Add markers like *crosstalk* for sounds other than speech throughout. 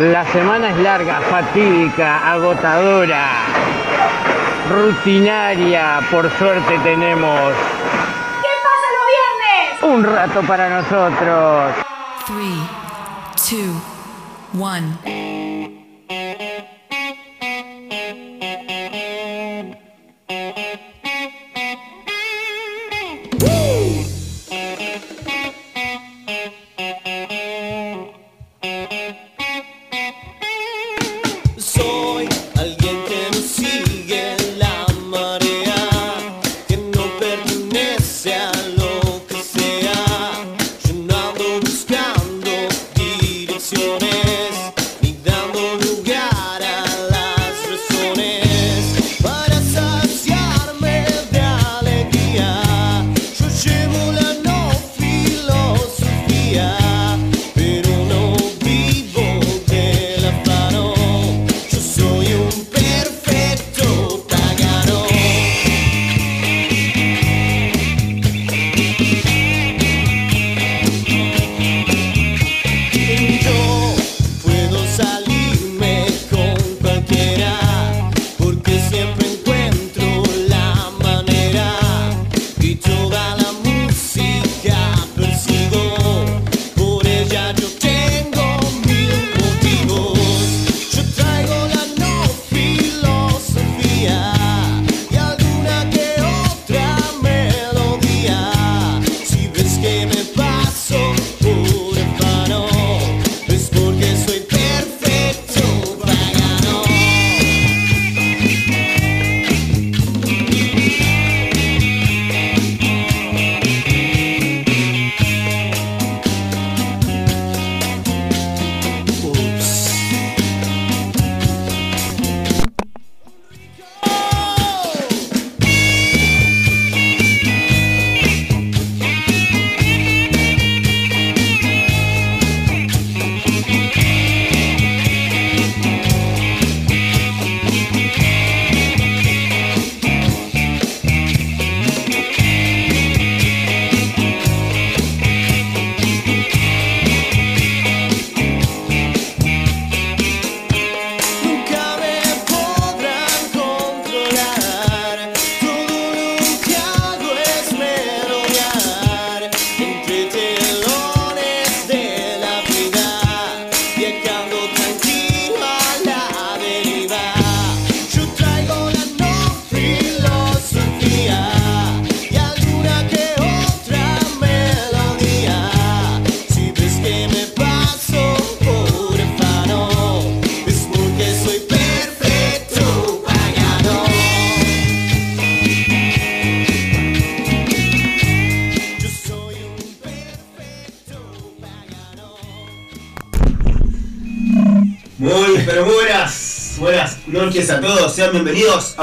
La semana es larga, fatídica, agotadora, rutinaria, por suerte tenemos. ¿Qué pasa los viernes? Un rato para nosotros. 3, 2, 1.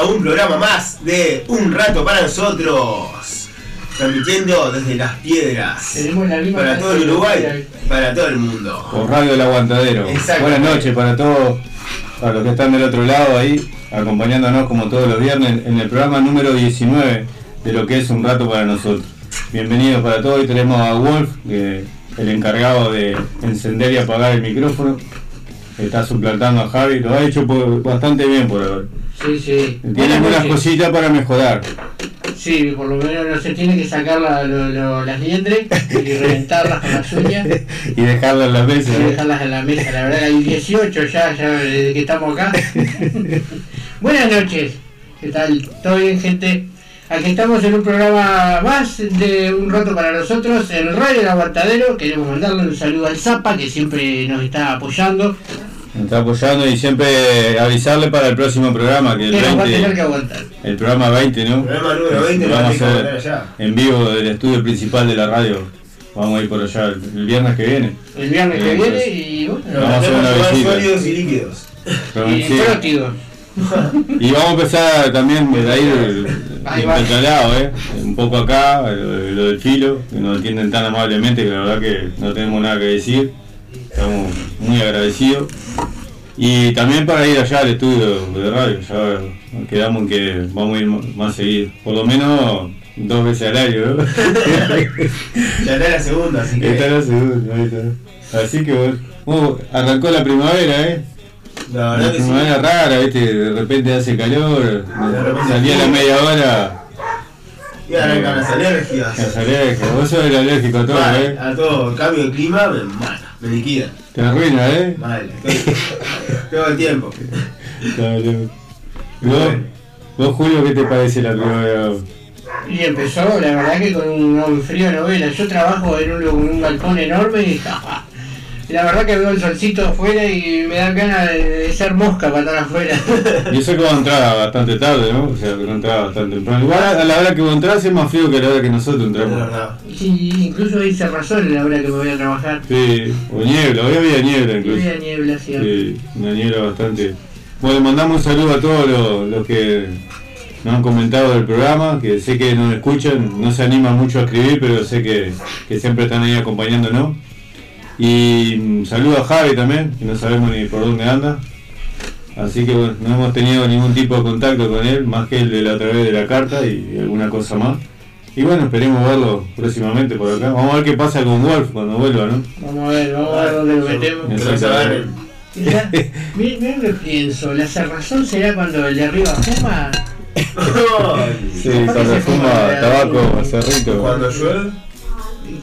Un programa más de Un Rato para Nosotros. Transmitiendo desde las piedras. Tenemos la misma Para todo el Uruguay, para todo el mundo. Por Radio El Aguantadero. Exacto. Buenas noches para todos, para los que están del otro lado ahí, acompañándonos como todos los viernes en el programa número 19 de lo que es un rato para nosotros. Bienvenidos para todos, hoy tenemos a Wolf, que el encargado de encender y apagar el micrófono. Está suplantando a Javi, lo ha hecho por- bastante bien por ahora. Sí, sí. Tiene Buenas algunas noches. cositas para mejorar. Sí, por lo menos no se tiene que sacar la- lo- lo- las liendres y reventarlas con las uñas *laughs* y dejarla en la mesa. y dejarlas en la mesa. La verdad hay 18 ya, ya desde que estamos acá. *laughs* Buenas noches. ¿Qué tal? ¿Todo bien, gente? Aquí estamos en un programa más de un rato para nosotros en Radio El Aguantadero. Queremos mandarle un saludo al Zapa que siempre nos está apoyando. Nos está apoyando y siempre avisarle para el próximo programa, que el Que nos va a tener 20, que aguantar. el programa 20, ¿no? Programa número 20 lo Vamos a hacer en vivo del estudio principal de la radio. Vamos a ir por allá el, el viernes que viene. El viernes que Bien, viene pues. y bueno, Vamos a hacer una visita. sólidos y líquidos. Pero, y sí. prótido. *laughs* Y vamos a empezar también a ir Ahí va. intercalado, ¿eh? Un poco acá, lo, lo del filo, que nos atienden tan amablemente que la verdad que no tenemos nada que decir. Estamos muy agradecidos. Y también para ir allá al estudio de radio, ya quedamos que vamos a ir más seguido. Por lo menos dos veces al año, ¿no? *laughs* Ya está la segunda, así que. Esta es la segunda, ahí está. Así que bueno, Uh, arrancó la primavera, ¿eh? La La sí. primavera rara, ¿viste? De repente hace calor, repente salía a la media hora, Y arrancan las alergias. las alergias. Vos sos el alérgico a todo, ¿eh? A todo, cambio de clima me mata, me liquida. Te arruina, ¿eh? Mal, estoy *laughs* todo el tiempo. Claro. ¿Vos, vos, Julio, qué te parece la primavera? Y empezó, la verdad que con un, un frío de novela. Yo trabajo en un, un balcón enorme y *laughs* la verdad que veo el solcito afuera y me dan ganas de, de ser mosca para estar afuera. *laughs* Y eso que vos entrabas bastante tarde, ¿no? O sea, que no entrabas bastante temprano. Igual a la hora que vos entrás es más frío que la hora que nosotros Es entramos. verdad. Sí, incluso hay cerrazón la hora que me voy a trabajar. Sí, o niebla, hoy había niebla incluso. había niebla, sí. Sí, una niebla bastante. Bueno, le mandamos un saludo a todos los, los que nos han comentado del programa, que sé que nos escuchan, no se animan mucho a escribir, pero sé que, que siempre están ahí acompañándonos. Y mm, saludo a Javi también, que no sabemos ni por dónde anda. Así que bueno, no hemos tenido ningún tipo de contacto con él, más que el de la otra vez de la carta y alguna cosa más. Y bueno, esperemos verlo próximamente por acá. Vamos a ver qué pasa con Wolf cuando vuelva, ¿no? Vamos a ver, vamos a ver dónde lo metemos. Lo que pienso, la cerrazón será cuando el de arriba fuma. *laughs* Sí, cuando se fuma fuma, tabaco, cerrito. Cuando llueve,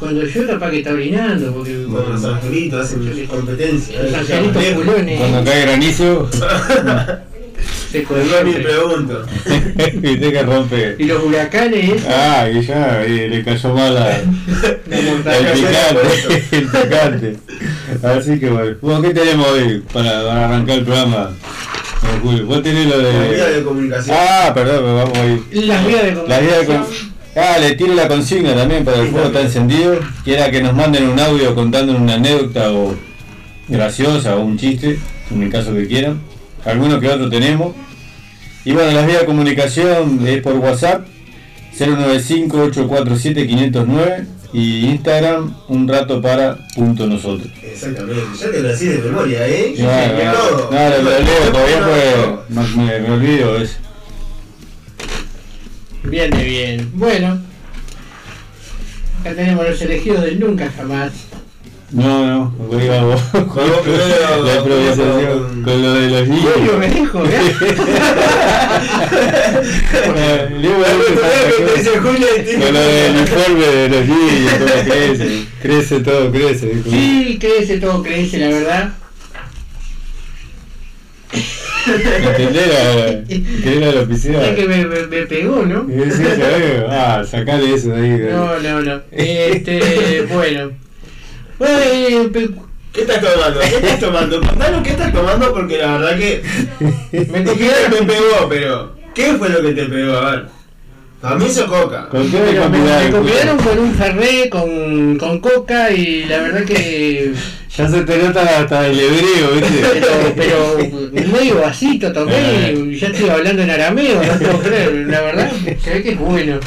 cuando yo capaz que está orinando, porque cuando los angelitos hacen competencia. los angelitos lejos. culones Cuando cae granizo, *laughs* se ni codean. pregunto. *laughs* viste que rompe. Y los huracanes, Ah, y ya y le cayó mal *laughs* la, la el montaña. picante, el picante. Así que bueno. Bueno, ¿qué tenemos hoy para, para arrancar el programa? Vos tenés lo La vía de. de comunicación. Ah, perdón, pero vamos a ir. Las vías de La vida de comunicación. Ah, le tiro la consigna también para el fuego está encendido. Quiera que nos manden un audio contando una anécdota o graciosa o un chiste, en el caso que quieran. Alguno que otro tenemos. Y bueno, las vías de comunicación es por WhatsApp 095-847-509 y Instagram un rato para punto nosotros. Exactamente, ya te lo decís de memoria, ¿eh? No, no, no, lo, leo todavía me, me olvido eso. Viene bien. Bueno, acá tenemos los elegidos del nunca jamás. No, no, voy a vos. *laughs* Vamos primero La improvisación con- con lo de los niños. Julio me dijo, tiene- *laughs* Con lo del informe de los niños, todo crece, crece todo, crece. dijo. Sí, crece, todo crece, la verdad. ¿Entendés la, que era *laughs* la oficina? Es que me, me, me pegó, ¿no? Y decís, *laughs* ah, sacale eso de ahí. No, no, no. *laughs* Este, bueno. Bueno, eh, pe- ¿Qué estás tomando? ¿Qué estás tomando? Contanos qué estás tomando porque la verdad que me me pegó, pero ¿qué fue lo que te pegó? A ver. A mí hizo coca. ¿Con qué me Pero me, copiaron con un ferré, con, con coca y la verdad que... *laughs* Ya se te nota hasta el hebreo, *laughs* Pero, ¿viste? pero medio vasito tomé y ya estoy hablando en arameo, no puedo creer, la verdad, se ve que es bueno.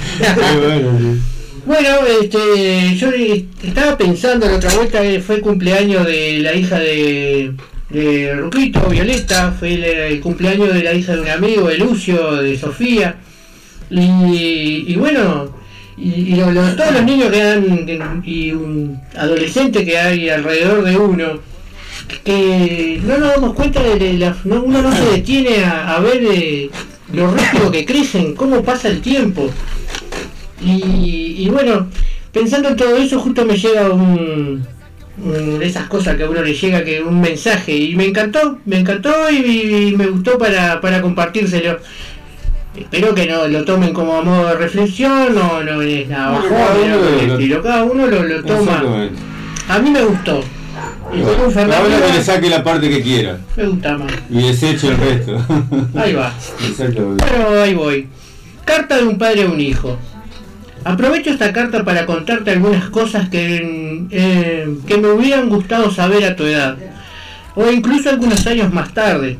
Bueno, sí. Bueno, este, yo eh, estaba pensando la otra vuelta que fue cumpleaños de la hija de, de Ruquito, Violeta, fue el, el cumpleaños de la hija de un amigo, de Lucio, de Sofía. Y, y bueno, y, todos los niños que han, y un adolescente que hay alrededor de uno, que no nos damos cuenta de, de la, no, uno no se detiene a, ver eh, lo rápido que crecen, cómo pasa el tiempo. Y, y bueno, pensando en todo eso, justo me llega un, un- de esas cosas que a uno le llega, que un mensaje, y me encantó, me encantó y, y me gustó para, para compartírselo. Espero que no lo tomen como a modo de reflexión, no, no es nada No, bajón, cada uno lo- estilo. cada uno lo, lo toma. A mí me gustó. Y un Ahora que le saque la parte que quiera me gusta más. y deseche el resto. *laughs* Ahí va. Bueno, ahí voy. Carta de un padre a un hijo. Aprovecho esta carta para contarte algunas cosas que, eh, que me hubieran gustado saber a tu edad, o incluso algunos años más tarde.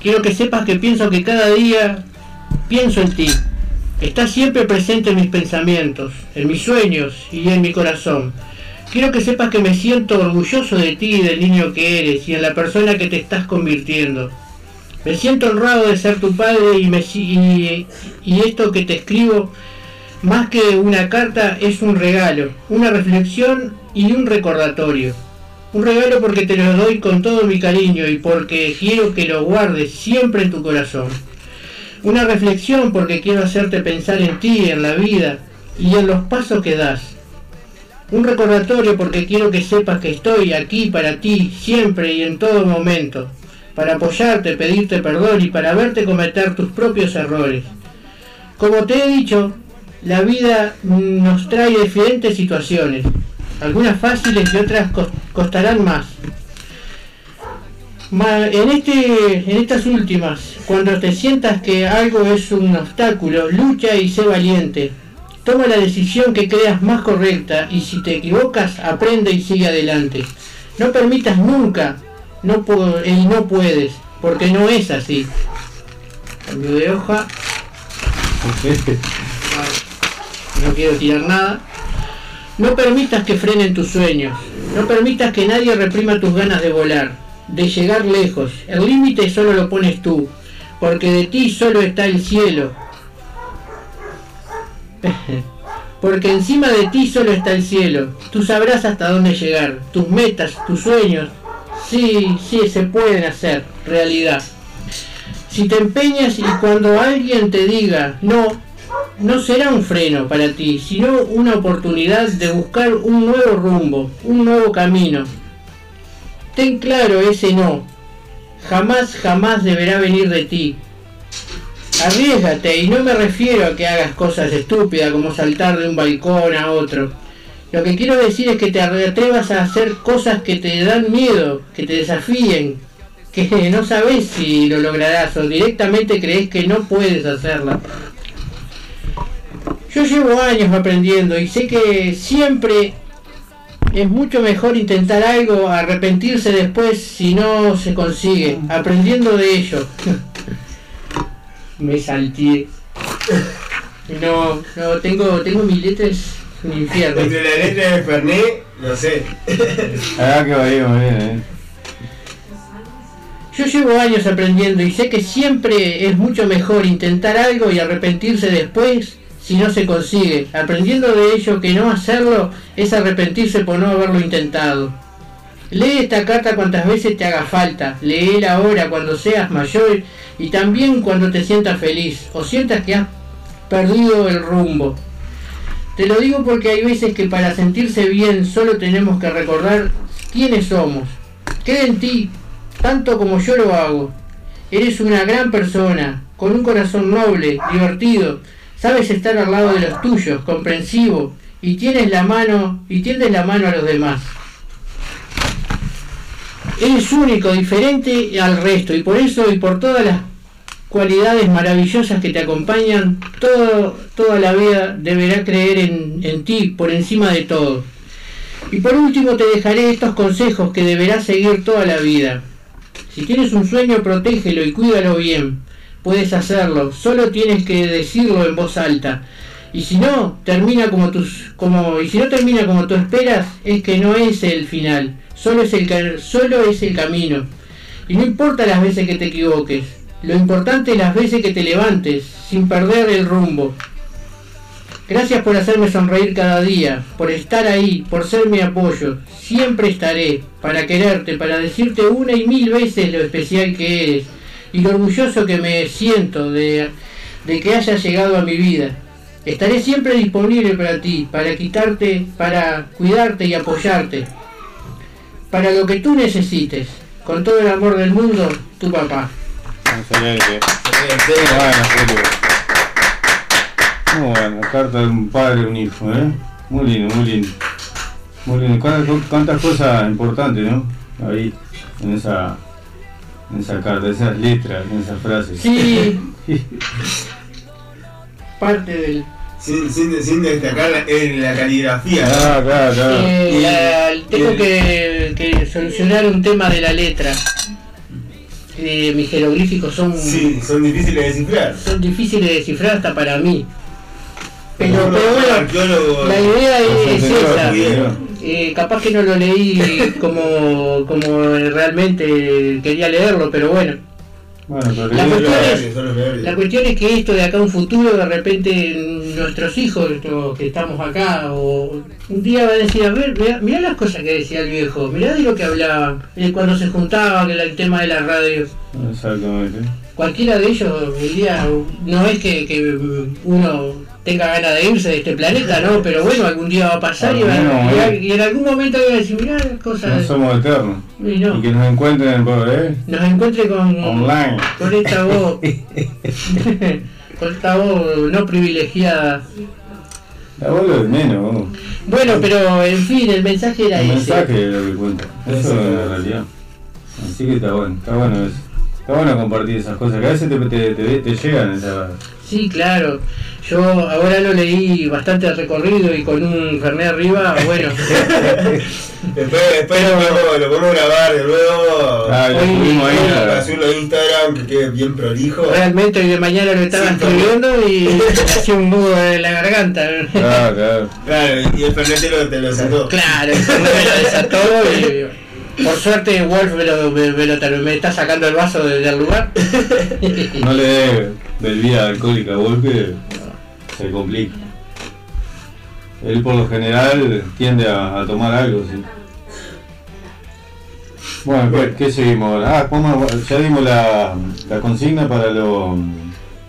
Quiero que sepas que pienso que cada día pienso en ti. Estás siempre presente en mis pensamientos, en mis sueños y en mi corazón. Quiero que sepas que me siento orgulloso de ti y del niño que eres y en la persona que te estás convirtiendo. Me siento honrado de ser tu padre y, y esto que te escribo, más que una carta, es un regalo, una reflexión y un recordatorio. Un regalo porque te lo doy con todo mi cariño y porque quiero que lo guardes siempre en tu corazón. Una reflexión porque quiero hacerte pensar en ti, en la vida y en los pasos que das. Un recordatorio porque quiero que sepas que estoy aquí para ti siempre y en todo momento, para apoyarte, pedirte perdón y para verte cometer tus propios errores. Como te he dicho, la vida nos trae diferentes situaciones, algunas fáciles y otras cos- costarán más. En, este, en estas últimas, cuando te sientas que algo es un obstáculo, lucha y sé valiente. Toma la decisión que creas más correcta y si te equivocas, aprende y sigue adelante. No permitas nunca no y no puedes, porque no es así. Cambio de hoja, *laughs* no quiero tirar nada. No permitas que frenen tus sueños. No permitas que nadie reprima tus ganas de volar, de llegar lejos. El límite solo lo pones tú, porque de ti solo está el cielo. *laughs* Porque encima de ti solo está el cielo. Tú sabrás hasta dónde llegar. Tus metas, tus sueños, sí, sí, se pueden hacer realidad. Si te empeñas y cuando alguien te diga no, no será un freno para ti, sino una oportunidad de buscar un nuevo rumbo, un nuevo camino. Ten claro ese no. Jamás, jamás deberá venir de ti. Arriesgate y no me refiero a que hagas cosas estúpidas como saltar de un balcón a otro. Lo que quiero decir es que te atrevas a hacer cosas que te dan miedo, que te desafíen, que *laughs* no sabes si lo lograrás o directamente crees que no puedes hacerla. Yo llevo años aprendiendo y sé que siempre es mucho mejor intentar algo, arrepentirse después si no se consigue, aprendiendo de ello. Me salté. No, no, tengo, tengo mis letras un infierno. Entre la letra de Fernet, no sé. Ah, que vayamos bien, eh. Yo llevo años aprendiendo y sé que siempre es mucho mejor intentar algo y arrepentirse después si no se consigue, aprendiendo de ello que no hacerlo es arrepentirse por no haberlo intentado. Lee esta carta cuantas veces te haga falta, léela ahora cuando seas mayor y también cuando te sientas feliz o sientas que has perdido el rumbo. Te lo digo porque hay veces que para sentirse bien solo tenemos que recordar quiénes somos. Queda en ti, tanto como yo lo hago. Eres una gran persona, con un corazón noble, divertido, sabes estar al lado de los tuyos, comprensivo, y tienes la mano, y tiendes la mano a los demás. Eres único, diferente al resto, y por eso y por todas las cualidades maravillosas que te acompañan, todo, toda la vida deberá creer en, en ti por encima de todo. Y por último te dejaré estos consejos que deberás seguir toda la vida. Si tienes un sueño, protégelo y cuídalo bien. Puedes hacerlo, solo tienes que decirlo en voz alta. Y si no, termina como tus como y si no termina como tú esperas, es que no es el final, solo es el solo es el camino. Y no importa las veces que te equivoques, lo importante es las veces que te levantes sin perder el rumbo. Gracias por hacerme sonreír cada día, por estar ahí, por ser mi apoyo. Siempre estaré para quererte, para decirte una y mil veces lo especial que eres y lo orgulloso que me siento de, de que hayas llegado a mi vida. Estaré siempre disponible para ti, para quitarte, para cuidarte y apoyarte. Para lo que tú necesites. Con todo el amor del mundo, tu papá. Excelente. Bueno, Julio. Muy bueno, carta de un padre y un hijo, ¿eh? Muy lindo, muy lindo. Muy lindo. Cuántas, cuántas cosas importantes, ¿no? Ahí, en esa, en esa carta, esas letras, en esas frases. Sí. *laughs* Parte del... Sin, sin, sin destacar la, en la caligrafía. Ah, claro, claro. Eh, Y- la- tengo y- que, que solucionar un tema de la letra. Eh, mis jeroglíficos son, Sí, son difíciles de descifrar. son difíciles de descifrar hasta para mí. Pero, pero bueno, la idea es, esa. Eh, capaz que no lo leí como, como realmente quería leerlo, pero bueno. Bueno, pero La cuestión es-. La cuestión es que esto de acá a un futuro, de repente nuestros hijos, los que estamos acá, o un día va a decir, a ver, mirá, mirá las cosas que decía el viejo, mirá de lo que hablaba, eh, cuando se juntaba, que el tema de las radios. Exactamente. Cualquiera de ellos, el día, no es que, que uno tenga ganas de irse de este planeta, ¿no? Pero bueno, algún día va a pasar y, va- y va- eh. y en algún momento va a decir, mirá las No cosas. somos eternos. Y no, Y que nos encuentren por ¿eh? nos encuentre con, online. con esta *laughs* voz, *laughs* con esta voz no privilegiada. La bola de menos, vos. Bueno, pero en fin, el mensaje era El ese. mensaje es lo que cuenta. Eso es la realidad. Así que está bueno, está bueno eso. Está bueno compartir esas cosas, que a veces te, te, te, te llegan esas... Sí, claro. Yo ahora lo leí bastante recorrido y con un Fernet arriba, bueno. *laughs* Después, después lo, podemos, lo podemos grabar de nuevo. Ah, lo Hoy- subimos ahí. hoy- a- Para subirlo a Instagram, que quede bien prolijo. Realmente hoy de mañana lo estaba escribiendo y *laughs* hacía un nudo en la garganta. Claro, claro. Claro, y el Fernetero te lo sacó. Claro, el Fernet me lo desató y *laughs* por suerte Wolf me, lo, me, me lo- me está sacando el vaso de- del lugar. *laughs* No le dé bebida alcohólica a Wolf que se complica. Él por lo general tiende a, a tomar algo, sí. Bueno, ¿qué, qué seguimos ahora? Ah, vamos- ya dimos la, la consigna para los...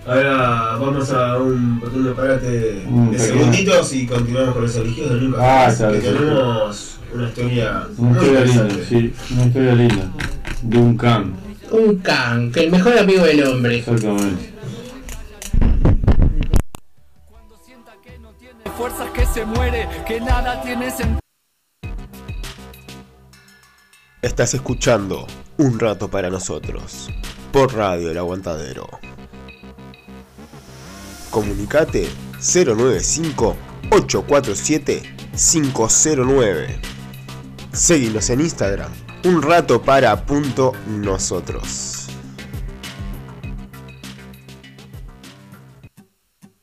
Ahora vamos a un pequeño parate de pequeño. segunditos y continuamos con los elegidos de Nunca Ah, que sí. tenemos una historia Una historia linda, sí, una historia linda. De un can, Un can, que el mejor amigo del hombre. exactamente. fuerzas que se muere, que nada tiene sentido. Estás escuchando Un Rato para Nosotros por Radio El Aguantadero. Comunicate 095-847-509. Seguinos en Instagram, un rato para punto nosotros.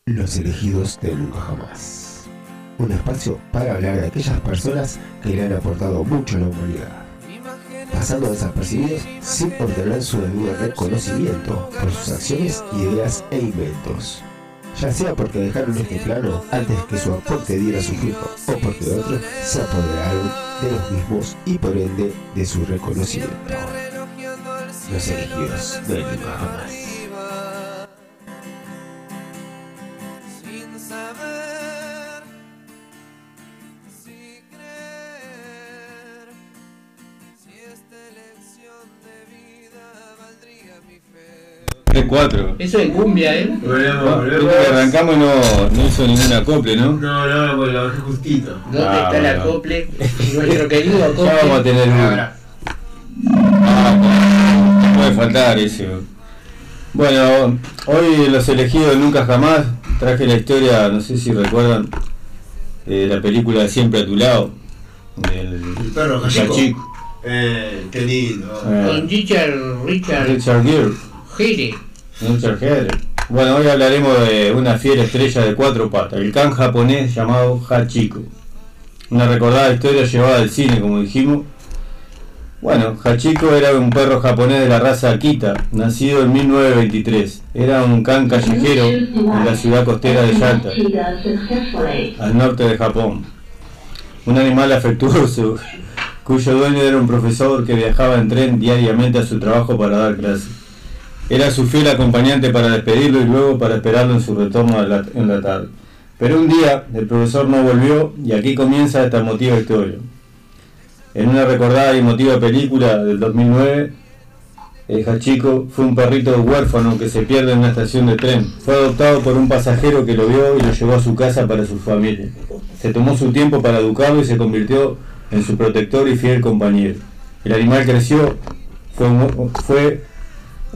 Los elegidos de Nunca Jamás. Un espacio para hablar de aquellas personas que le han aportado mucho a la humanidad. Pasando desapercibidos sin obtener su debido reconocimiento por sus acciones, ideas e inventos. Ya sea porque dejaron este plano antes que su aporte diera su fruto o porque otros se apoderaron de los mismos y por ende de su reconocimiento. Los elegidos de Nunca Jamás. Eso es cumbia, ¿eh? Arrancamos no, no hizo ningún acople, ¿no? No, no, pues lo bajé justito. ¿Dónde ah, está el acople? Nuestro querido acople. Ya vamos a tener ah, uno. Ah, puede faltar ese. Bueno, hoy los elegidos nunca jamás traje la historia, no sé si recuerdan, de la película de Siempre a tu lado. Del, el perro gallego. Eh, qué lindo. Eh. Richard Richard. Richard Gere. Richard Gere. Bueno, hoy hablaremos de una fiera estrella de cuatro patas, el can japonés llamado Hachiko. Una recordada historia llevada al cine, como dijimos. Bueno, Hachiko era un perro japonés de la raza Akita, nacido en 1923. Era un can callejero en la ciudad costera de Yalta, al norte de Japón. Un animal afectuoso, cuyo dueño era un profesor que viajaba en tren diariamente a su trabajo para dar clases. Era su fiel acompañante para despedirlo y luego para esperarlo en su retorno a la- en la tarde. Pero un día el profesor no volvió y aquí comienza esta emotiva historia. En una recordada y emotiva película del 2009, el Hachiko fue un perrito huérfano que se pierde en una estación de tren. Fue adoptado por un pasajero que lo vio y lo llevó a su casa para su familia. Se tomó su tiempo para educarlo y se convirtió en su protector y fiel compañero. El animal creció, fue fue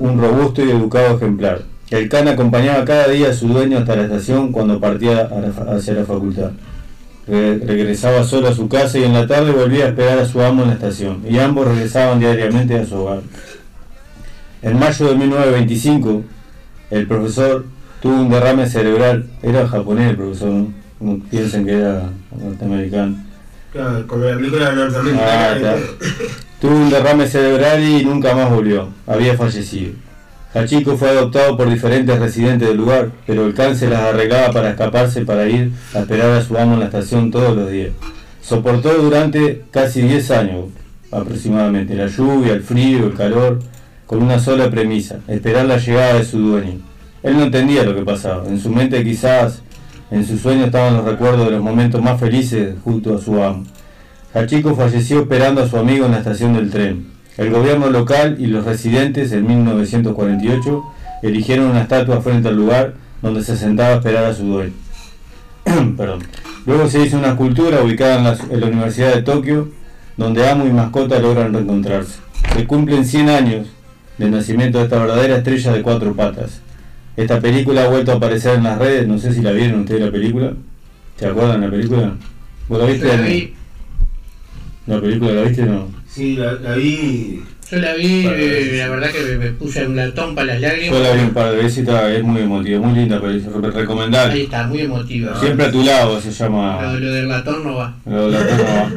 un robusto y educado ejemplar. El can acompañaba cada día a su dueño hasta la estación cuando partía hacia la facultad. Re- regresaba solo a su casa y en la tarde volvía a esperar a su amo en la estación, y ambos regresaban diariamente a su hogar. En mayo de 1925, el profesor tuvo un derrame cerebral. Era japonés el profesor, ¿no? No piensen que era norteamericano. Claro, como la película Ah, norteamericana. claro. *laughs* Tuvo un derrame cerebral y nunca más volvió. Había fallecido. Hachiko fue adoptado por diferentes residentes del lugar, pero el cáncer las arreglaba para escaparse para ir a esperar a su amo en la estación todos los días. Soportó durante casi 10 años aproximadamente la lluvia, el frío, el calor, con una sola premisa, esperar la llegada de su dueño. Él no entendía lo que pasaba. En su mente quizás, en su sueño estaban los recuerdos de los momentos más felices junto a su amo. Hachiko falleció esperando a su amigo en la estación del tren. El gobierno local y los residentes en 1948 erigieron una estatua frente al lugar donde se sentaba a esperar a su dueño. *clears throat* Luego se hizo una escultura ubicada en la, en la Universidad de Tokio, donde amo y mascota logran reencontrarse. Se cumplen 100 años del nacimiento de esta verdadera estrella de cuatro patas. Esta película ha vuelto a aparecer en las redes, no sé si la vieron ustedes la película. ¿Se acuerdan de la película? ¿Vos la viste? La vi, ¿La película la viste o no? Sí, la, la vi. yo la vi, eh, la verdad que me, me puse un latón para las lágrimas. Yo la vi un par de veces y es muy emotiva, muy linda, pero es re- Ahí recomendable. está, muy emotiva. Siempre a tu lado se Lo, llama. lo del latón no va. Lo de la toma.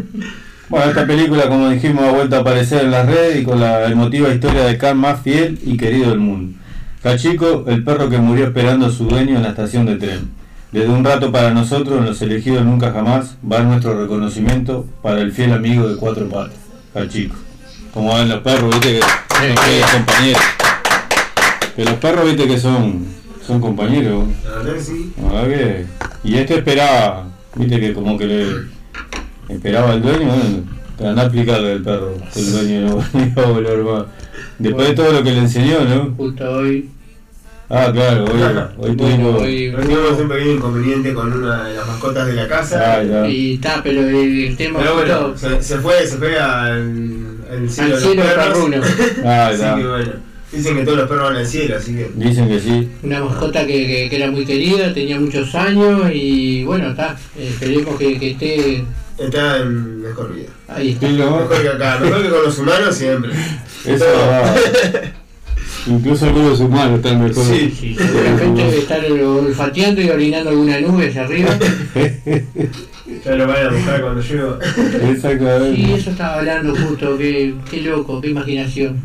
Bueno, esta película, como dijimos, ha vuelto a aparecer en las redes y con la emotiva historia de Carl más fiel y querido del mundo. Cachico, el perro que murió esperando a su dueño en la estación de tren. Desde un rato para nosotros, en los elegidos nunca jamás, va nuestro reconocimiento para el fiel amigo de cuatro patas, Cachico. Como van los perros, viste que son aquellos compañeros. Que los perros, viste que son, son compañeros. La verdad que sí. Verdad que. Y este esperaba, viste que como que le esperaba el dueño, bueno, para no aplicarle el perro, que el dueño no iba a volver más. Después de todo lo que le enseñó, ¿no? Justo hoy. Ah, claro, *laughs* hoy, hoy Bueno, tuvimos. un pequeño inconveniente con una de las mascotas de la casa. Ah, ya. y está, pero el, el tema Pero bueno, se, se fue, se fue al, al cielo, al cielo perruno. *laughs* Ah, Así ya. que bueno, dicen que todos los perros van al cielo, así que. Dicen que sí. Una mascota que, que- que era muy querida, tenía muchos años y bueno, está. Esperemos que, que esté Está en mejor vida. ahí. Está. Mejor que acá, mejor que con los humanos siempre. *laughs* Eso va. Incluso algunos humanos están mejor. Sí. Sí, seguramente debe estar olfateando y orinando alguna nube hacia arriba. *laughs* Ya lo van a buscar cuando llego. Exactamente. Sí, eso estaba hablando justo, qué, qué loco, qué imaginación.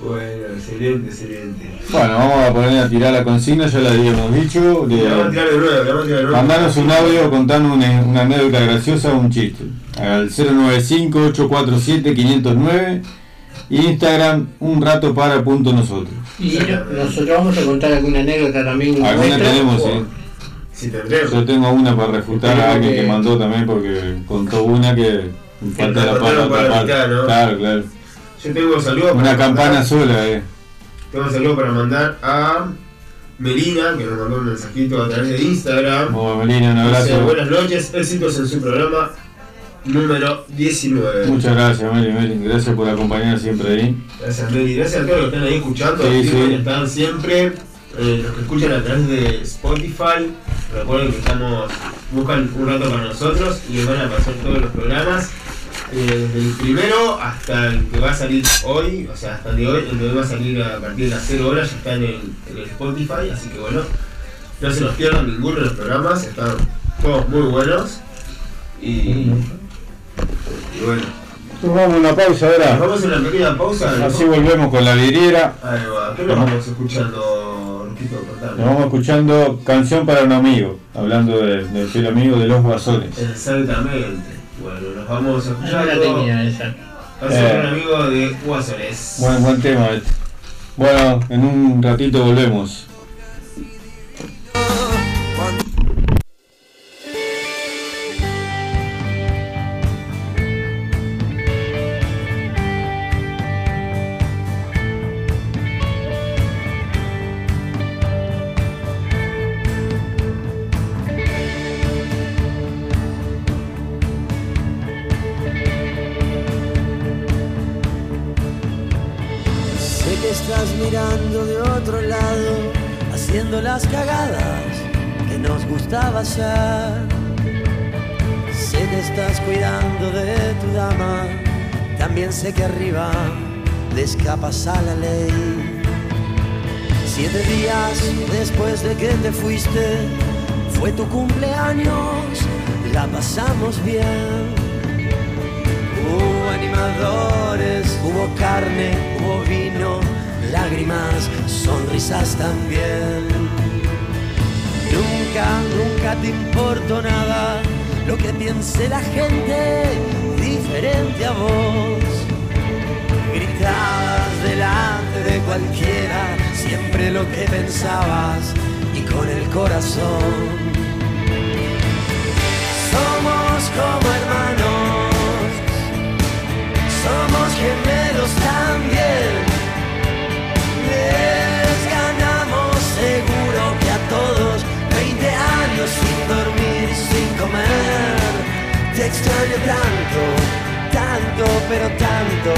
Bueno, excelente, excelente. Bueno, vamos a poner a tirar la consigna, ya la habíamos dicho. de- a tirar de de. Mandanos un audio contando una, una anécdota graciosa o un chiste. Al 095-847-509. Instagram, un rato para punto nosotros. Y no- nosotros vamos a contar alguna anécdota también. Alguna nuestra. tenemos, sí. Si tendremos. Yo tengo una para refutar a alguien que que- mandó también porque contó una que falta la para. ¿no? Claro, claro. Yo tengo saludos Una para campana mandar. sola, eh. Tengo un saludo para mandar a Melina, que nos mandó un mensajito a través de Instagram. Como Melina, un Dice, abrazo. buenas noches, éxitos en su programa número 19. Muchas gracias, Meli, Meli. Gracias por acompañar siempre ahí. Gracias, Meli. Gracias a todos los que están ahí escuchando. Sí, sí. que están siempre. eh, los que escuchan a través de Spotify. Recuerden que estamos. Buscan un rato para nosotros y les van a pasar todos los programas. eh, desde el primero hasta el que va a salir hoy, o sea, hasta el de hoy, el de hoy va a salir a partir de las 0 horas, ya está en el, en el Spotify, así que bueno, no se nos pierdan ninguno de los programas, están todos muy buenos. Y, y bueno, Vamos a una pausa ahora. vamos a una pequeña pausa. Así volvemos con la vidriera. Ahí va. ¿Qué nos vamos escuchando. Nos vamos escuchando Canción para un amigo, hablando de- del fiel amigo de los guasones. Exactamente. Bueno, nos vamos escuchar. la tenía esa. Hacer Eh. un amigo de Guasones. Buen, buen tema este. Bueno, en un ratito volvemos. Las cagadas que nos gustaba hacer. Sé que estás cuidando de tu dama, también sé que arriba le escapas a la ley. Siete días después de que te fuiste, fue tu cumpleaños, la pasamos bien. Hubo animadores, hubo carne, hubo vino, lágrimas, sonrisas también. Nunca, nunca te importó nada lo que piense la gente diferente a vos. Gritabas delante de cualquiera siempre lo que pensabas y con el corazón. Somos como hermanos, somos gemelos también. Extraño tanto, tanto, pero tanto,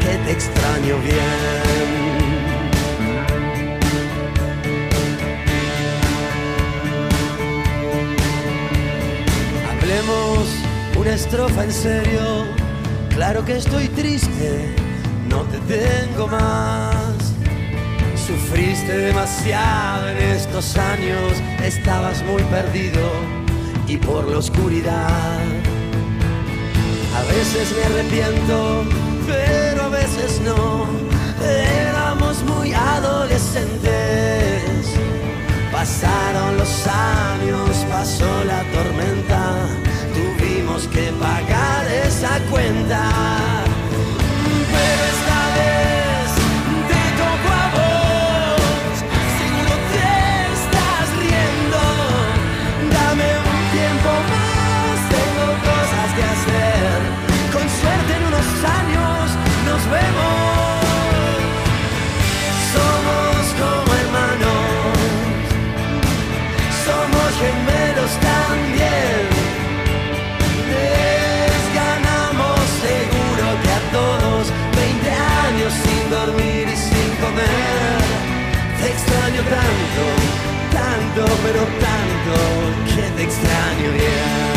que te extraño bien. Hablemos una estrofa en serio. Claro que estoy triste, no te tengo más. Sufriste demasiado en estos años, estabas muy perdido y por la oscuridad. A veces me arrepiento, pero a veces no. Éramos muy adolescentes. Pasaron los años, pasó la tormenta, tuvimos que pagar esa cuenta. Tanto, tanto, pero tanto, que te extraño bien.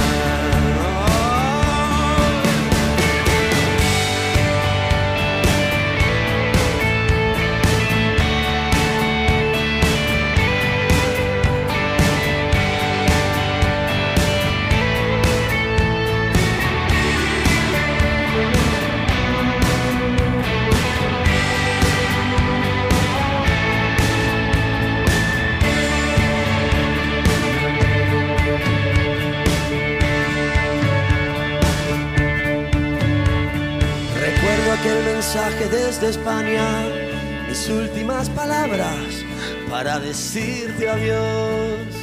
Aquel mensaje desde España, mis últimas palabras para decirte adiós.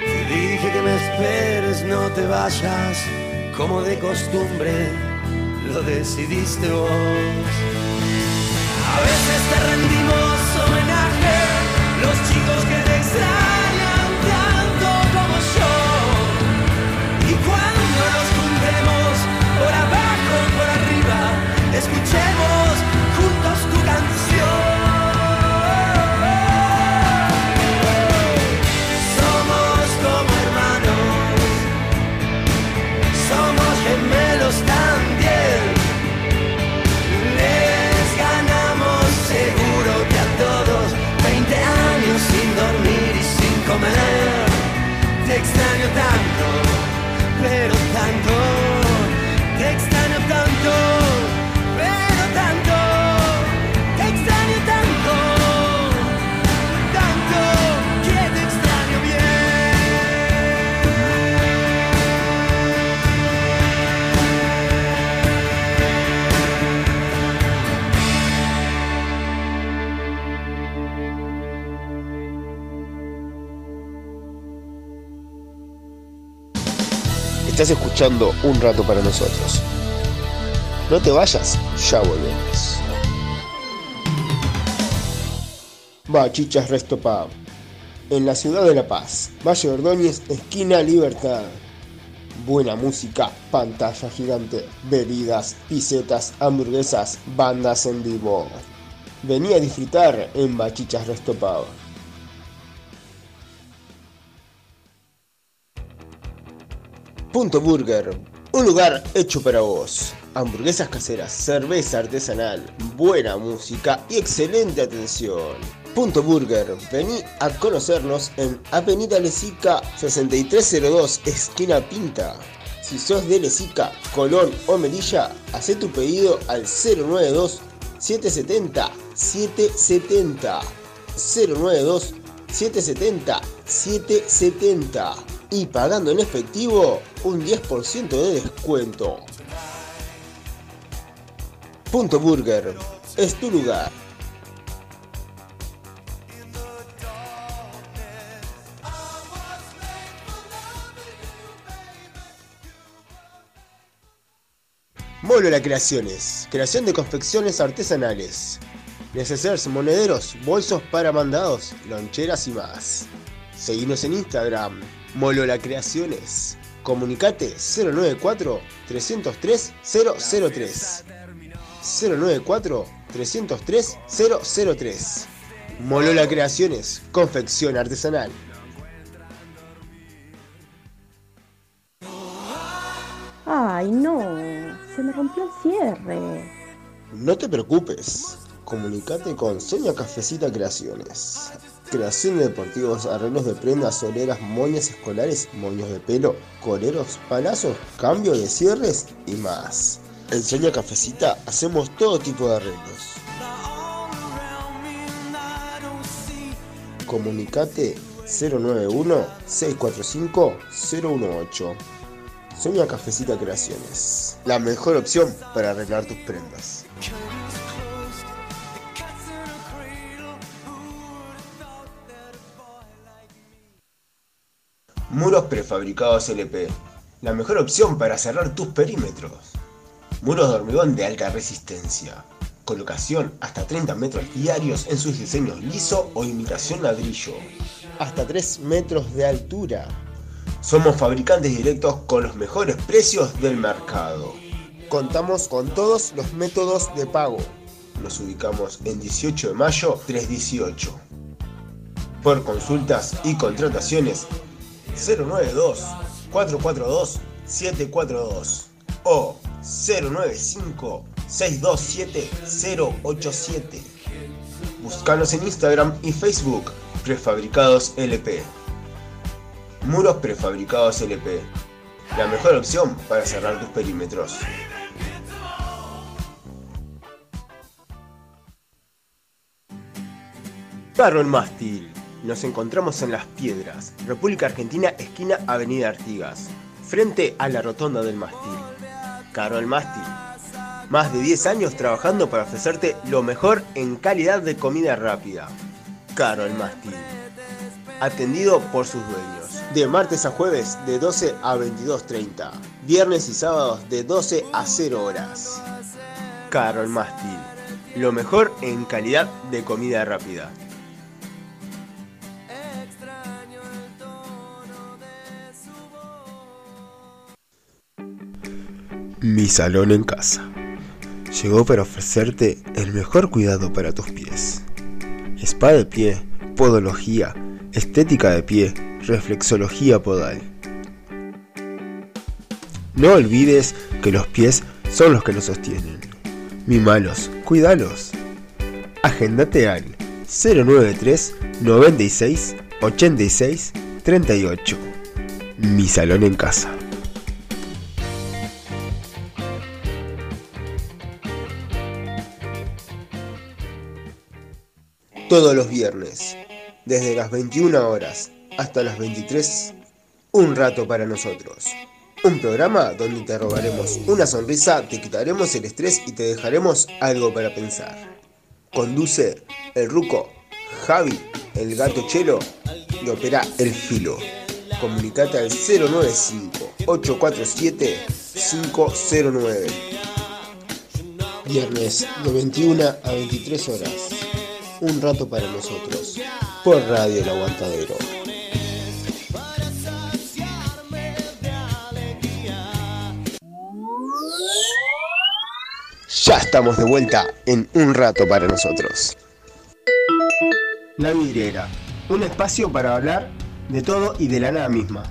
Te dije que me esperes, no te vayas, como de costumbre lo decidiste vos. A veces te rendimos homenaje, los chicos que te extrañan escuchemos Estás escuchando Un Rato para Nosotros. No te vayas, ya volvemos. Bachichas Resto Pub. En la ciudad de La Paz, Valle Ordóñez, esquina Libertad. Buena música, pantalla gigante, bebidas, pisetas, hamburguesas, bandas en vivo. Vení a disfrutar en Bachichas Resto Punto Burger, un lugar hecho para vos. Hamburguesas caseras, cerveza artesanal, buena música y excelente atención. Punto Burger, vení a conocernos en Avenida Lesica 6302, esquina Pinta. Si sos de Lesica, Colón o Melilla, haz tu pedido al 092 770 770. 092 770 770. Y pagando en efectivo, un 10% de descuento. Punto Burger. Es tu lugar. Molola Creaciones. Creación de confecciones artesanales. Necesarios monederos, bolsos para mandados, loncheras y más. Seguinos en Instagram. Molola Creaciones. Comunicate 094 303 003. 094 303 003. Molola Creaciones, confección artesanal. Ay, no, se me rompió el cierre. No te preocupes, comunicate con Soña Cafecita Creaciones. Creación de deportivos, arreglos de prendas, soleras, moñas escolares, moños de pelo, coleros, palazos, cambio de cierres y más. En Soña Cafecita hacemos todo tipo de arreglos. Comunicate 091-645-018. Soña Cafecita Creaciones. La mejor opción para arreglar tus prendas. Muros prefabricados LP. La mejor opción para cerrar tus perímetros. Muros de hormigón de alta resistencia. Colocación hasta 30 metros diarios en sus diseños liso o imitación ladrillo. Hasta 3 metros de altura. Somos fabricantes directos con los mejores precios del mercado. Contamos con todos los métodos de pago. Nos ubicamos en 18 de mayo 318. Por consultas y contrataciones 092 442 742 o 095 627 087. Búscanos en Instagram y Facebook Prefabricados LP. Muros prefabricados LP. La mejor opción para cerrar tus perímetros. Carro el Mástil. Nos encontramos en Las Piedras, República Argentina, esquina Avenida Artigas, frente a la Rotonda del Mástil. Carro el Mástil. Más de 10 años trabajando para ofrecerte lo mejor en calidad de comida rápida. Caro el Mástil. Atendido por sus dueños. De martes a jueves de 12 a 22.30. Viernes y sábados de 12 a 0 horas. Caro el Mástil. Lo mejor en calidad de comida rápida. Mi salón en casa. Llegó para ofrecerte el mejor cuidado para tus pies. Spa de pie, podología, estética de pie, reflexología podal. No olvides que los pies son los que nos sostienen. Mimalos, cuídalos. Agéndate al 093 96 86 38. Mi salón en casa. Todos los viernes, desde las 21 horas hasta las 23, un rato para nosotros. Un programa donde te robaremos una sonrisa, te quitaremos el estrés y te dejaremos algo para pensar. Conduce el Ruco, Javi, el gato Chelo y opera el Filo. Comunicate al 095-847-509. Viernes de 21 a 23 horas. Un rato para nosotros. Por Radio El Aguantadero. Ya estamos de vuelta en Un rato para nosotros. La vidriera. Un espacio para hablar de todo y de la nada misma.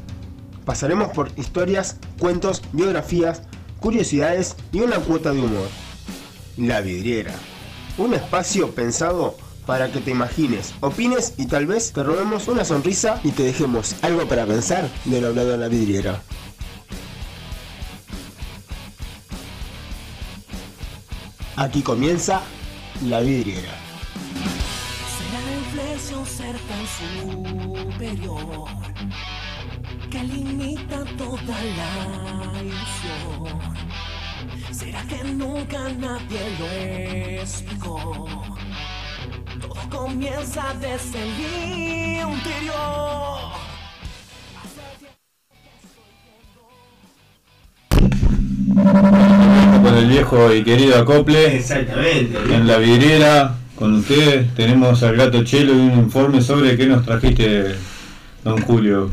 Pasaremos por historias, cuentos, biografías, curiosidades y una cuota de humor. La vidriera. Un espacio pensado para que te imagines, opines y tal vez te robemos una sonrisa y te dejemos algo para pensar de lo hablado en la vidriera. Aquí comienza la vidriera. ser tan superior que limita toda la ilusión. ¿Será que nunca nadie lo explicó? Comienza desde el interior. Con el viejo y querido acople. Exactamente. En la vidriera, con ustedes, tenemos al gato Chelo y un informe sobre qué nos trajiste, don Julio.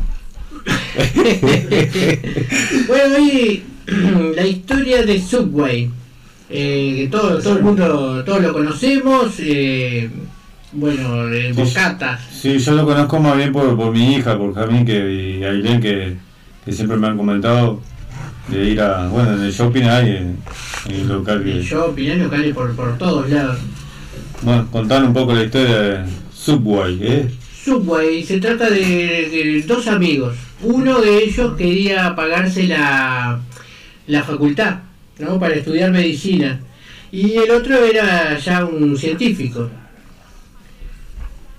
*laughs* Bueno, hoy *clears throat* la historia de Subway. Eh, que todo, todo el mundo, todos lo conocemos. eh, bueno, de Bocata. Sí, yo lo conozco más bien por, por mi hija, por Jamín que, y Ailén, que, que siempre me han comentado de ir a, bueno, en el shopping hay en, en el local que... Yo opiné locales por, por todos lados. Bueno, contar un poco la historia de Subway, ¿eh? Subway se trata de, de dos amigos. Uno de ellos quería pagarse la, la facultad, ¿no? Para estudiar medicina. Y el otro era ya un científico.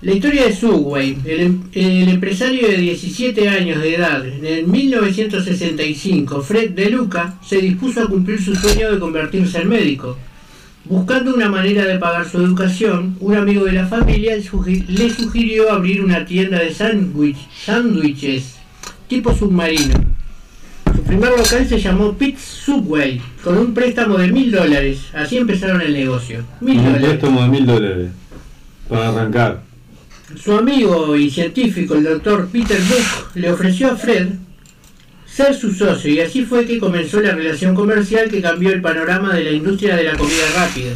La historia de Subway, el, em- el empresario de 17 años de edad, en 1965, Fred De Luca, se dispuso a cumplir su sueño de convertirse en médico. Buscando una manera de pagar su educación, un amigo de la familia le sugi- le sugirió abrir una tienda de sándwich- sándwiches tipo submarino. Su primer local se llamó Pit Subway, con un préstamo de mil dólares. Así empezaron el negocio. Mil Un dólares. préstamo de mil dólares para arrancar. Su amigo y científico, el doctor Peter Buck, le ofreció a Fred ser su socio y así fue que comenzó la relación comercial que cambió el panorama de la industria de la comida rápida.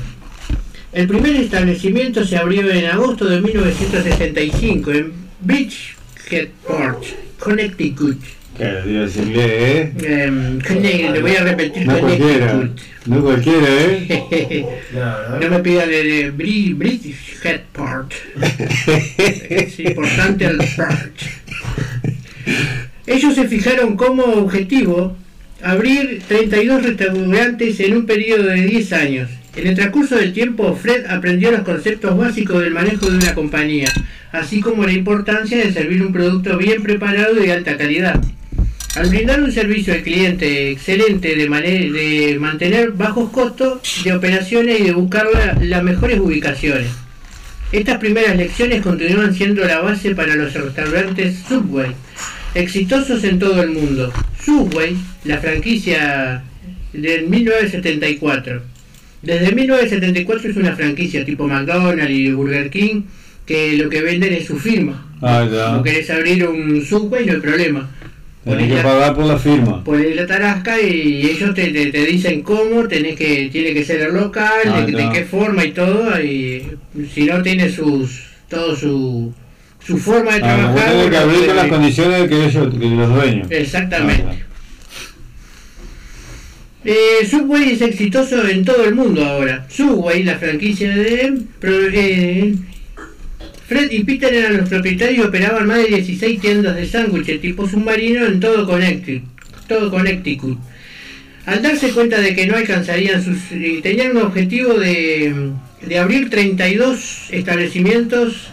El primer establecimiento se abrió en agosto de 1965 en Bridgeport, Connecticut. A decirle, ¿eh? Em, le voy a repetir No cualquiera, no cualquiera, ¿eh? No me pidan Bri- British Headport. es importante el part. Ellos se fijaron como objetivo abrir 32 restaurantes en un periodo de 10 años. En el transcurso del tiempo, Fred aprendió los conceptos básicos del manejo de una compañía, así como la importancia de servir un producto bien preparado y de alta calidad. Al brindar un servicio al cliente excelente de, de mantener bajos costos de operaciones y de buscar la- las mejores ubicaciones. Estas primeras lecciones continúan siendo la base para los restaurantes Subway, exitosos en todo el mundo. Subway, la franquicia del 1974. Desde 1974 es una franquicia tipo McDonald's y Burger King que lo que venden es su firma. Ah, ya. No querés abrir un Subway, no hay problema. Tenés que pagar por la firma. Pones la tarasca y ellos te, te, te dicen cómo tenés que tiene que ser el local, Ah, de, de qué forma y todo, y si no tiene sus todo su, su forma de Ah, trabajar. tenés que abrir con las condiciones que ellos, que los dueños. Exactamente. Ah, Eh, Subway es exitoso en todo el mundo ahora. Subway, la franquicia de... pro- eh, Fred y Peter eran los propietarios y operaban más de 16 tiendas de sándwiches tipo submarino en todo Connecticut. Al darse cuenta de que no alcanzarían sus... eh, tenían un objetivo de, de abrir 32 establecimientos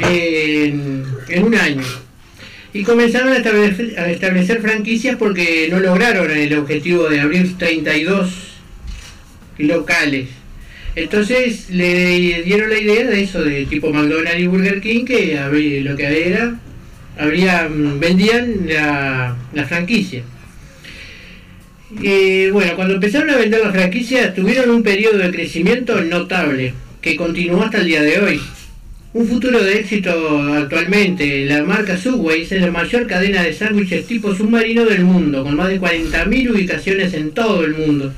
en, en un año. Y comenzaron a establecer, a establecer franquicias porque no lograron el objetivo de abrir 32 locales. Entonces le dieron la idea de eso, de tipo McDonald's y Burger King, que lo que era, habrían, vendían la, franquicia. Eh, bueno, cuando empezaron a vender la franquicia tuvieron un periodo de crecimiento notable, que continuó hasta el día de hoy. Un futuro de éxito actualmente, la marca Subway es la mayor cadena de sándwiches tipo submarino del mundo, con más de 40.000 ubicaciones en todo el mundo.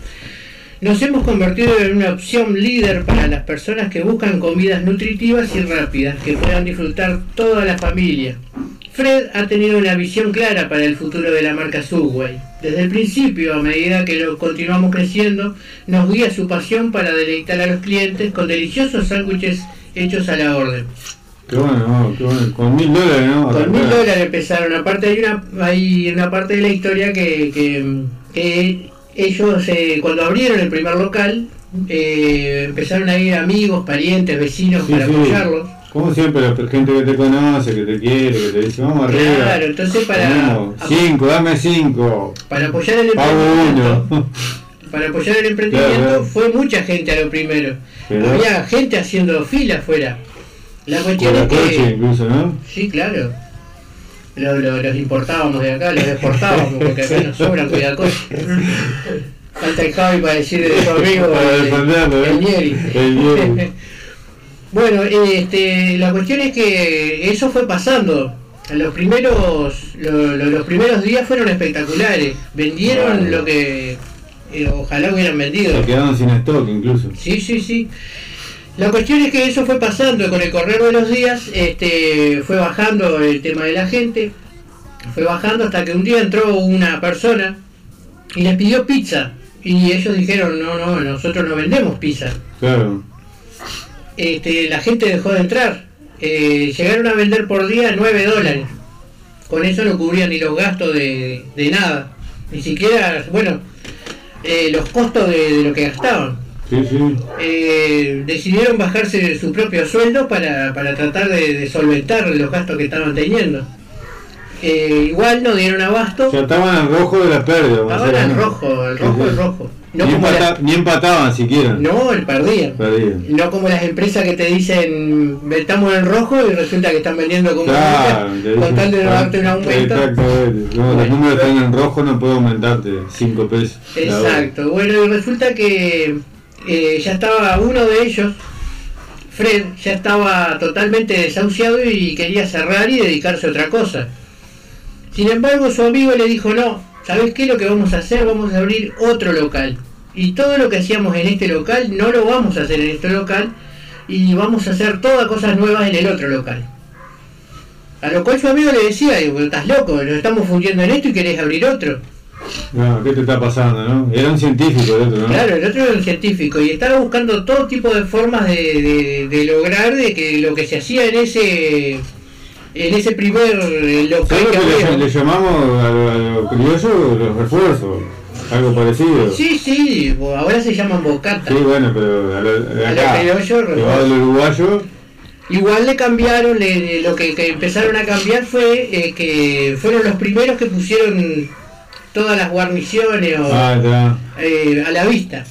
Nos hemos convertido en una opción líder para las personas que buscan comidas nutritivas y rápidas que puedan disfrutar toda la familia. Fred ha tenido una visión clara para el futuro de la marca Subway. Desde el principio, a medida que lo continuamos creciendo, nos guía su pasión para deleitar a los clientes con deliciosos sándwiches hechos a la orden. Qué bueno, no, qué bueno. Con mil dólares, ¿no? Con mil dólares empezaron. Aparte hay una, hay una parte de la historia que, que, que ellos eh, cuando abrieron el primer local eh, empezaron a ir amigos, parientes, vecinos Sí, para sí. apoyarlos. Como siempre, la gente que te conoce, que te quiere, que te dice, vamos arriba. Claro, entonces para, cinco, dame cinco. para apoyar el Pago emprendimiento, uno. para apoyar el emprendimiento Claro. fue mucha gente a lo primero. Pero- Había gente haciendo fila afuera. La cuestión Con es la que incluso, ¿no? sí, claro. Lo- lo- los importábamos de acá, los exportábamos, porque acá nos sobran cuidacoches. Falta el Javi para decir de su amigo Para el, defenderlo, ¿eh? el Nieri. El Nieri. *laughs* bueno, este, la cuestión es que eso fue pasando. Los primeros, lo- lo- los primeros días fueron espectaculares. Vendieron lo que eh, ojalá hubieran vendido. Se quedaron sin stock incluso. Sí, sí, sí. La cuestión es que eso fue pasando con el correr de los días, este, fue bajando el tema de la gente, fue bajando hasta que un día entró una persona y les pidió pizza. Y ellos dijeron, no, no, nosotros no vendemos pizza. Claro. Este, la gente dejó de entrar. Eh, llegaron a vender por día 9 dólares. Con eso no cubrían ni los gastos de, de nada. Ni siquiera, bueno, eh, los costos de- de lo que gastaban Sí, sí. eh, decidieron bajarse su propio sueldo para, para tratar de, de solventar los gastos que estaban teniendo. Eh, igual no dieron abasto, estaban al rojo de la pérdida. estaban al rojo, al rojo, al rojo. No ni, como, empata- la- ni empataban siquiera. no, el perdían. Perdían. No como las empresas que te dicen estamos en rojo y resulta que están vendiendo como Claro, te con dicen, tal de no darte un aumento. Exactamente. No, los Bueno. números están en rojo, no puedo aumentarte 5 pesos. Exacto, bueno, y resulta que eh, ya estaba uno de ellos, Fred, ya estaba totalmente desahuciado y quería cerrar y dedicarse a otra cosa. Sin embargo, su amigo le dijo, no, ¿sabes qué? Lo que vamos a hacer, vamos a abrir otro local. Y todo lo que hacíamos en este local no lo vamos a hacer en este local y vamos a hacer todas cosas nuevas en el otro local. A lo cual su amigo le decía, estás loco, nos estamos fundiendo en esto y querés abrir otro. No, ¿qué te está pasando, no? Era un científico el otro, ¿no? Claro, el otro era un científico y estaba buscando todo tipo de formas de, de- de lograr de que lo que se hacía en ese en ese primer eh, local ¿Sabes lo que que le, llamamos a lo, a lo criollo los refuerzos? Algo parecido. Sí, sí, ahora se llaman bocata. Sí, bueno, pero a lo, de A lo acá, criollo, que va refuerzo. del uruguayo, Igual le cambiaron, le- le- lo que, que empezaron a cambiar fue eh, que fueron los primeros que pusieron todas las guarniciones o, ah, eh, a la vista.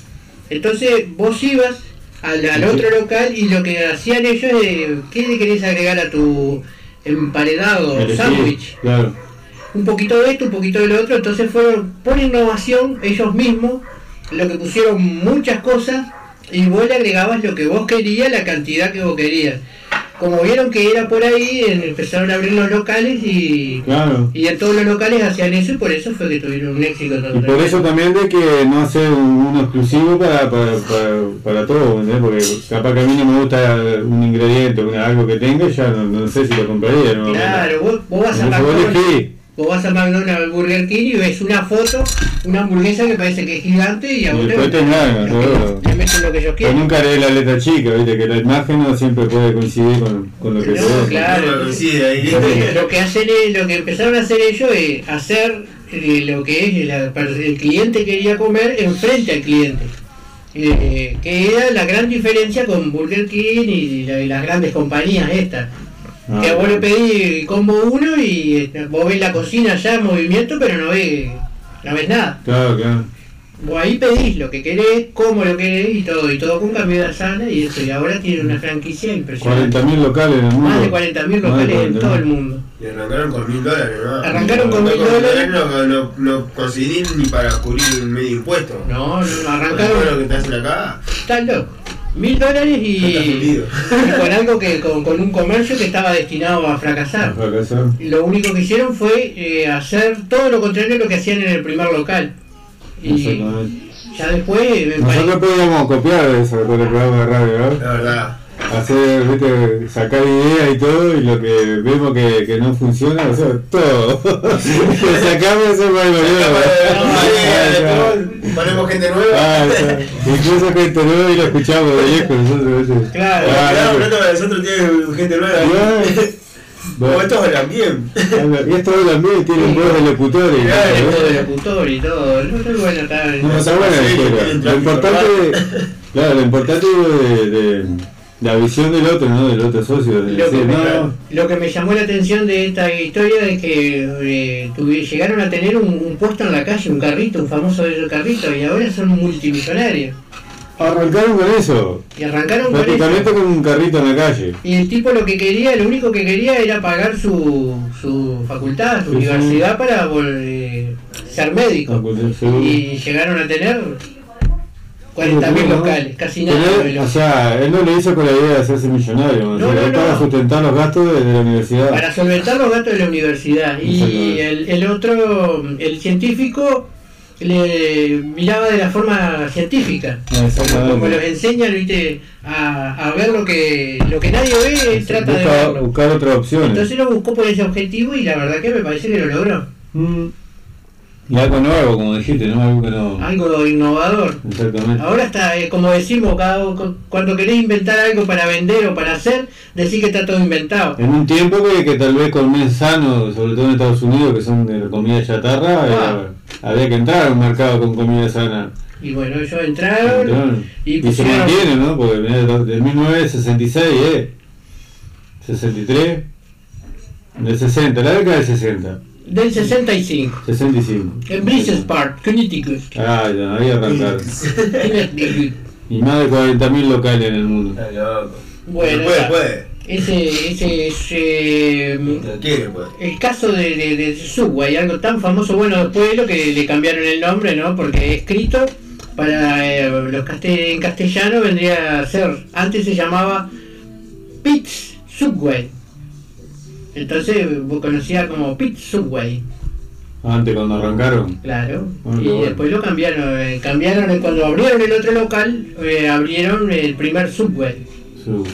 Entonces vos ibas al, al otro local y lo que hacían ellos es, ¿qué le querés agregar a tu emparedado sándwich? Claro. Un poquito de esto, un poquito de lo otro, entonces fueron por innovación ellos mismos, lo que pusieron muchas cosas y vos le agregabas lo que vos querías, la cantidad que vos querías. Como vieron que era por ahí, empezaron a abrir los locales y, Claro. y en todos los locales hacían eso y por eso fue que tuvieron un éxito. Y por eso también de que no hacer un- uno exclusivo para, para, para, para todo, ¿entendés? Porque capaz que a mí no me gusta un ingrediente, una, algo que tenga, ya no, no sé si lo compraría. ¿no? Claro, vos, vos vas a elegís. Vos vas a McDonald's al Burger King y ves una foto, una hamburguesa que parece que es gigante y a vos te meten lo que ellos Yo nunca haré la letra chica, viste, que la imagen no siempre puede coincidir con, con lo que No, se claro. No coincide ahí. Lo que, lo que hacen es- lo que empezaron a hacer ellos es hacer eh, lo que es la- el cliente quería comer enfrente al cliente. Eh, que era la gran diferencia con Burger King y, la- y las grandes compañías estas. Ah, que vos le pedís combo uno y eh, vos ves la cocina ya en movimiento, pero no ves, no ves nada. Claro, claro. Vos ahí pedís lo que querés, cómo lo querés y todo, y todo con comida sana y eso. Y ahora tiene una franquicia impresionante. 40.000 locales en el mundo. Más de 40.000 locales en todo el mundo. Y arrancaron con mil dólares, ¿no? Arrancaron con mil dólares. No, no, no conseguí ni para cubrir el medio impuesto. No, no, arrancaron. todo lo que te hacen acá, Estás loco. Mil dólares y, y con algo que con, con un comercio que estaba destinado a fracasar. Lo único que hicieron fue eh, hacer todo lo contrario a lo que hacían en el primer local. Y ya después eh, Nosotros podíamos copiar eso con el programa de radio, ¿no? La verdad. Hacer, viste, sacar ideas y todo, y lo que vemos que, que no funciona, o sea, todo. Lo sacamos hacemos algo nuevo. Ponemos gente nueva. Ah, o sea, incluso gente nueva y lo escuchamos de lejos nosotros. Claro, Ah, Claro, no, nosotros nosotros tienen gente nueva. Bueno. Como estos hablan bien. Y esto también tiene un voz de locutor y Claro, ¿no? modo de locutor y todo. No está bueno, está No, está buena la tienen Lo importante, claro, lo importante de, de, la visión del otro, ¿no? Del otro socio. de Lo que, me, no, lo que me llamó la atención de esta historia es que eh, llegaron a tener un, un puesto en la calle, un carrito, un famoso carrito, y ahora son multimillonarios. arrancaron con eso. Y arrancaron con eso. Con un carrito en la calle. Y el tipo lo que quería, lo único que quería era pagar su, su facultad, su Sí, sí. universidad para eh, ser médico. Y llegaron a tener 40.000 ¿no? locales, casi nada. De él, o sea, él no lo hizo con la idea de hacerse millonario, o No, sea, no, es para no. sustentar los gastos de, de la universidad. para solventar los gastos de la universidad. Y el, el otro, el científico, le miraba de la forma científica. Como los enseñan ¿viste? A, a ver lo que lo que nadie ve, él trata de Busca- verlo. buscar otras opciones. Entonces lo buscó por ese objetivo y la verdad que me parece que lo logró. Mm. Y algo nuevo, como dijiste, ¿no? Algo que no. Algo innovador. Exactamente. Ahora está, eh, como decimos, cada, cu- cuando querés inventar algo para vender o para hacer, decís que está todo inventado. En un tiempo que, que tal vez comer sano, sobre todo en Estados Unidos, que son de comida chatarra, Ah. eh, había que entrar a un mercado con comida sana. Y bueno, ellos entraron Entraron. y Y, se pusieron... mantiene, ¿no? Porque mirá, de 1966, ¿eh? 63, del 60, la década del 60, Del 65. 65. En Bridges Park, Connecticut. Ah, ya, ahí arrancaron. Connecticut. *laughs* Y más de 40.000 locales en el mundo. Bueno, puede, puede. ese, ese es eh, el caso de, de, de Subway, algo tan famoso, bueno, después de lo que le cambiaron el nombre, ¿no? Porque escrito para eh, los caste- en castellano vendría a ser, antes se llamaba Pete's Subway. Entonces vos conocías como Pete's Subway, Antes cuando arrancaron. claro. Y bueno. después lo cambiaron, eh, cambiaron eh, cuando abrieron el otro local, eh, abrieron el primer Subway. Su,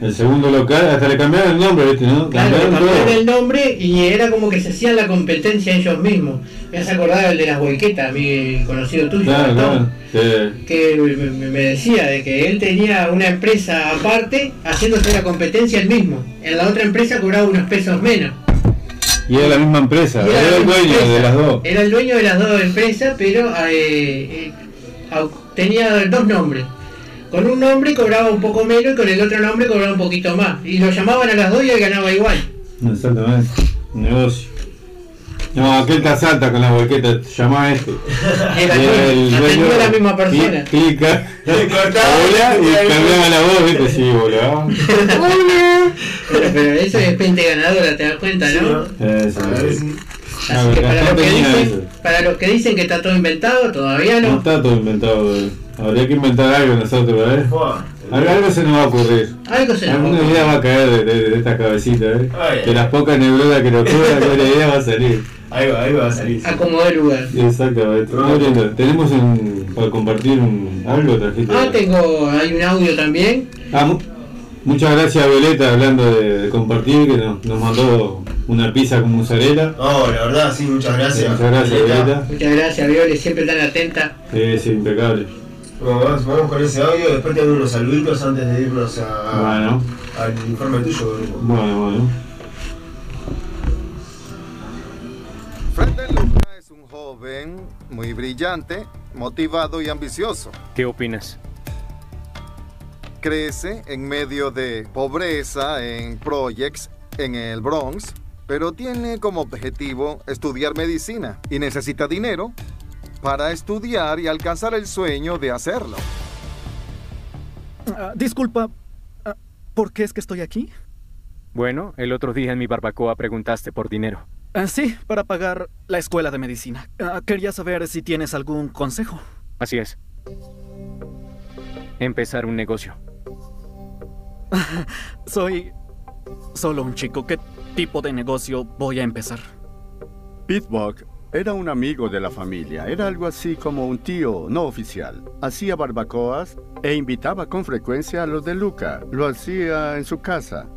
el segundo local, hasta le cambiaron el nombre, ¿viste? ¿no? Claro, Cambiaron cambiaron el nombre y era como que se hacían la competencia ellos mismos. Me has acordado el de las boiquetas, mi conocido tuyo, Claro, Gastón, claro. sí. que me, decía de que él tenía una empresa aparte haciéndose la competencia él mismo. En la otra empresa cobraba unos pesos menos. Y era la misma empresa, era, el dueño empresa. de las dos. Era el dueño de las dos empresas, pero eh, eh, tenía dos nombres. Con un nombre cobraba un poco menos y con el otro nombre cobraba un poquito más. Y lo llamaban a las dos y él ganaba igual. Exactamente, negocio. No, aquel te asalta con la volqueta, llama a este. *laughs* Era Y el- atendió a la misma persona. cli- Clica, cortaba, hola, y cambiaba la voz, ¿viste? Sí, hola. Pero, *laughs* pero eso es gente ganadora, te das cuenta, ¿no? Eso, eso. Así que para los que, dicen, para los que dicen que está todo inventado, todavía No no. está todo inventado. Habría que inventar algo nosotros, ¿eh? Algo, algo se nos va a ocurrir. Algo se nos va a Alguna idea va a caer de, de, de esta cabecita, ¿eh? Ay, de las pocas neuronas que nos quedan, alguna idea va a salir. Ahí va, ahí va a salir. Acomodó el lugar. Exactamente. Lindo. Tenemos un, para compartir un, algo, trajiste. Ah, tengo, hay un audio también. Ah, mu- muchas gracias a Violeta hablando de, de compartir, que nos, nos mandó una pizza con mozzarella. No, la verdad, sí, muchas gracias. Muchas gracias, Violeta. Muchas gracias, Viole, siempre tan atenta. Sí, sí, impecable. Bueno, vamos, vamos con ese audio, después tengo unos saluditos antes de irnos a, Bueno, al informe tuyo, grupo. bueno, bueno. Luca es un joven muy brillante, motivado y ambicioso. ¿Qué opinas? Crece en medio de pobreza en projects en el Bronx, pero tiene como objetivo estudiar medicina y necesita dinero para estudiar y alcanzar el sueño de hacerlo. Ah, disculpa, ah, ¿por qué es que estoy aquí? Bueno, el otro día en mi barbacoa preguntaste por dinero. Ah, sí, para pagar la escuela de medicina. Ah, quería saber si tienes algún consejo. Así es. Empezar un negocio. *laughs* Soy solo un chico. ¿Qué tipo de negocio voy a empezar? Pitbuck era un amigo de la familia, era algo así como un tío no oficial. Hacía barbacoas e invitaba con frecuencia a los de Luca. Lo hacía en su casa.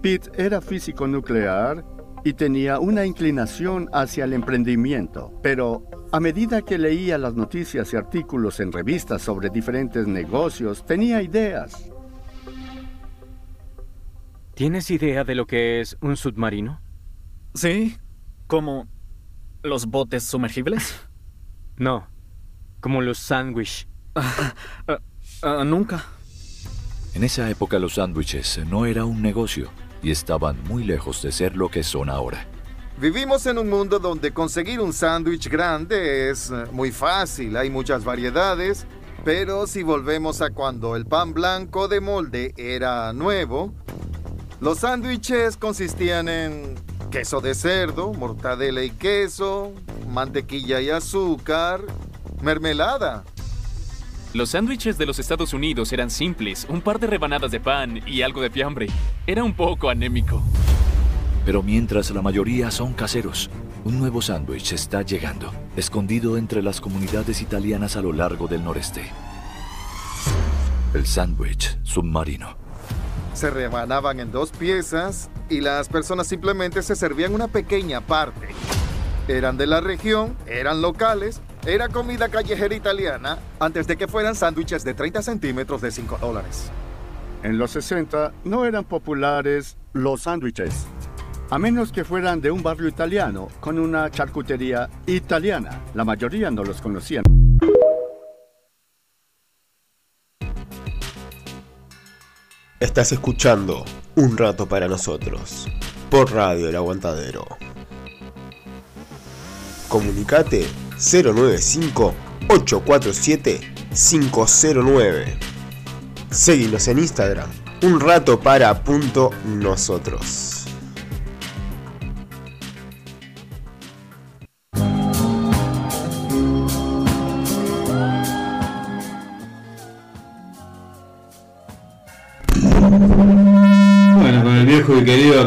Pete era físico nuclear y tenía una inclinación hacia el emprendimiento, pero a medida que leía las noticias y artículos en revistas sobre diferentes negocios, tenía ideas. ¿Tienes idea de lo que es un submarino? Sí, como los botes sumergibles. No, como los sándwich. Ah, ah, ah, nunca. En esa época los sándwiches no era un negocio y estaban muy lejos de ser lo que son ahora. Vivimos en un mundo donde conseguir un sándwich grande es eh, muy fácil, hay muchas variedades, pero si volvemos a cuando el pan blanco de molde era nuevo, los sándwiches consistían en queso de cerdo, mortadela y queso, mantequilla y azúcar, mermelada. Los sándwiches de los Estados Unidos eran simples, un par de rebanadas de pan y algo de fiambre. Era un poco anémico. Pero mientras la mayoría son caseros, un nuevo sándwich está llegando, escondido entre las comunidades italianas a lo largo del noreste. El sándwich submarino. Se rebanaban en dos piezas y las personas simplemente se servían una pequeña parte. Eran de la región, eran locales, era comida callejera italiana antes de que fueran sándwiches de 30 centímetros de 5 dólares. En los 60 no eran populares los sándwiches, a menos que fueran de un barrio italiano con una charcutería italiana. La mayoría no los conocían. Estás escuchando Un Rato para Nosotros por Radio El Aguantadero. Comunicate 095-847-509. Seguinos en Instagram, un rato para punto nosotros.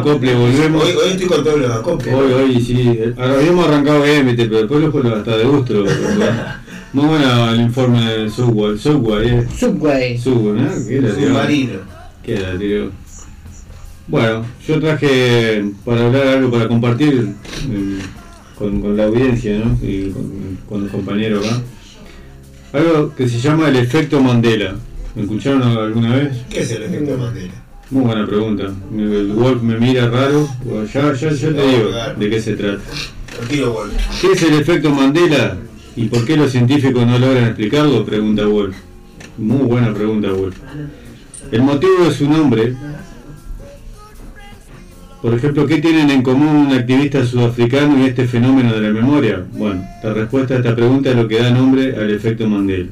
Acople volvemos. Hoy, hoy estoy con todos los acoples. Hoy, hoy sí. Habíamos arrancado ¿viste? pero después lo fue hasta de gusto. *laughs* Muy bueno el informe del Subway. Subway, ¿eh? Subway. Subway, ¿no? ¿Qué era, tío? Submarino. ¿Qué era, tío? Bueno, yo traje para hablar algo para compartir eh, con, con la audiencia, ¿no? Y con, con los compañeros acá. Algo que se llama el efecto Mandela. ¿Me escucharon alguna vez? ¿Qué es el efecto Mandela? Muy buena pregunta. El Wolf me mira raro. Ya, ya, ya te digo de qué se trata. ¿Qué es el efecto Mandela y por qué los científicos no logran explicarlo? Pregunta Wolf. Muy buena pregunta, Wolf. El motivo de su nombre. Por ejemplo, ¿qué tienen en común un activista sudafricano y este fenómeno de la memoria? Bueno, la respuesta a esta pregunta es lo que da nombre al efecto Mandela.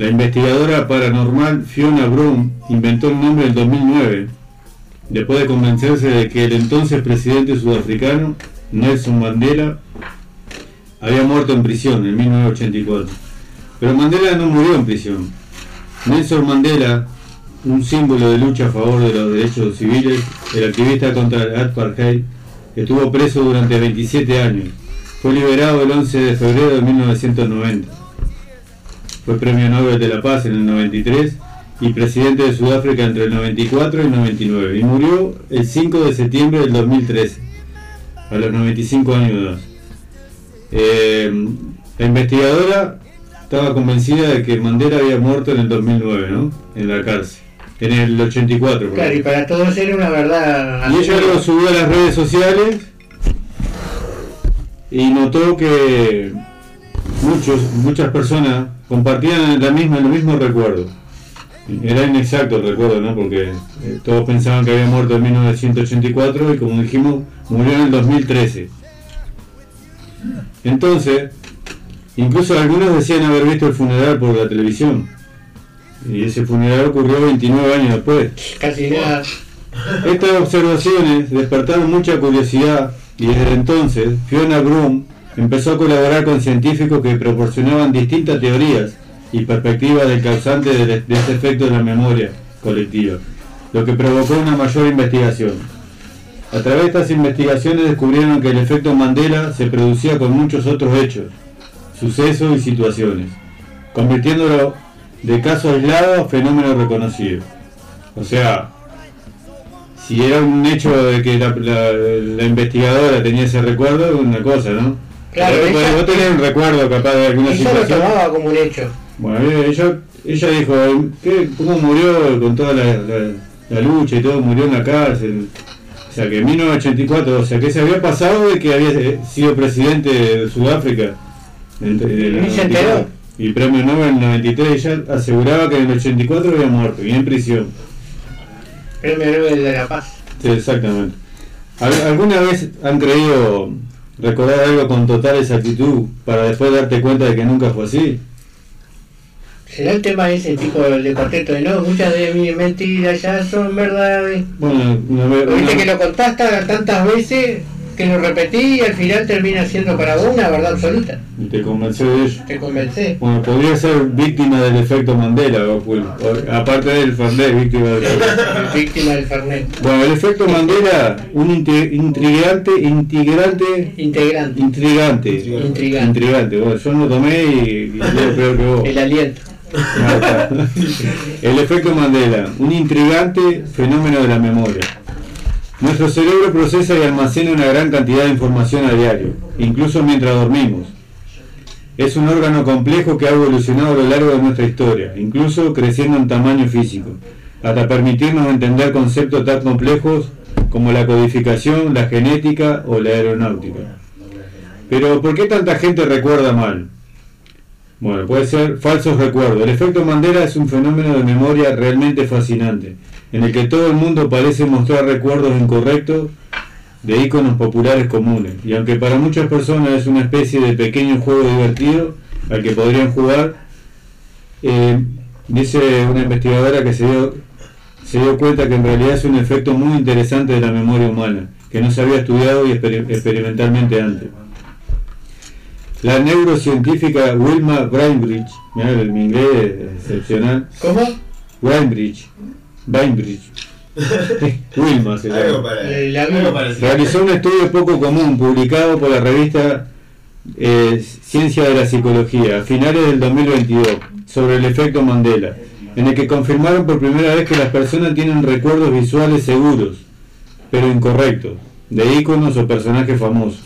La investigadora paranormal Fiona Broom inventó el nombre en 2009, después de convencerse de que el entonces presidente sudafricano, Nelson Mandela, había muerto en prisión en 1984. Pero Mandela no murió en prisión. Nelson Mandela, un símbolo de lucha a favor de los derechos civiles, el activista contra el apartheid, estuvo preso durante 27 años. Fue liberado el 11 de febrero de 1990. Fue Premio Nobel de la Paz en el 93 y presidente de Sudáfrica entre el 94 y el 99. Y murió el 5 de septiembre del 2013, a los 95 años. Eh, la investigadora estaba convencida de que Mandela había muerto en el 2009, ¿no? En la cárcel. En el 84. por Claro, y para todos era una verdad. y ella lo subió a las redes sociales y notó que muchos, muchas personas compartían la misma, el mismo recuerdo. Era inexacto el recuerdo, ¿no? Porque eh, todos pensaban que había muerto en 1984 y como dijimos, murió en el 2013. Entonces, incluso algunos decían haber visto el funeral por la televisión. Y ese funeral ocurrió 29 años después. Casi nada. Estas observaciones despertaron mucha curiosidad y desde entonces Fiona Broom empezó a colaborar con científicos que proporcionaban distintas teorías y perspectivas del causante de, de este efecto de la memoria colectiva, lo que provocó una mayor investigación. A través de estas investigaciones descubrieron que el efecto Mandela se producía con muchos otros hechos, sucesos y situaciones, convirtiéndolo de caso aislado a fenómeno reconocido. O sea, si era un hecho de que la investigadora tenía ese recuerdo, es una cosa, ¿no? Claro, Pero vos- ella- vos tenés un recuerdo capaz de alguna Ella lo situación. tomaba como un hecho. Bueno, ella, ella dijo, ¿qué, ¿cómo murió con toda la, la- la lucha y todo? Murió en la cárcel. O sea, que en 1984, o sea, que se había pasado de que había eh, sido presidente de Sudáfrica. De- de la Ni se enteró. y premio Nobel en el 93, ya aseguraba que en el 84 había muerto y en prisión. Premio Nobel de la Paz. Sí, exactamente. ¿Al- ¿Alguna vez han creído recordar algo con total exactitud para después darte cuenta de que nunca fue así? ¿Será el tema ese tipo de cuarteto de no? Muchas de mis mentiras ya son verdades. Bueno, una vez- Viste una- que lo contaste tantas veces que lo repetí y al final termina siendo para vos una verdad absoluta. y te convenció de ello. Te convencé. Bueno, podría ser víctima del efecto Mandela. O- aparte del Fernet, víctima del *laughs* Víctima del Fernet. Bueno, el efecto Mandela, un intrigante, integrante, Integrante. intrigante, Intrigante. intrigante. Bueno, yo no lo tomé y, yo peor que vos. El aliento. *laughs* El efecto Mandela, un intrigante fenómeno de la memoria. Nuestro cerebro procesa y almacena una gran cantidad de información a diario, incluso mientras dormimos. Es un órgano complejo que ha evolucionado a lo largo de nuestra historia, incluso creciendo en tamaño físico, hasta permitirnos entender conceptos tan complejos como la codificación, la genética o la aeronáutica. Pero, ¿por qué tanta gente recuerda mal? Bueno, puede ser falsos recuerdos. El efecto Mandela es un fenómeno de memoria realmente fascinante, en el que todo el mundo parece mostrar recuerdos incorrectos de íconos populares comunes. Y aunque para muchas personas es una especie de pequeño juego divertido al que podrían jugar, eh, dice una investigadora que se dio, se dio cuenta que en realidad es un efecto muy interesante de la memoria humana, que no se había estudiado y exper- experimentalmente antes. La neurocientífica Wilma Bainbridge, mirá, el- mi inglés es excepcional. ¿Cómo? Bainbridge. Bainbridge. *laughs* Wilma se llama. Algo para- Eh. Realizó un estudio poco común publicado por la revista eh, Ciencia de la Psicología a finales del 2022 sobre el efecto Mandela, en el que confirmaron por primera vez que las personas tienen recuerdos visuales seguros, pero incorrectos, de íconos o personajes famosos.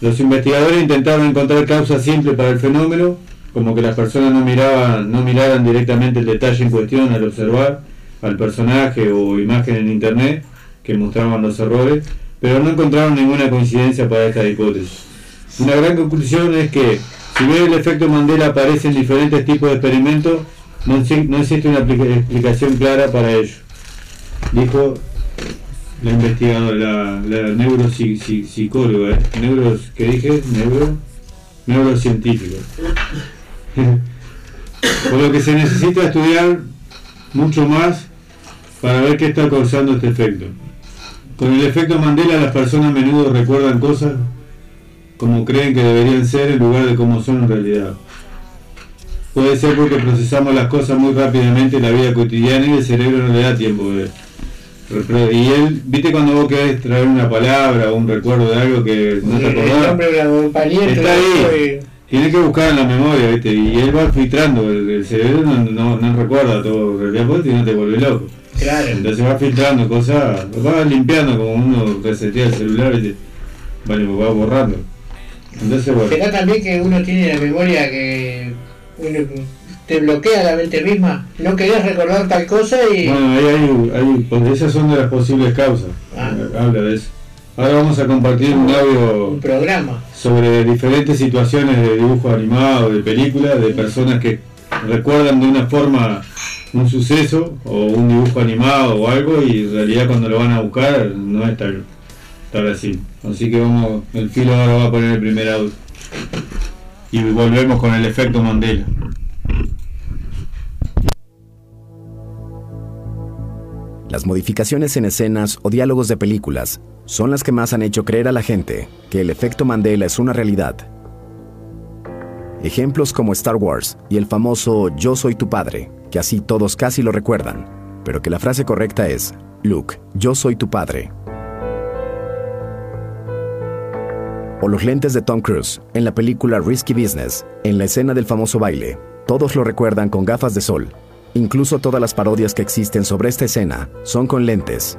Los investigadores intentaron encontrar causas simples para el fenómeno, como que las personas no miraban, no miraran directamente el detalle en cuestión al observar al personaje o imagen en internet que mostraban los errores, pero no encontraron ninguna coincidencia para esta hipótesis. Una gran conclusión es que si bien el efecto Mandela aparece en diferentes tipos de experimentos, no, exi- no existe una explicación clara para ello. Dijo la investigadora, la, la neuropsicóloga, ¿eh? Neuros, ¿qué dije? Neuro, neurocientífica. *laughs* Por lo que se necesita estudiar mucho más para ver qué está causando este efecto. Con el efecto Mandela las personas a menudo recuerdan cosas como creen que deberían ser en lugar de como son en realidad. Puede ser porque procesamos las cosas muy rápidamente en la vida cotidiana y el cerebro no le da tiempo de Y él, viste cuando vos querés traer una palabra o un recuerdo de algo que no te El acordás, está ahí. Tienes que buscar en la memoria, viste, y él va filtrando, el, el cerebro no, no, no recuerda todo, en realidad si no te vuelve loco. Claro. Entonces va filtrando cosas, va limpiando como uno resetea el celular y vale, va borrando. Entonces bueno. ¿Será también que uno tiene la memoria que uno te bloquea la mente misma? No querés recordar tal cosa y... Bueno, ahí hay, hay, pues esas son de las posibles causas. Eh, Habla de eso. Ahora vamos a compartir un audio Un programa. sobre diferentes situaciones de dibujo animado, de películas, de personas que recuerdan de una forma un suceso o un dibujo animado o algo y en realidad cuando lo van a buscar no es tal, así. Así que vamos, el filo ahora va a poner el primer audio. Y volvemos con el efecto Mandela. Las modificaciones en escenas o diálogos de películas son las que más han hecho creer a la gente que el efecto Mandela es una realidad. Ejemplos como Star Wars y el famoso Yo soy tu padre, que así todos casi lo recuerdan, pero que la frase correcta es, Luke, yo soy tu padre. O los lentes de Tom Cruise en la película Risky Business, en la escena del famoso baile. Todos lo recuerdan con gafas de sol. Incluso todas las parodias que existen sobre esta escena son con lentes.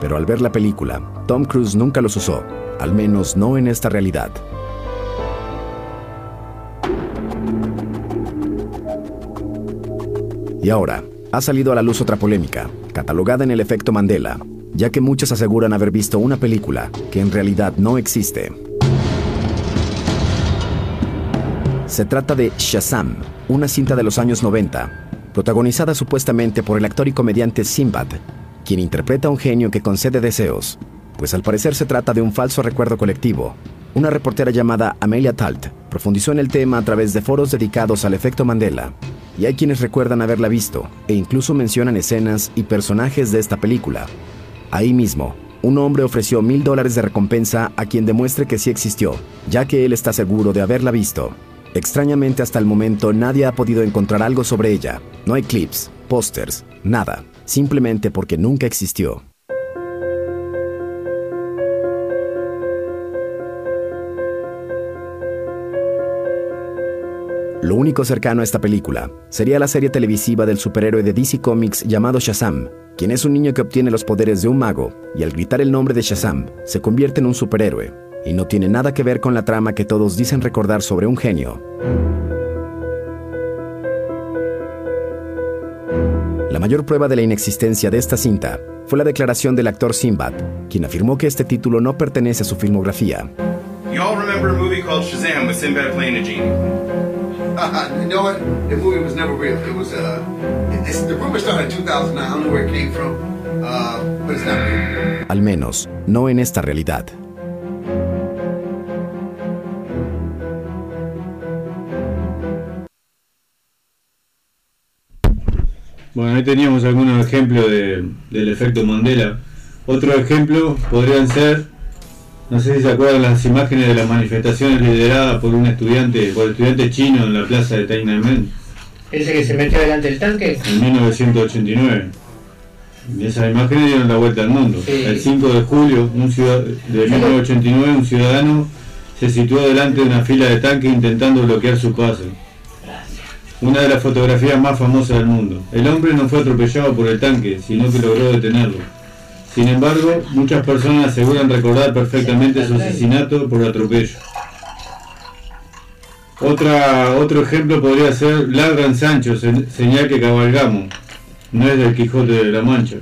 Pero al ver la película, Tom Cruise nunca los usó, al menos no en esta realidad. Y ahora, ha salido a la luz otra polémica, catalogada en el efecto Mandela, ya que muchos aseguran haber visto una película que en realidad no existe. Se trata de Shazam, una cinta de los años 90, protagonizada supuestamente por el actor y comediante Simbad, quien interpreta a un genio que concede deseos, pues al parecer se trata de un falso recuerdo colectivo. Una reportera llamada Amelia Talt profundizó en el tema a través de foros dedicados al efecto Mandela, y hay quienes recuerdan haberla visto e incluso mencionan escenas y personajes de esta película. Ahí mismo, un hombre ofreció mil dólares de recompensa a quien demuestre que sí existió, ya que él está seguro de haberla visto. Extrañamente hasta el momento nadie ha podido encontrar algo sobre ella. No hay clips, pósters, nada, simplemente porque nunca existió. Lo único cercano a esta película sería la serie televisiva del superhéroe de DC Comics llamado Shazam, quien es un niño que obtiene los poderes de un mago y al gritar el nombre de Shazam se convierte en un superhéroe, y no tiene nada que ver con la trama que todos dicen recordar sobre un genio. La mayor prueba de la inexistencia de esta cinta fue la declaración del actor Sinbad, quien afirmó que este título no pertenece a su filmografía. Shazam Sinbad? Uh, you know what? The movie was never real. It was, uh, it's, the rumor started in 2009. I don't know where it came from, uh, but it's not real. Al menos, no en esta realidad. Bueno, ahí teníamos algunos ejemplos de- del efecto Mandela. Otro ejemplo podrían ser, no sé si se acuerdan las imágenes de las manifestaciones lideradas por un estudiante, por estudiantes chinos en la plaza de Tiananmen Ese que se metió delante del tanque. en 1989. Y esas imágenes dieron la vuelta al mundo. Sí. El 5 de julio un ciudad- de 1989 un ciudadano se situó delante de una fila de tanques intentando bloquear su paso. Una de las fotografías más famosas del mundo. El hombre no fue atropellado por el tanque, sino que logró detenerlo. Sin embargo, muchas personas aseguran recordar perfectamente su asesinato por atropello. Otra, otro ejemplo podría ser Ladran Sancho, se- señal que cabalgamos. No es del Quijote de la Mancha.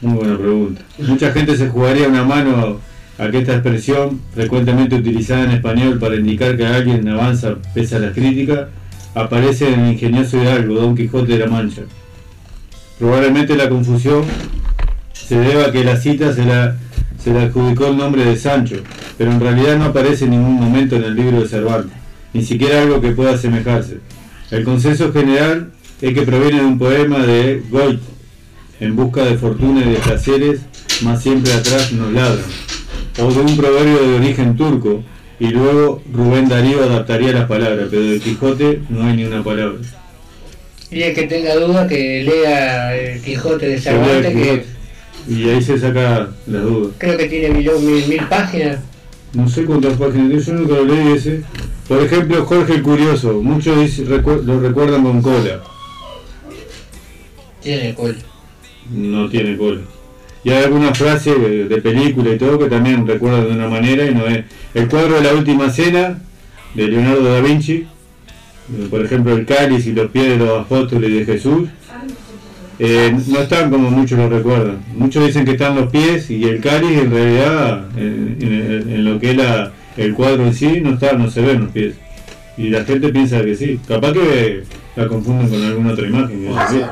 Muy buena pregunta. Mucha gente se jugaría una mano a que esta expresión, frecuentemente utilizada en español para indicar que alguien avanza pese a las críticas, aparece en el ingenioso hidalgo Don Quijote de la Mancha. Probablemente la confusión se deba a que la cita se la, se le adjudicó el nombre de Sancho, pero en realidad no aparece en ningún momento en el libro de Cervantes, ni siquiera algo que pueda asemejarse. El consenso general es que proviene de un poema de Goethe, en busca de fortuna y de placeres, más siempre atrás nos ladran, o de un proverbio de origen turco, y luego Rubén Darío adaptaría las palabras, pero de Quijote no hay ni una palabra. Y el que tenga duda que lea el Quijote de Cervantes, que Y ahí se saca las dudas. creo que tiene mil, mil, mil páginas. No sé cuántas páginas yo nunca lo leí ese. Por ejemplo, Jorge el Curioso, muchos dice- recu- lo recuerdan con cola. Tiene cola. No tiene cola. Y hay algunas frases de, de película y todo que también recuerdan de una manera y no es. El cuadro de la última cena de Leonardo da Vinci, por ejemplo el cáliz y los pies de los apóstoles de Jesús, eh, no están como muchos lo recuerdan. Muchos dicen que están los pies y el cáliz en realidad en, en- en lo que es la- el cuadro en sí no está, no se ven los pies. Y la gente piensa que sí. Capaz que la confunden con alguna otra imagen. que sé.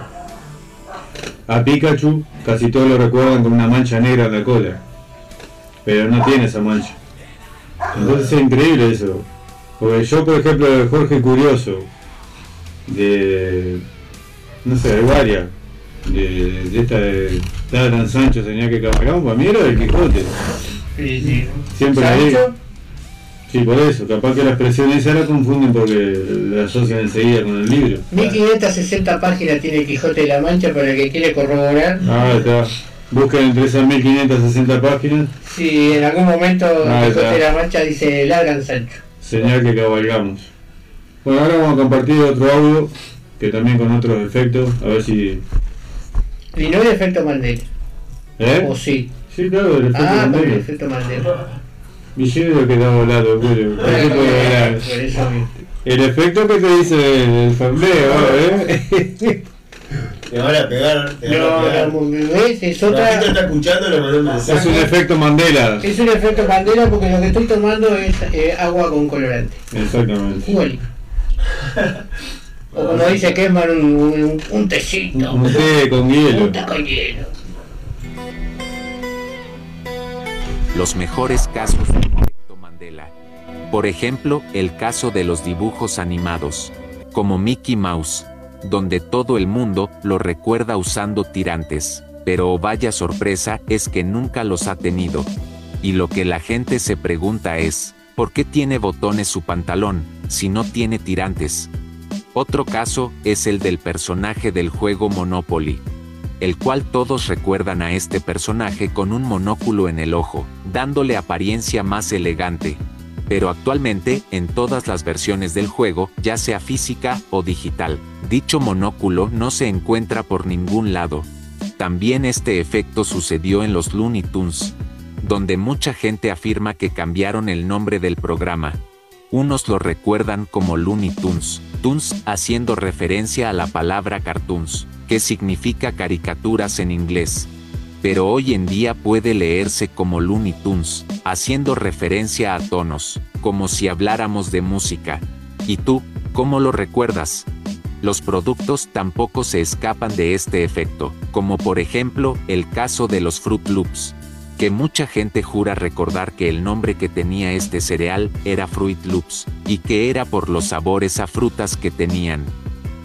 A Pikachu casi todos lo recuerdan con una mancha negra en la cola. Pero no tiene esa mancha. Entonces es increíble eso. Porque yo, por ejemplo, de Jorge Curioso, de. no sé, de varias, de, de esta de Ladran Sancho, señal que cabalgamos, para mí era del Quijote. Sí, sí. Siempre ¿Sancho? Sí, por eso, capaz que la expresión esa la confunden porque la asocian enseguida con el libro. 1560 páginas tiene el Quijote de la Mancha para el que quiere corroborar. Ah, está. Busquen entre esas 1560 páginas, Si en algún momento el Ah, Quijote está. de la Mancha dice Ladran Sancho. señal que cabalgamos. Bueno, ahora vamos a compartir otro audio que también con otros efectos, a ver si. Y no el efecto Mandela. ¿Eh? ¿O sí? Sí, claro, el efecto Ah, por el Mandela. efecto Mandela. Que estamos hablando, Julio. ¿Por qué puedo hablar? El efecto que te dice el, el fandeo, ¿eh? *laughs* Te van a pegar, te van a No, pegar. no, ¿ves? Es La otra. gente está escuchando, le mandó un mensaje. Es un efecto Mandela. Es un efecto bandera porque lo que estoy tomando es eh, agua con colorante. Exactamente. Igualito. *laughs* O como dice Kesman, un, un, un tecito. Un té con hielo. Un té con hielo. los mejores casos del efecto Mandela. Por ejemplo, el caso de los dibujos animados, como Mickey Mouse, donde todo el mundo lo recuerda usando tirantes, pero vaya sorpresa es que nunca los ha tenido. Y lo que la gente se pregunta es, ¿por qué tiene botones su pantalón, si no tiene tirantes? Otro caso es el del personaje del juego Monopoly, el cual todos recuerdan a este personaje con un monóculo en el ojo, dándole apariencia más elegante. Pero actualmente, en todas las versiones del juego, ya sea física o digital, dicho monóculo no se encuentra por ningún lado. También este efecto sucedió en los Looney Tunes, donde mucha gente afirma que cambiaron el nombre del programa. Unos lo recuerdan como Looney Tunes, Tunes haciendo referencia a la palabra cartoons, que significa caricaturas en inglés. Pero hoy en día puede leerse como Looney Tunes, haciendo referencia a tonos, como si habláramos de música. ¿Y tú, cómo lo recuerdas? Los productos tampoco se escapan de este efecto, como por ejemplo el caso de los Fruit Loops, que mucha gente jura recordar que el nombre que tenía este cereal era Fruit Loops, y que era por los sabores a frutas que tenían.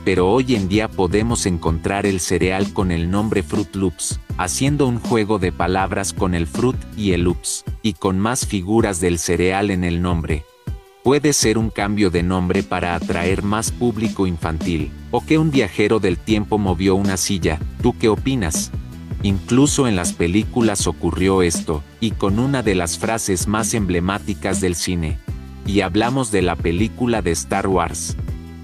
Pero hoy en día podemos encontrar el cereal con el nombre Fruit Loops, haciendo un juego de palabras con el fruit y el loops, y con más figuras del cereal en el nombre. Puede ser un cambio de nombre para atraer más público infantil, o que un viajero del tiempo movió una silla, ¿tú qué opinas? Incluso en las películas ocurrió esto, y con una de las frases más emblemáticas del cine. Y hablamos de la película de Star Wars,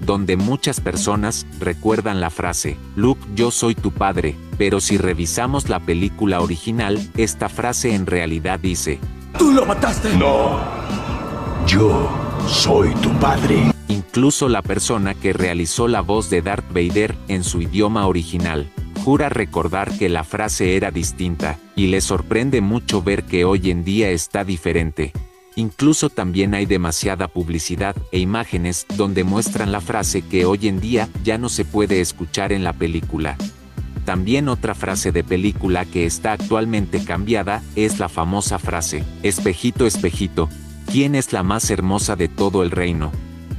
donde muchas personas recuerdan la frase, Luke yo soy tu padre, pero si revisamos la película original, esta frase en realidad dice, ¡Tú lo mataste! ¡No! Yo soy tu padre. Incluso la persona que realizó la voz de Darth Vader en su idioma original, jura recordar que la frase era distinta, y le sorprende mucho ver que hoy en día está diferente. Incluso también hay demasiada publicidad e imágenes donde muestran la frase que hoy en día ya no se puede escuchar en la película. También otra frase de película que está actualmente cambiada es la famosa frase, espejito, espejito, ¿quién es la más hermosa de todo el reino?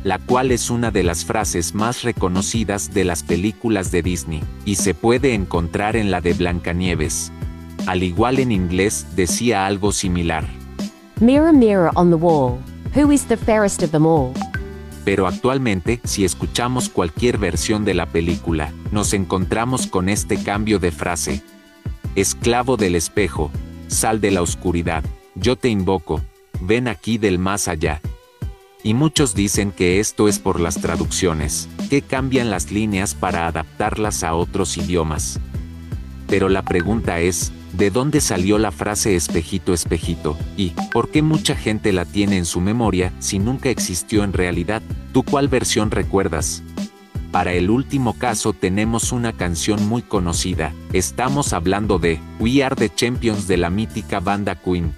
La cual es una de las frases más reconocidas de las películas de Disney, y se puede encontrar en la de Blancanieves. Al igual en inglés decía algo similar. Mirror, mirror on the wall, who is the fairest of them all? Pero actualmente, si escuchamos cualquier versión de la película, nos encontramos con este cambio de frase. Esclavo del espejo, sal de la oscuridad, yo te invoco, ven aquí del más allá. Y muchos dicen que esto es por las traducciones, que cambian las líneas para adaptarlas a otros idiomas. Pero la pregunta es, ¿de dónde salió la frase espejito espejito? ¿Y por qué mucha gente la tiene en su memoria si nunca existió en realidad? ¿Tú cuál versión recuerdas? Para el último caso tenemos una canción muy conocida, estamos hablando de We Are the Champions de la mítica banda Queen,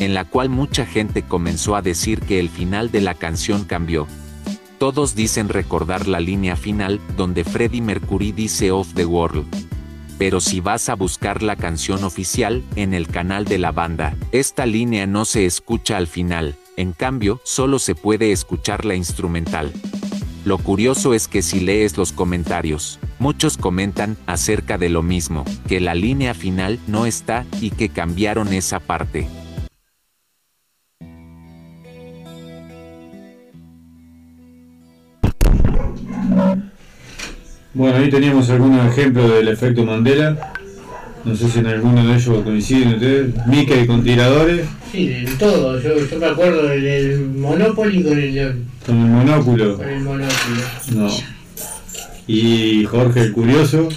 en la cual mucha gente comenzó a decir que el final de la canción cambió. Todos dicen recordar la línea final donde Freddie Mercury dice Off the World. Pero si vas a buscar la canción oficial en el canal de la banda, esta línea no se escucha al final, en cambio, solo se puede escuchar la instrumental. Lo curioso es que si lees los comentarios, muchos comentan acerca de lo mismo, que la línea final no está y que cambiaron esa parte. Bueno, ahí teníamos algunos ejemplos del efecto Mandela. No sé si en alguno de ellos coinciden ustedes. Mickey con tiradores, Sí, de todo. Yo, yo me acuerdo del, del Monopoly con el, con el monóculo. con el monóculo. No. Y Jorge el Curioso.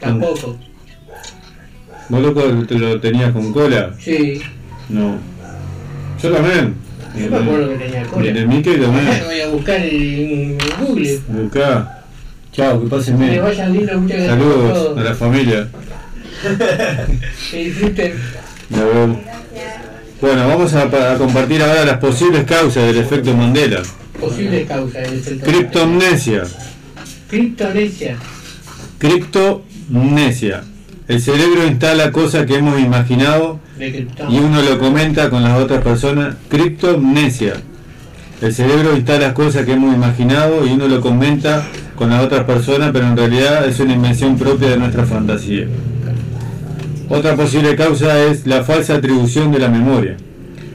Tampoco. ¿Vos loco te lo tenías con cola? Sí. No. Yo también. Yo me acuerdo que tenía cola. Y en el Mickey también. *laughs* Voy a buscar en, en Google. Buscá. Chao, que pasen Que bien. vayan lindo, muchas gracias por Saludos a la familia. *laughs* Que disfruten. Bueno, vamos a, a compartir ahora las posibles causas del efecto Mandela. Posibles causas del efecto. Criptomnesia. Criptonesia. Criptomnesia. El cerebro instala cosas que hemos imaginado y uno lo comenta con las otras personas. Criptomnesia. El cerebro instala cosas que hemos imaginado y uno lo comenta con las otras personas, pero en realidad es una invención propia de nuestra fantasía. Otra posible causa es la falsa atribución de la memoria.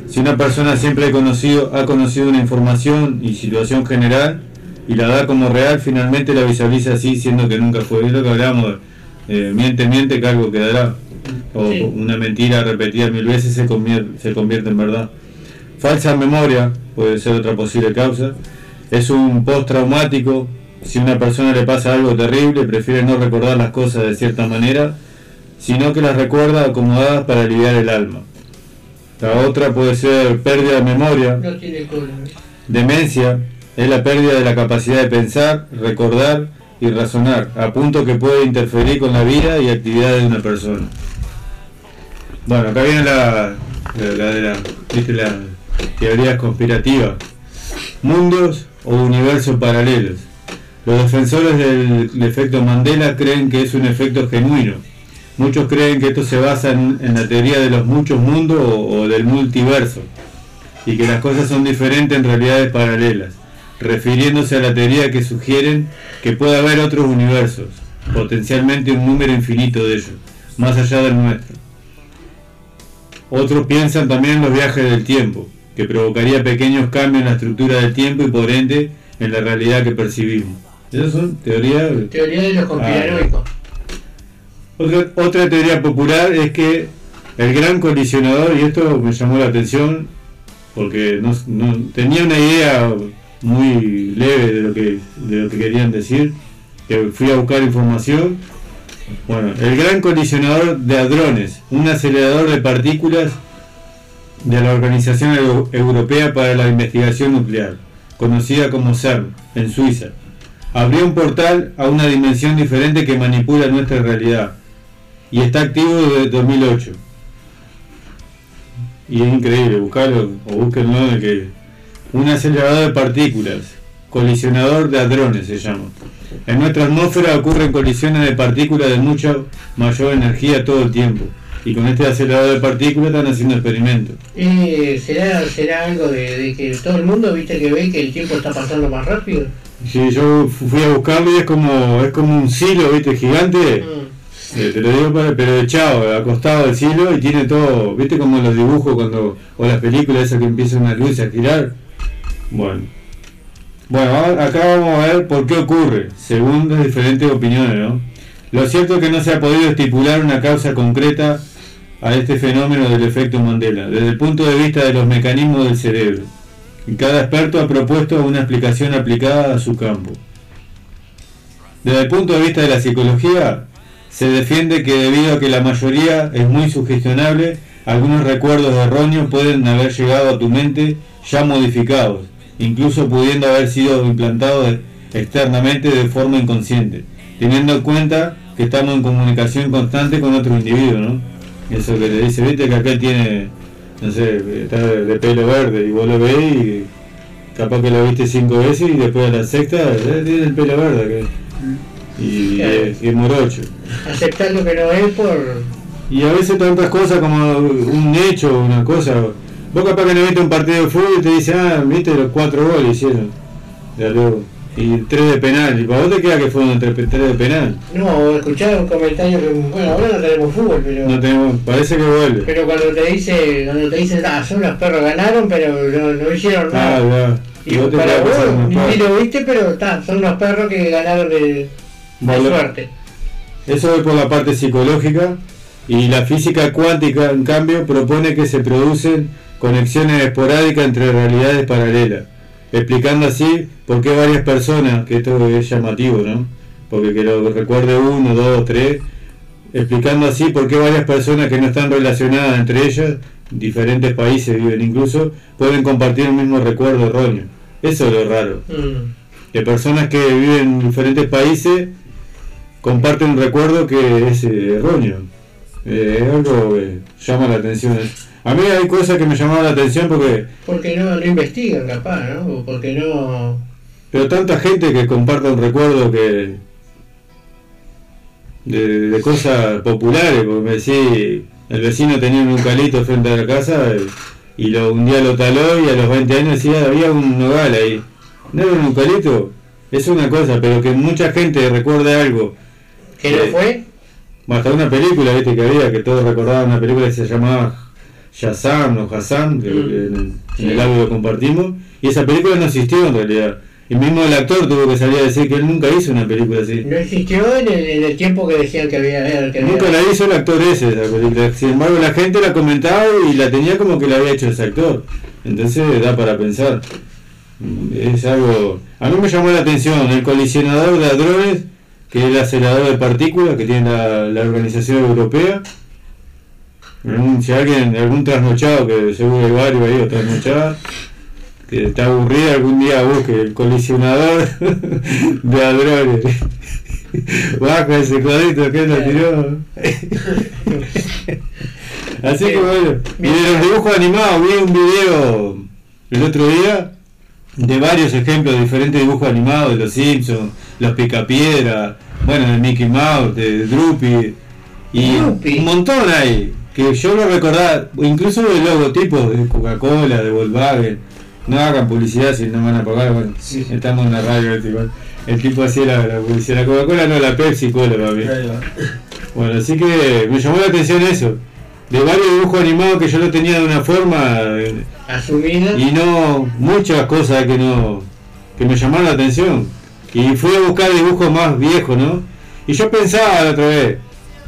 Si una persona siempre ha conocido, ha conocido una información y situación general y la da como real, finalmente la visualiza así, siendo que nunca fue. Es lo que hablamos, eh, miente, miente, que algo quedará. O Sí. una mentira repetida mil veces se convierte, se convierte en verdad. Falsa memoria puede ser otra posible causa. Es un postraumático. Si a una persona le pasa algo terrible, prefiere no recordar las cosas de cierta manera, sino que las recuerda acomodadas para aliviar el alma. La otra puede ser pérdida de memoria. No tiene cola. Demencia es la pérdida de la capacidad de pensar, recordar y razonar, a punto que puede interferir con la vida y actividades de una persona. Bueno, acá viene la, la, la, ¿viste? la teoría conspirativa. Mundos o universos paralelos. Los defensores del, efecto Mandela creen que es un efecto genuino. Muchos creen que esto se basa en, en la teoría de los muchos mundos o, o del multiverso y que las cosas son diferentes en realidades paralelas, refiriéndose a la teoría que sugieren que puede haber otros universos, potencialmente un número infinito de ellos, más allá del nuestro. Otros piensan también en los viajes del tiempo, que provocaría pequeños cambios en la estructura del tiempo y por ende en la realidad que percibimos. Esas son teorías... Teoría de los conspiranoicos. Otra, otra teoría popular es que el gran colisionador, y esto me llamó la atención porque no, no- tenía una idea muy leve de lo que de lo que querían decir, que fui a buscar información. Bueno, el gran colisionador de hadrones, un acelerador de partículas de la Organización Eu- Europea para la Investigación Nuclear, conocida como CERN, en Suiza. Abrió un portal a una dimensión diferente que manipula nuestra realidad y está activo desde 2008. Y es increíble, buscarlo o búsquenlo de que un acelerador de partículas, colisionador de hadrones se llama. En nuestra atmósfera ocurren colisiones de partículas de mucha mayor energía todo el tiempo. Y con este acelerador de partículas están haciendo experimentos. Eh, ¿será, ¿Será algo de, de que todo el mundo viste que ve que el tiempo está pasando más rápido? Sí, yo fu- fui a buscarlo y es como, es como un silo, ¿viste? Gigante. Eh, te lo digo, para- pero echado, acostado del silo y tiene todo, ¿viste? Como los dibujos cuando, o las películas esas que empiezan una luz a girar. Bueno. Bueno, acá vamos a ver por qué ocurre, según las diferentes opiniones, ¿no? Lo cierto es que no se ha podido estipular una causa concreta a este fenómeno del efecto Mandela, desde el punto de vista de los mecanismos del cerebro. Y cada experto ha propuesto una explicación aplicada a su campo. Desde el punto de vista de la psicología, se defiende que debido a que la mayoría es muy sugestionable, algunos recuerdos erróneos pueden haber llegado a tu mente ya modificados, incluso pudiendo haber sido implantados externamente de forma inconsciente, teniendo en cuenta que estamos en comunicación constante con otro individuo, ¿no? Eso que te dice, viste que aquel tiene, no sé, está de, de pelo verde y vos lo ves y capaz que lo viste cinco veces y después a la sexta eh, tiene el pelo verde que- y, es, y es morocho. Aceptar lo que no es por... Y a veces tantas cosas como un hecho, una cosa. Vos capaz que no viste un partido de fútbol y te dice, ah, viste los cuatro goles hicieron. Ya luego. Y tres de penal. Y para vos te queda que fueron tres, tres de penal. No, escuchar un comentario que, bueno, ahora no tenemos fútbol, pero... No tenemos, parece que vuelve. Pero cuando te dice, cuando te dicen, ah, son los perros ganaron, pero no, no hicieron Ah, nada. ya. Y vos te lo viste, pero está, son los perros que ganaron de, suerte. Eso es por la parte psicológica y la física cuántica, en cambio, propone que se producen conexiones esporádicas entre realidades paralelas, explicando así por qué varias personas, que esto es llamativo, ¿no? Porque que lo recuerde uno, dos, tres, explicando así por qué varias personas que no están relacionadas entre ellas, diferentes países viven incluso, pueden compartir un mismo recuerdo erróneo. Eso es lo raro. Mm. de personas que viven en diferentes países comparten un recuerdo que es eh, erróneo. Eh, es algo que llama la atención. A mí hay cosas que me llamaban la atención porque Porque no, no investigan, capaz, ¿no? Porque no. Pero tanta gente que comparta un recuerdo que. de, de cosas populares, porque me decís, el vecino tenía un eucalipto frente a la casa y lo, un día lo taló y a los 20 años decía, había un nogal ahí. ¿No era un eucalipto? Es una cosa, pero que mucha gente recuerde algo. ¿Que no Eh, fue? Hasta una película, viste, que había, que todos recordaban una película que se llamaba Shazam o Hassan, que Mm. en, el audio compartimos, y esa película no existió en realidad. Y mismo el actor tuvo que salir a decir que él nunca hizo una película así. No existió en el, en el tiempo que decían que había. Que había- Nunca la hizo el actor ese, esa película. Sin embargo, la gente la comentaba y la tenía como que la había hecho ese actor. Entonces da para pensar. Es algo. A mí me llamó la atención el colisionador de hadrones, que es el acelerador de partículas que tiene la, la organización europea. Algún- Si alguien, algún trasnochado, que seguro hay varios ahí, o trasnochadas, que está aburrida, algún día busque el colisionador *laughs* de hadrones. *laughs* Baja ese cuadrito que lo tiró. *laughs* Así que bueno. Y de los dibujos animados, vi un video el otro día de varios ejemplos de diferentes dibujos animados de los Simpsons, los Picapiedra, bueno, de Mickey Mouse, de Droopy, y un montón hay, que yo lo recordaba, incluso de logotipos de Coca-Cola, de Volkswagen, no hagan publicidad si no van a pagar, bueno, estamos en la radio, este, igual. el tipo hacía la, la publicidad, la Coca-Cola no, la Pepsi Cola mí. Bueno, así que me llamó la atención eso. De varios dibujos animados que yo lo tenía de una forma Asumida. y no muchas cosas que no que me llamaron la atención. Y fui a buscar dibujos más viejos, ¿no? Y yo pensaba la otra vez,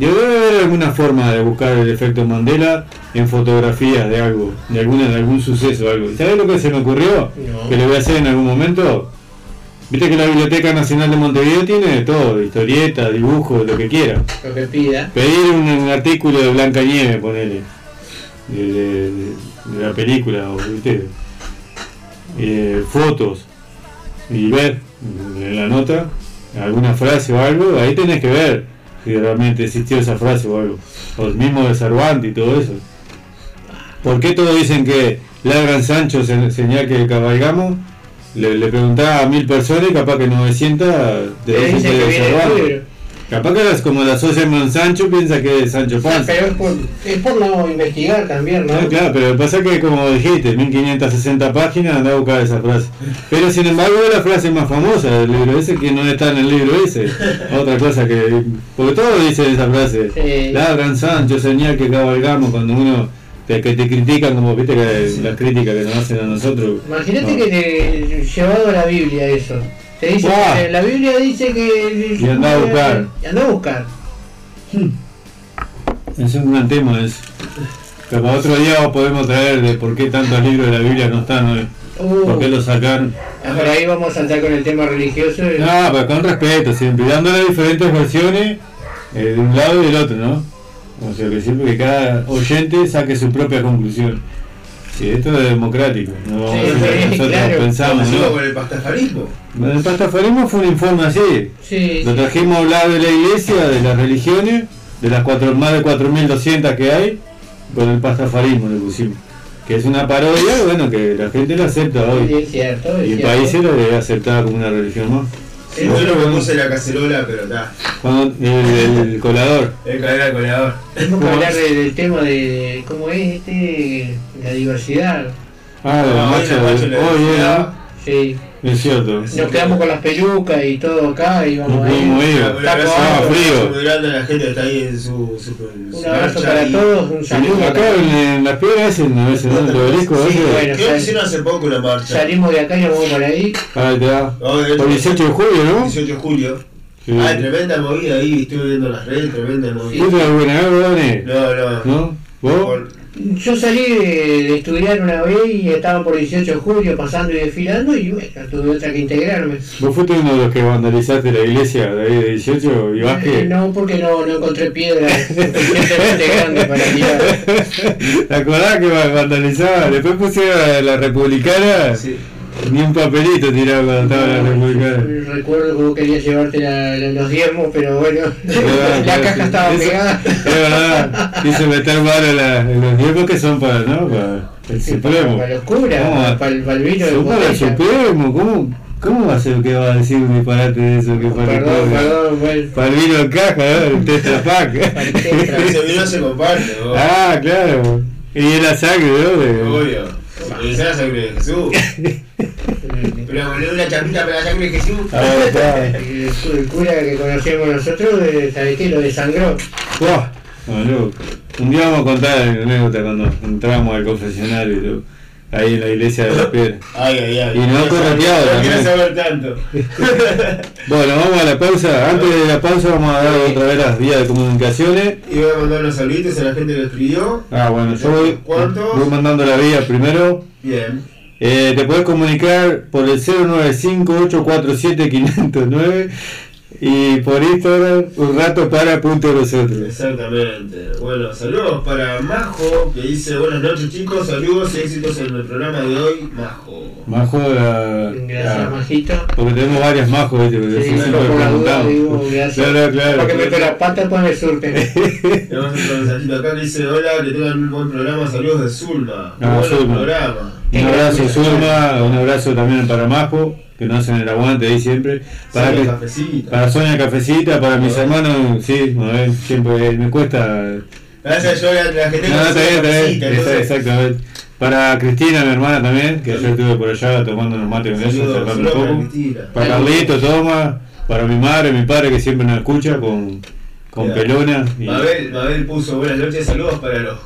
debe haber alguna forma de buscar el efecto Mandela en fotografías de algo, de alguna de algún suceso algo. ¿Sabes lo que se me ocurrió? No. Que lo voy a hacer en algún momento. Viste que la Biblioteca Nacional de Montevideo tiene de todo, historietas, dibujos, lo que quiera. Lo que pida. Pedir un, un artículo de Blanca Nieve, ponele. De, de- de- de la película, o ¿viste? Eh, fotos. Y ver en la nota alguna frase o algo, ahí tenés que ver si realmente existió esa frase o algo. O el mismo de Cervantes y todo eso. ¿Por qué todos dicen que ladran Sancho se- señal que cabalgamos? Le, le preguntaba a mil personas y capaz que 900 te Te dicen dice que que de viene del Cervantes. Capaz que las, como la asocian con Sancho piensa que es Sancho Ah, Panza. pero es por, es por no investigar también, ¿no? No, claro, pero pasa que como dijiste, 1560 páginas anda a buscar esa frase. Pero sin embargo es la frase más famosa del libro ese que no está en el libro ese. Otra cosa que. Porque todos dicen esa frase. Sí. Ladran Sancho, señal que cabalgamos cuando uno te, que te critican como viste que las críticas que nos hacen a nosotros. Imagínate No. que te llevado a la Biblia eso. Te dice que la Biblia dice que. Y anda a buscar. Y anda a buscar. Es un gran tema eso. Pero para otro día podemos traer de por qué tantos libros de la Biblia no están hoy. Uh. ¿Por qué los sacaron? Ah, Por ahí vamos a saltar con el tema religioso. y- No, pero con respeto, siempre dándole diferentes versiones eh, de un lado y del otro, ¿no? O sea, que siempre que cada oyente saque su propia conclusión. Sí, esto es democrático, no nosotros pensamos, ¿no? con el pastafarismo. El pastafarismo fue un informe así. Sí, Lo trajimos a hablar de la iglesia, de las religiones, de las cuatro, más de 4.200 que hay, con el pastafarismo le pusimos. Que es una parodia, bueno, que la gente lo acepta Sí, hoy. es cierto. es Y en cierto. países lo debe aceptar como una religión más. Yo lo que puse la cacerola, pero está. Cuando el, el colador. El cadera colador. Tenemos que hablar de- del tema de, de cómo es este la diversidad. Ah, Ah, marcha hoy. Sí. Es cierto. Nos quedamos con las pelucas y todo acá y vamos pudimos ir. Abajo. frío. Muy grande la gente está ahí en su. su, su Un abrazo para y- todos, un saludo. Acá en, en las piedras ese, a veces, ¿no? El obelisco, a Sí, bueno, Creo que hicieron hace poco una marcha. salimos de acá y nos vamos por ahí. Ah, de hecho, Por 18 de julio, ¿no? 18 de julio. Sí. Ah, tremenda movida ahí, estuve viendo las redes, tremenda movida. ¿Vos te buena Dani? No, no. ¿No? ¿Vos? Yo salí de, de estudiar una vez y estaban por 18 de julio pasando y desfilando y bueno, tuve otra que integrarme. ¿Vos fuiste uno de los que vandalizaste la iglesia de ahí de 18 y Eh, Vázquez? No, porque no, no encontré piedras *laughs* suficientemente grandes para tirar. ¿Te acordás que vandalizaban? Después pusieron a la republicana Ni un papelito tiraba cuando estaba la republicana. Recuerdo que vos querías llevarte la- la- los diezmos, pero bueno, *laughs* la caja estaba Eso- pegada. Es verdad, quise meter mano en, la- en los tiempos que son para, ¿no? Para el Supremo. Para los curas, ¿Cómo va? para, el- para el vino de Son para el. Supremo, ¿cómo, ¿cómo va a ser que va a decir un disparate de eso que para el Perdón, perdón, bueno. Para el vino en caja, ¿no? El Tetra Pak. *laughs* Ese vino se comparte, vos. Ah, claro. Y es la sangre, ¿no? De- Obvio. Esa es la sangre de Jesús. *laughs* Pero boludo, una chapita para la sangre de Jesús. *laughs* El, cura que conocíamos nosotros, ¿sabés qué? Lo desangró. Buah, no. Un día vamos a contar la anécdota cuando entramos al confesionario ahí en la iglesia de la piedra. Ay, ay, ay. Y no correteado No quiero también. saber tanto. *laughs* Bueno, vamos a la pausa. Antes de la pausa vamos a dar otra vez las vías de comunicaciones. Y voy a mandar unos saluditos a la gente que escribió. Ah, bueno, yo voy, voy mandando la vía primero. Bien. Eh, te puedes comunicar por el 095-847-509 y por Instagram un rato para punto nosotros. Exactamente. Bueno, saludos para Majo, que dice buenas noches chicos, saludos y éxitos en el programa de hoy, Majo. Majo, la, Gracias, la- Majito. porque tenemos varias majos, ¿viste? Porque Sí, preguntamos. digo, gracias. Claro, claro. Porque meto la pata, pues me surten. *laughs* Tenemos otro mensajito acá que dice hola, que tengan un buen programa, saludos de Zulma. Ah, Buen Zulma. programa. Un abrazo Zulma, un abrazo también para Majo, que nos hacen el aguante ahí siempre. Para, Sonia Cafecita. para Sonia Cafecita, para mis hermanos, sí, a ver, siempre me cuesta. Gracias yo la, gente No, que está exactamente. Para Cristina, mi hermana también, que ayer estuve por allá tomando unos mates con charlando un poco. Para Carlito, toma. Para mi madre, mi padre, que siempre nos escucha con, con pelona. y- Mabel, Mabel puso buenas noches, saludos para los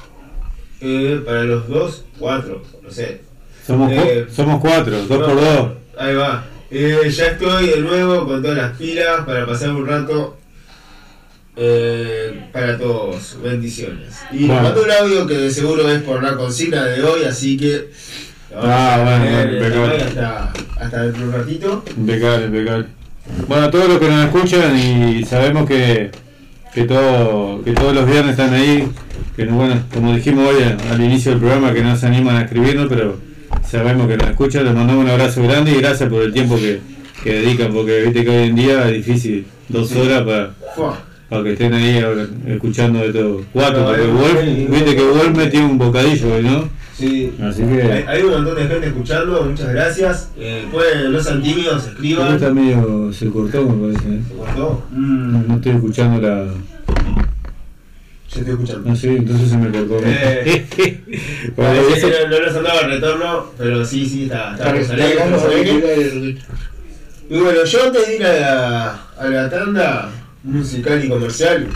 eh, para los dos, cuatro, no sé. Somos, cu- Eh, somos cuatro, dos no, por dos. Ahí va. Eh, ya estoy de nuevo con todas las pilas para pasar un rato eh, para todos. Bendiciones. Y Bueno. nos mandó un audio que de seguro es por la consigna de hoy, así que Ah, bueno, impecable. hasta, hasta dentro de un ratito. Impecable, impecable. Bueno, a todos los que nos escuchan y sabemos que, que, todo, que todos los viernes están ahí, que no- bueno, como dijimos hoy al- al inicio del programa, que no se animan a escribirnos, pero sabemos que nos escuchan, les mandamos un abrazo grande y gracias por el tiempo que, que dedican, porque viste que hoy en día es difícil, dos horas para, para que estén ahí ahora escuchando de todo. Cuatro, porque es- Wolf, viste que Wolf me tiene un bocadillo hoy, ¿no? Sí. Así que... hay un montón de gente escuchando, muchas gracias. Eh, pueden, tímidos, Esto escriban. está medio, se cortó me parece. ¿eh? ¿Se cortó? No, no estoy escuchando la... Yo estoy escuchando. No sé, entonces se me cortó. Eh, *laughs* Bueno, eso- no, no les andaba el retorno, pero sí, sí, está, está. Y bueno, yo antes de ir a la, a la tanda musical y comercial,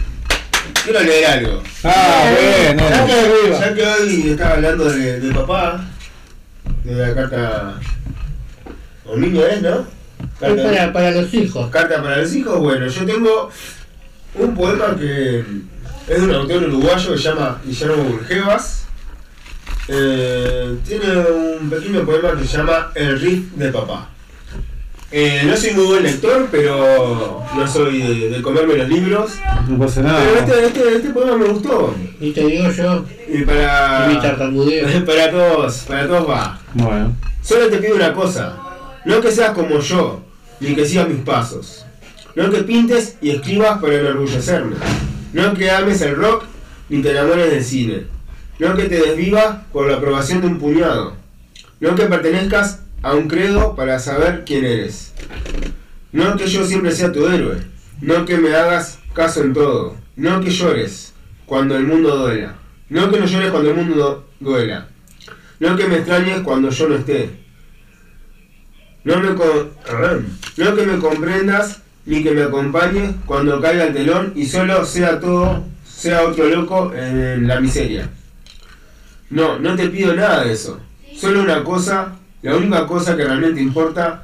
quiero leer algo. Ah, bueno. Ya que, ya que hoy estaba hablando de, de papá, de la carta un niño es, ¿no? Para, para los hijos. Carta para los hijos, bueno, yo tengo un poema que es de un autor uruguayo que se llama Guillermo Burgevas. Eh, tiene un pequeño poema que se llama El riff de papá. Eh, no soy muy buen lector, pero no soy de, de comerme los libros. No pasa nada. Pero este, este, este poema me gustó. Y te digo yo, Y para, y mi tartamudeo. *laughs* para todos, para todos va. Bueno. Solo te pido una cosa, no que seas como yo, ni que sigas mis pasos. No que pintes y escribas para enorgullecerme. No que ames el rock, ni te enamores del cine. No que te desvivas por la aprobación de un puñado. No que pertenezcas a un credo para saber quién eres. No que yo siempre sea tu héroe. No que me hagas caso en todo. No que llores cuando el mundo duela. No que no llores cuando el mundo duela. No que me extrañes cuando yo no esté. No, me no que me comprendas ni que me acompañes cuando caiga el telón y solo sea todo, sea otro loco en la miseria. No, no te pido nada de eso. Solo una cosa, la única cosa que realmente importa,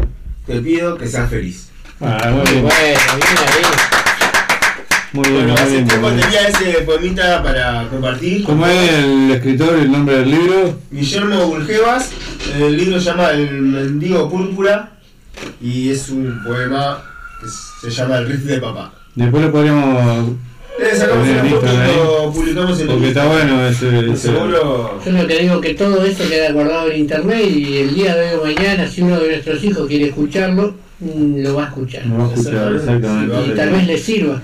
te pido que seas feliz. Ah, muy bien. Bueno, bien ahí. Muy bien, Bueno, muy hace bien. tiempo muy bien. tenía ese poemita para compartir. ¿Cómo es el escritor, el nombre del libro? Guillermo Burgevas, el libro se llama El mendigo púrpura y es un poema se llama El riff de papá. Después lo podríamos Eh, sacamos una publicamos el Porque está bueno ese. ese- Seguro. Yo lo que digo que todo esto queda guardado en internet y el día de hoy o mañana, si uno de nuestros hijos quiere escucharlo, mm, lo va a escuchar. No va a escuchar, exactamente. Y tal vez le sirva.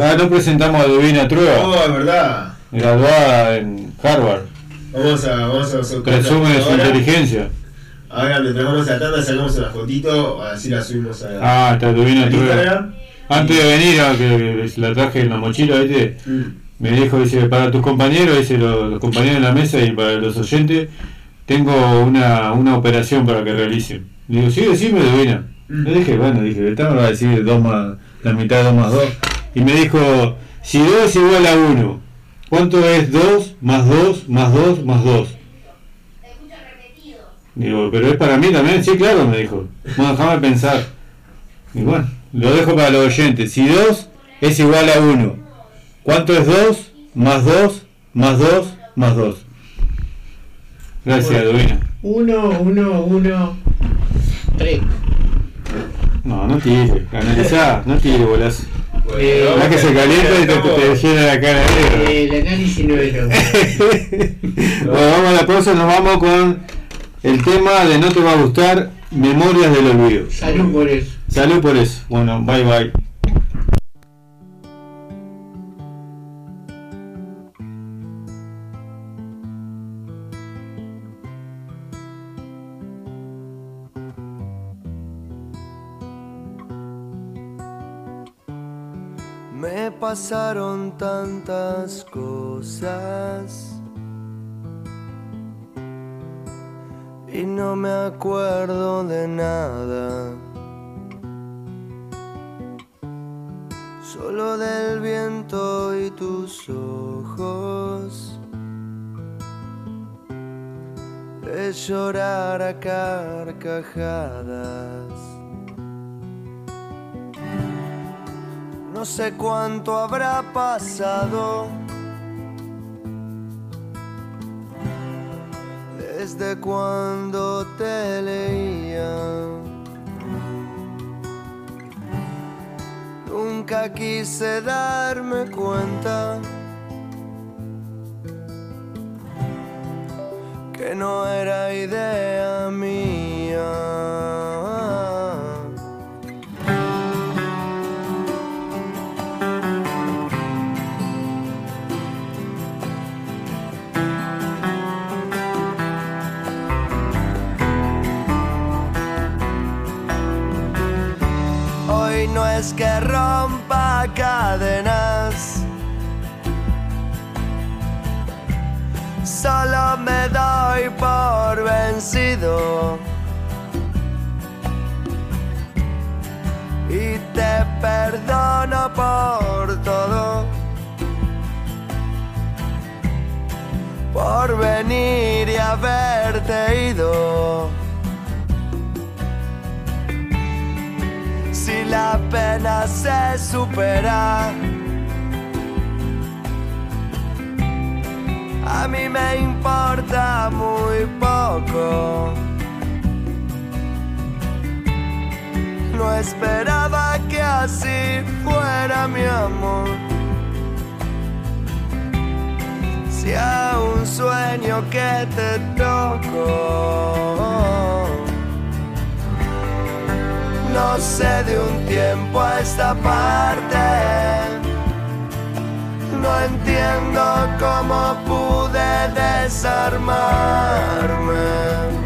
Ah, no presentamos a Dubina Trueba. Oh, es verdad. Graduada en Harvard. Vamos a. Vamos a Presume de su ahora. inteligencia. Ahora, mientras vamos a la tanda, sacamos una fotito, así la subimos a. Ah, está Trueba. Instagram. Antes de venir, a que la traje en la mochila, ¿viste? Mm. Me dijo, dice, para tus compañeros, dice, los, los compañeros en la mesa y para los oyentes, tengo una, una operación para que realicen. Le digo, sí, decime, Dubina. Mm. Le dije, bueno, dije, esta me va a decir dos más, la mitad de 2 más 2. Y me dijo, si 2 es igual a 1, ¿cuánto es 2 más 2 más 2 más 2? Digo, pero es para mí también, sí, claro, me dijo. Bueno, déjame pensar. Y bueno, lo dejo para los oyentes. Si 2 es igual a 1, ¿cuánto es 2 más 2 más 2 más 2? Gracias, Dubina. Uno, uno, uno, tres. No, no tire, analizá, no tire, bolas. Eh, Mirá que se calienta y te, te llena la cara de. Eh, el análisis no es lo *laughs* Bueno, vamos a la pausa, nos vamos con el tema de No te va a gustar, Memorias del Olvido. Salud por eso. Salud por eso. Bueno, bye bye. Me pasaron tantas cosas y no me acuerdo de nada. Solo del viento y tus ojos. De llorar a carcajadas. No sé cuánto habrá pasado desde cuando te leía. Nunca quise darme cuenta que no era idea mía. Que rompa cadenas, solo me doy por vencido. Y te perdono por todo. Por venir y haberte ido. Si la pena se supera, a mí me importa muy poco. No esperaba que así fuera mi amor. Si a un sueño que te toco. No sé de un tiempo a esta parte. No entiendo cómo pude desarmarme.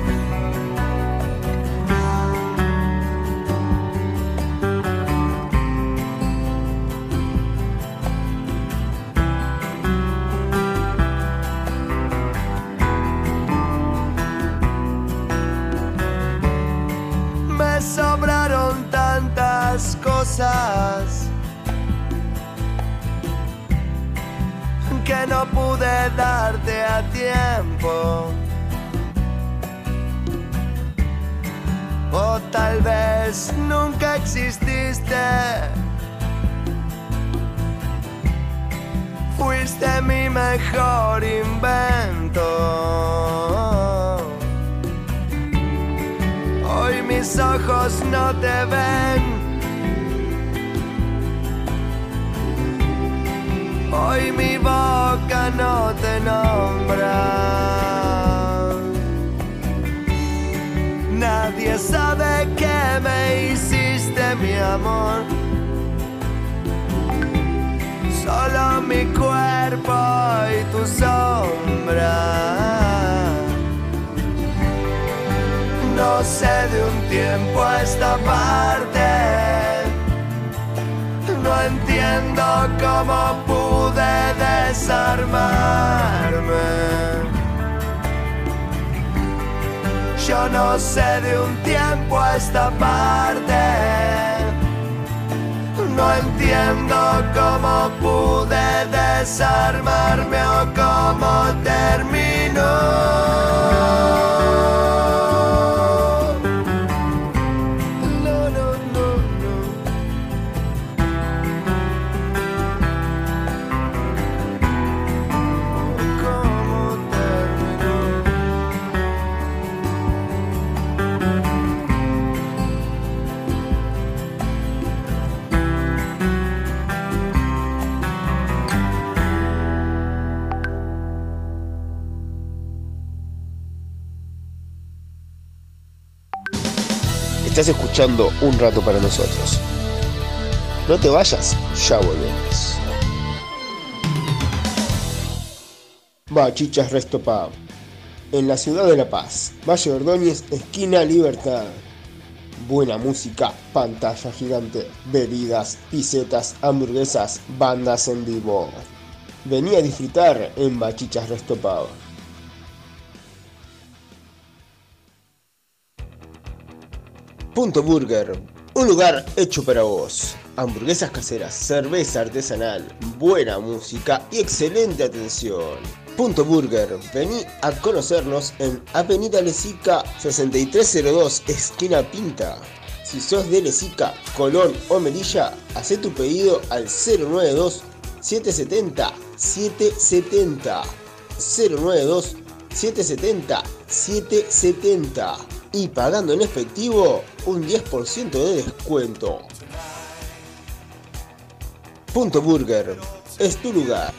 Sobraron tantas cosas que no pude darte a tiempo. O tal vez nunca exististe. Fuiste mi mejor invento. Ojos no te ven. Hoy mi boca no te nombra. Nadie sabe que me hiciste mi amor. Solo mi cuerpo y tu sombra. No sé de un tiempo a esta parte. No entiendo cómo pude desarmarme. Yo no sé de un tiempo a esta parte. No entiendo cómo pude desarmarme o cómo terminó. Estás escuchando Un Rato para Nosotros. No te vayas, ya volvemos. Bachichas Resto. En la ciudad de La Paz, Valle Ordóñez, esquina Libertad. Buena música, pantalla gigante, bebidas, pisetas, hamburguesas, bandas en vivo. Vení a disfrutar en Bachichas Resto. Punto Burger, un lugar hecho para vos. Hamburguesas caseras, cerveza artesanal, buena música y excelente atención. Punto Burger, vení a conocernos en Avenida Lesica 6302, esquina Pinta. Si sos de Lesica, Colón o Melilla, haz tu pedido al 092 770 770 092 770 770 y pagando en efectivo un 10% de descuento. Punto Burger es tu lugar.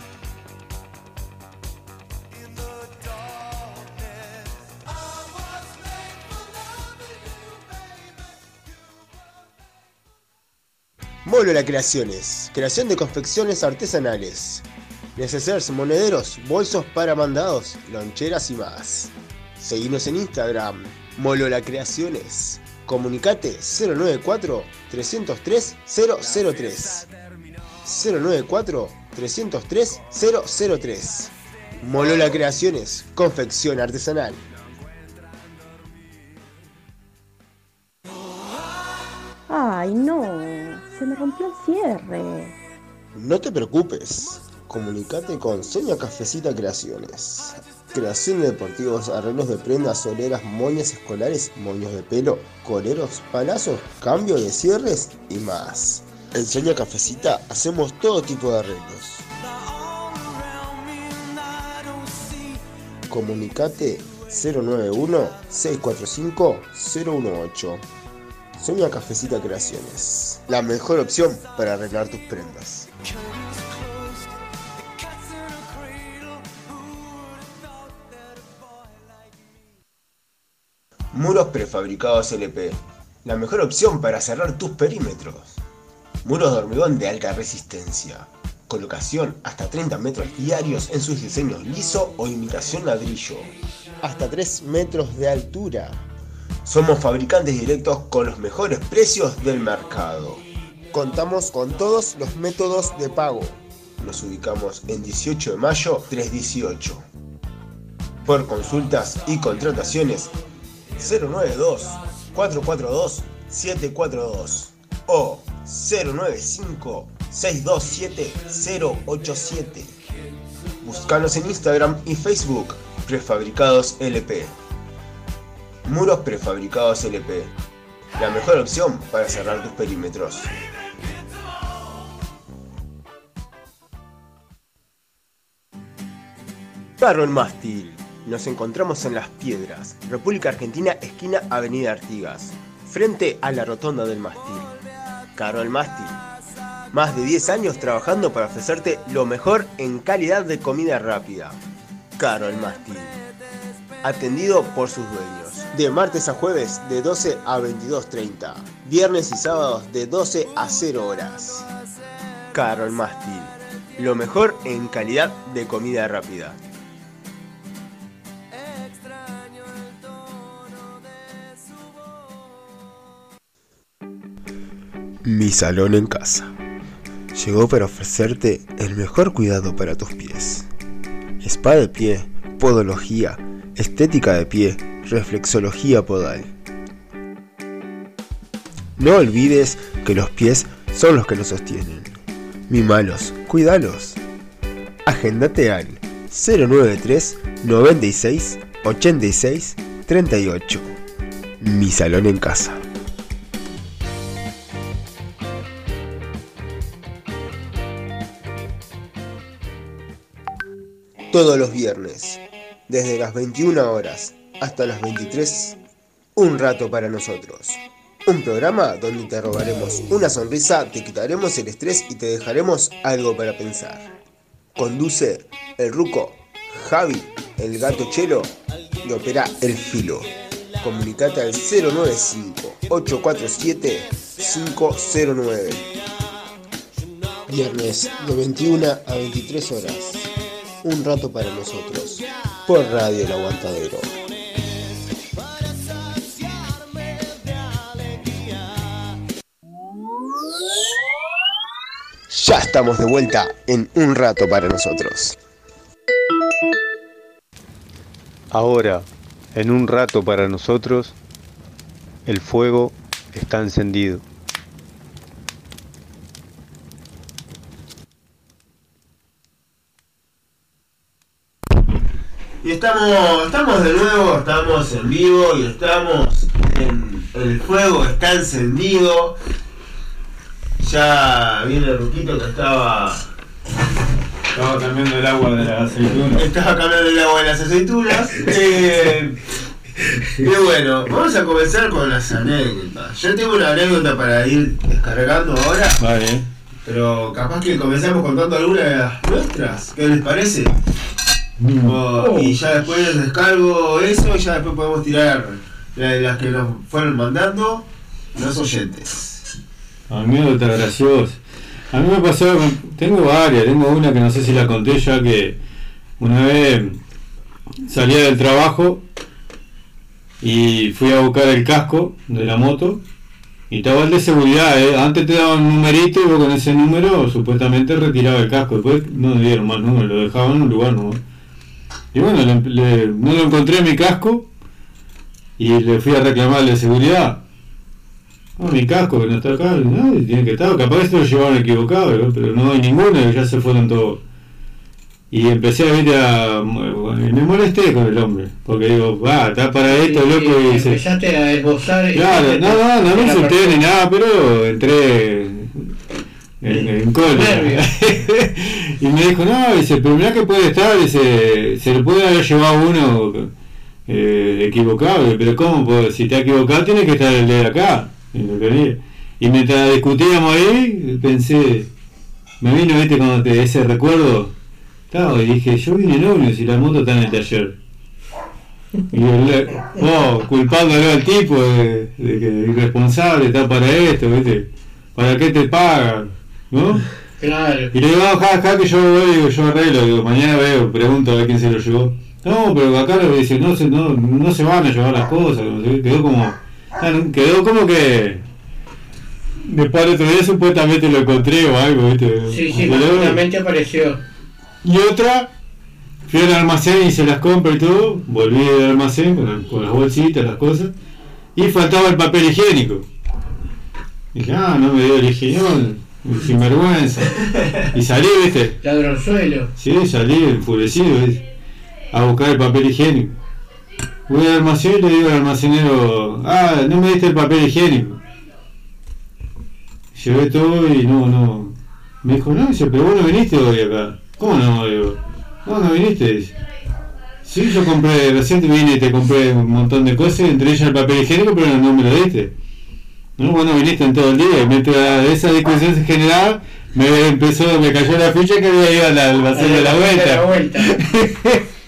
Molola Creaciones, creación de confecciones artesanales. Necesarios monederos, bolsos para mandados, loncheras y más. Seguinos en Instagram, Molola Creaciones. Comunicate 094 303 003. 094 303 003. Molola Creaciones, confección artesanal. Ay, no, se me rompió el cierre. No te preocupes, comunicate con Sonia Cafecita Creaciones. Creación de deportivos, arreglos de prendas, soleras, moñas escolares, moños de pelo, coleros, palazos, cambio de cierres y más. En Sonia Cafecita hacemos todo tipo de arreglos. Comunicate 091-645-018. Sonia Cafecita Creaciones. La mejor opción para arreglar tus prendas. Muros prefabricados LP. La mejor opción para cerrar tus perímetros. Muros de hormigón de alta resistencia. Colocación hasta 30 metros diarios en sus diseños liso o imitación ladrillo. Hasta 3 metros de altura. Somos fabricantes directos con los mejores precios del mercado. Contamos con todos los métodos de pago. Nos ubicamos en 18 de mayo 318. Por consultas y contrataciones 092 442 742 o 095 627 087. Búscanos en Instagram y Facebook Prefabricados LP. Muros prefabricados LP. La mejor opción para cerrar tus perímetros. Carro el Mástil. Nos encontramos en Las Piedras, República Argentina, esquina Avenida Artigas, frente a la rotonda del Mástil. Carro el Mástil. Más de 10 años trabajando para ofrecerte lo mejor en calidad de comida rápida. Carol Mastín. Atendido por sus dueños. De martes a jueves de 12 a 22.30. Viernes y sábados de 12 a 0 horas. Carol Mastín. Lo mejor en calidad de comida rápida. Mi salón en casa. Llegó para ofrecerte el mejor cuidado para tus pies. Spa de pie, podología, estética de pie, reflexología podal. No olvides que los pies son los que nos sostienen. Mimalos, cuidalos. Agendate al 093 96 86 38. Mi salón en casa. Todos los viernes, desde las 21 horas hasta las 23, un rato para nosotros. Un programa donde te robaremos una sonrisa, te quitaremos el estrés y te dejaremos algo para pensar. Conduce el Ruco, Javi, el gato Chelo y opera el filo. Comunicate al 095-847-509. Viernes de 21 a 23 horas. Un rato para nosotros. Por Radio El Aguantadero. Ya estamos de vuelta en un rato para nosotros. Ahora, en un rato para nosotros, el fuego está encendido. Y estamos, estamos de nuevo, estamos en vivo y estamos en el fuego, está encendido. Ya viene Ruquito que estaba. Estaba cambiando el agua de las aceitunas. Estaba cambiando el agua de las aceitunas. Eh, y bueno, vamos a comenzar con las anécdotas. Yo tengo una anécdota para ir descargando ahora. Vale. Pero capaz que comenzamos contando alguna de las nuestras. ¿Qué les parece? O- y ya después descargo eso y ya después podemos tirar las que nos fueron mandando los oyentes. Anécdota graciosa. A mí me pasó, tengo varias, tengo una que no sé si la conté ya que una vez salía del trabajo y fui a buscar el casco de la moto y estaba el de seguridad, ¿eh? antes te daban un numerito y vos con ese número supuestamente retiraba el casco, después no me dieron más número, lo dejaban en un lugar nuevo. Y bueno, le- le- no lo encontré en mi casco y le fui a reclamar al de seguridad. No, mi casco que no está acá, no, tiene que estar, capaz que se lo llevaron equivocado, ¿no? pero no hay ninguno, ya se fueron todos. Y empecé a ver a. Me molesté con el hombre, porque digo, va, está para esto, Y- loco, y se. Empezaste a esbozar. Claro, no, no, no me insulté ni nada, pero entré en, en cólera. *laughs* y me dijo, no, dice, pero mirá que puede estar, dice, se le puede haber llevado uno eh, equivocado, pero ¿cómo? si te ha equivocado tiene que estar el de acá. Y, y mientras discutíamos ahí, pensé, me vino, viste, cuando te ese recuerdo, y dije, yo vine en si la moto está en el taller. Y el, oh, culpándolo al tipo de, de que es irresponsable, está para esto, ¿viste? ¿Para qué te pagan? ¿No? Claro. Y le digo, "Ah, ja, ja, que yo voy, digo, yo arreglo, digo, mañana veo, pregunto a ver quién se lo llevó. No, pero acá lo dice, no se, no, no se van a llevar las cosas, quedó como, ah, quedó como que después al otro día supuestamente lo encontré o algo, ¿viste? Sí, sí, finalmente apareció. y otra, fui al almacén y se las compro y todo, volví del almacén con, con las bolsitas, las cosas, y faltaba el papel higiénico. Dije, ah, no me dio el higiénico, sinvergüenza. Y salí, viste. Ladronzuelo. Sí, salí enfurecido, ¿viste? a buscar el papel higiénico. Voy al almacén y le digo al almacenero, ah, no me diste el papel higiénico. Llevé todo y no, no. Me dijo, no, dice, pero vos no viniste hoy acá. ¿Cómo no? Digo, no, no viniste. Dice. Sí, yo compré, recién te vine y te compré un montón de cosas, entre ellas el papel higiénico, pero no me lo diste. No, vos no viniste en todo el día. Y mientras esa discusión se generaba, me empezó, me cayó la ficha que había ido al almacén de la vuelta.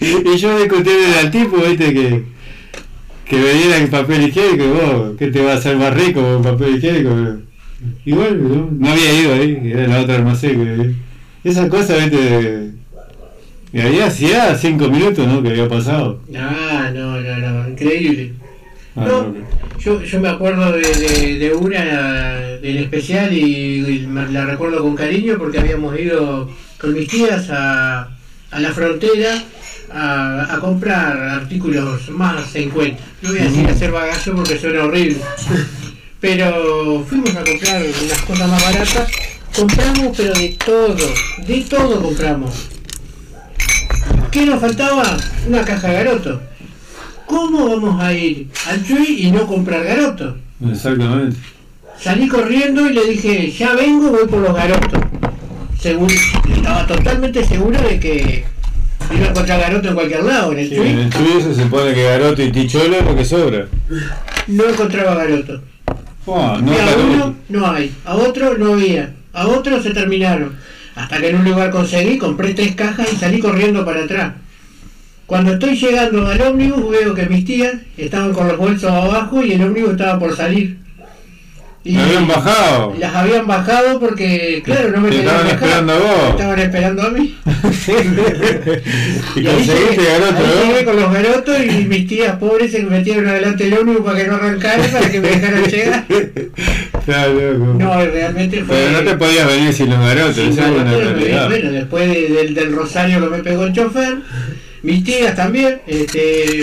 *laughs* y yo discutí al tipo, viste, que, que me diera el papel higiénico, y vos, ¿qué te va a hacer más rico con papel higiénico? Igual, ¿no? no había ido ahí, era la otra almacén. Que, esa cosa, viste, y había hacía cinco minutos, ¿no? Que había pasado. Ah, no, no, no, increíble. Ah, No, no, Yo, yo me acuerdo de, de, de una del especial y, la recuerdo con cariño porque habíamos ido con mis tías a, a la frontera a, a comprar artículos más en cuenta. No voy a decir hacer bagazo porque suena horrible. Pero fuimos a comprar unas cosas más baratas. Compramos pero de todo, de todo compramos. ¿Qué nos faltaba? Una caja de garoto. ¿Cómo vamos a ir al Chuy y no comprar garoto? Exactamente. Salí corriendo y le dije, ya vengo, voy por los garotos. Según, estaba totalmente seguro de que iba a encontrar garoto en cualquier lado, en el Sí, Chuy. en el tuyo se supone que Garoto y Ticholo es lo que sobra. No encontraba garoto. Oh, no, y a Garoto. uno no hay, a otro no había, a otro se terminaron. Hasta que en un lugar conseguí, compré tres cajas y salí corriendo para atrás. Cuando estoy llegando al ómnibus veo que mis tías estaban con los bolsos abajo y el ómnibus estaba por salir. Y Me habían bajado. Las habían bajado porque, claro, no me estaban bajar. esperando a vos. Estaban esperando a mí. *laughs* y ahí conseguiste Garoto, ¿no? con los garotos y mis tías pobres se metieron adelante del ómnibus para que no arrancara, para que me dejaran llegar. *laughs* No, realmente fue... Pero no te podías venir sin los Garotos, Sin esa es una garoto, realidad. Bueno, después de- del, del rosario que me pegó el chofer, mis tías también, este,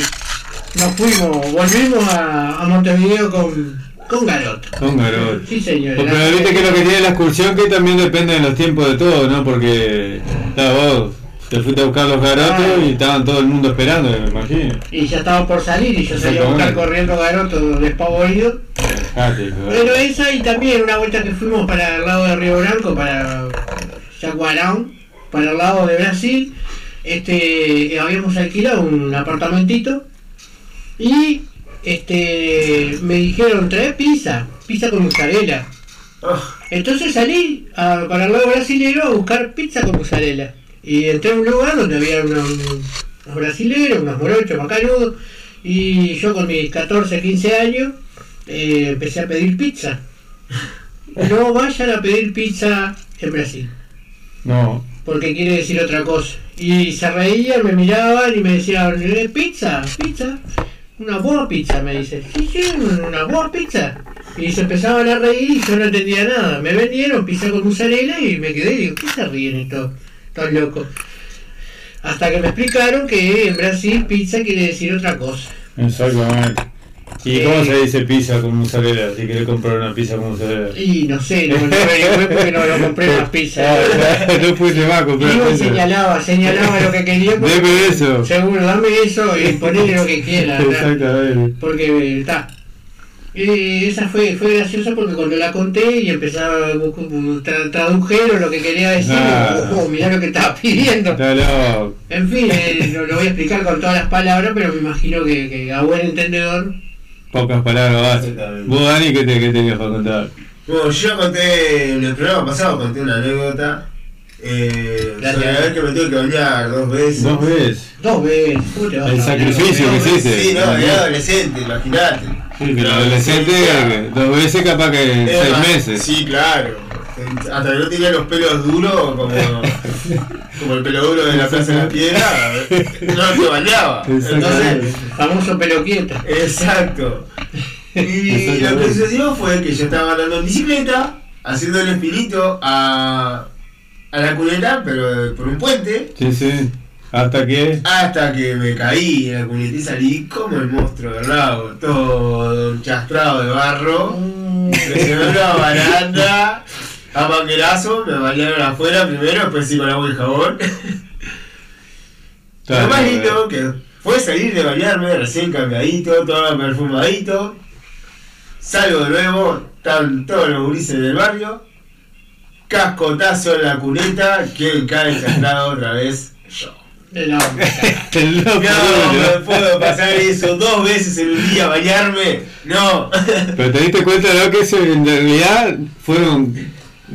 nos fuimos, volvimos a, a Montevideo con, con garoto. Con Garoto. Sí, señor. La- viste que lo que tiene la excursión que también depende de los tiempos de todo, ¿no? Porque está, vos te fuiste a buscar los garotos Ah. y estaban todo el mundo esperando, me imagino. Y ya estaba por salir y yo salí a buscar corriendo garoto despavorido. Dejate. Pero esa y también una vuelta que fuimos para el lado de Río Branco, para Jaguarão, para el lado de Brasil, este eh, habíamos alquilado un apartamentito y este me dijeron trae pizza, pizza con mozzarella. Entonces salí a- para el lado brasilero a buscar pizza con mozzarella. Y entré a un lugar donde había unos, unos brasileros, unos morochos, macanudos, y yo con mis 14, 15 años eh, empecé a pedir pizza. No vayan a pedir pizza en Brasil, No. porque quiere decir otra cosa. Y se reían, me miraban y me decían, "Eh, pizza, pizza, una buena pizza, me dice. Sí, sí, una buena pizza. Y se empezaban a reír y yo no entendía nada. Me vendieron pizza con mozzarella y me quedé y digo, ¿qué se ríen estos, estos locos? Hasta que me explicaron que en Brasil pizza quiere decir otra cosa. Exactamente. ¿Y cómo se dice pizza con mozzarella? Si querés comprar una pizza con mozzarella. Y no sé, no, no averigüé porque no, no compré más pizza. *laughs* Ah, no fuiste más a comprar pizza. señalaba, señalaba lo que quería. Deme eso. Seguro, dame eso y ponele lo que quiera. *laughs* Exactamente. Porque está. Y esa fue, fue graciosa porque cuando la conté y empezaba a tra- tradujeron lo que quería decir, Ah. oh, oh, mirá lo que estaba pidiendo. En fin, eh, no lo voy a explicar con todas las palabras, pero me imagino que, que a buen entendedor. Pocas palabras base. Vos, Dani, ¿qué, te, qué tenías para contar? Bueno, yo conté en el programa pasado, conté una anécdota. Eh, sobre haber que me tuve que bañar dos veces. Dos veces. Dos veces. ¿cómo te vas El sacrificio que hiciste. Sí, no, era adolescente, imagínate. Sí, pero adolescente, dos veces capaz que seis más- meses. Sí, claro. Hasta que no tenía los pelos duros, como, *laughs* como el pelo duro de la Plaza de la Piedra, no se bañaba. Entonces, Famoso pelo quieto. Exacto. Y lo que sucedió fue que yo estaba andando en bicicleta, haciendo el espinito a, a la cuneta, pero por un puente, Sí, sí. Hasta que. hasta que me caí en la cuneta y salí como el monstruo del lago, todo chastrado de barro, presioné la baranda, *laughs* a manguerazo, me bañaron afuera primero, después sí con agua y jabón. *laughs* Lo más lindo que fue salir de bañarme recién cambiadito, todo perfumadito. Salgo de nuevo, están todos los gurises del barrio. Cascotazo en la cuneta, que cae chastrado otra vez. Yo. El *laughs* loco. No, me puedo pasar eso dos veces en un día bañarme. No. Pero te diste cuenta ¿no? que eso en realidad fueron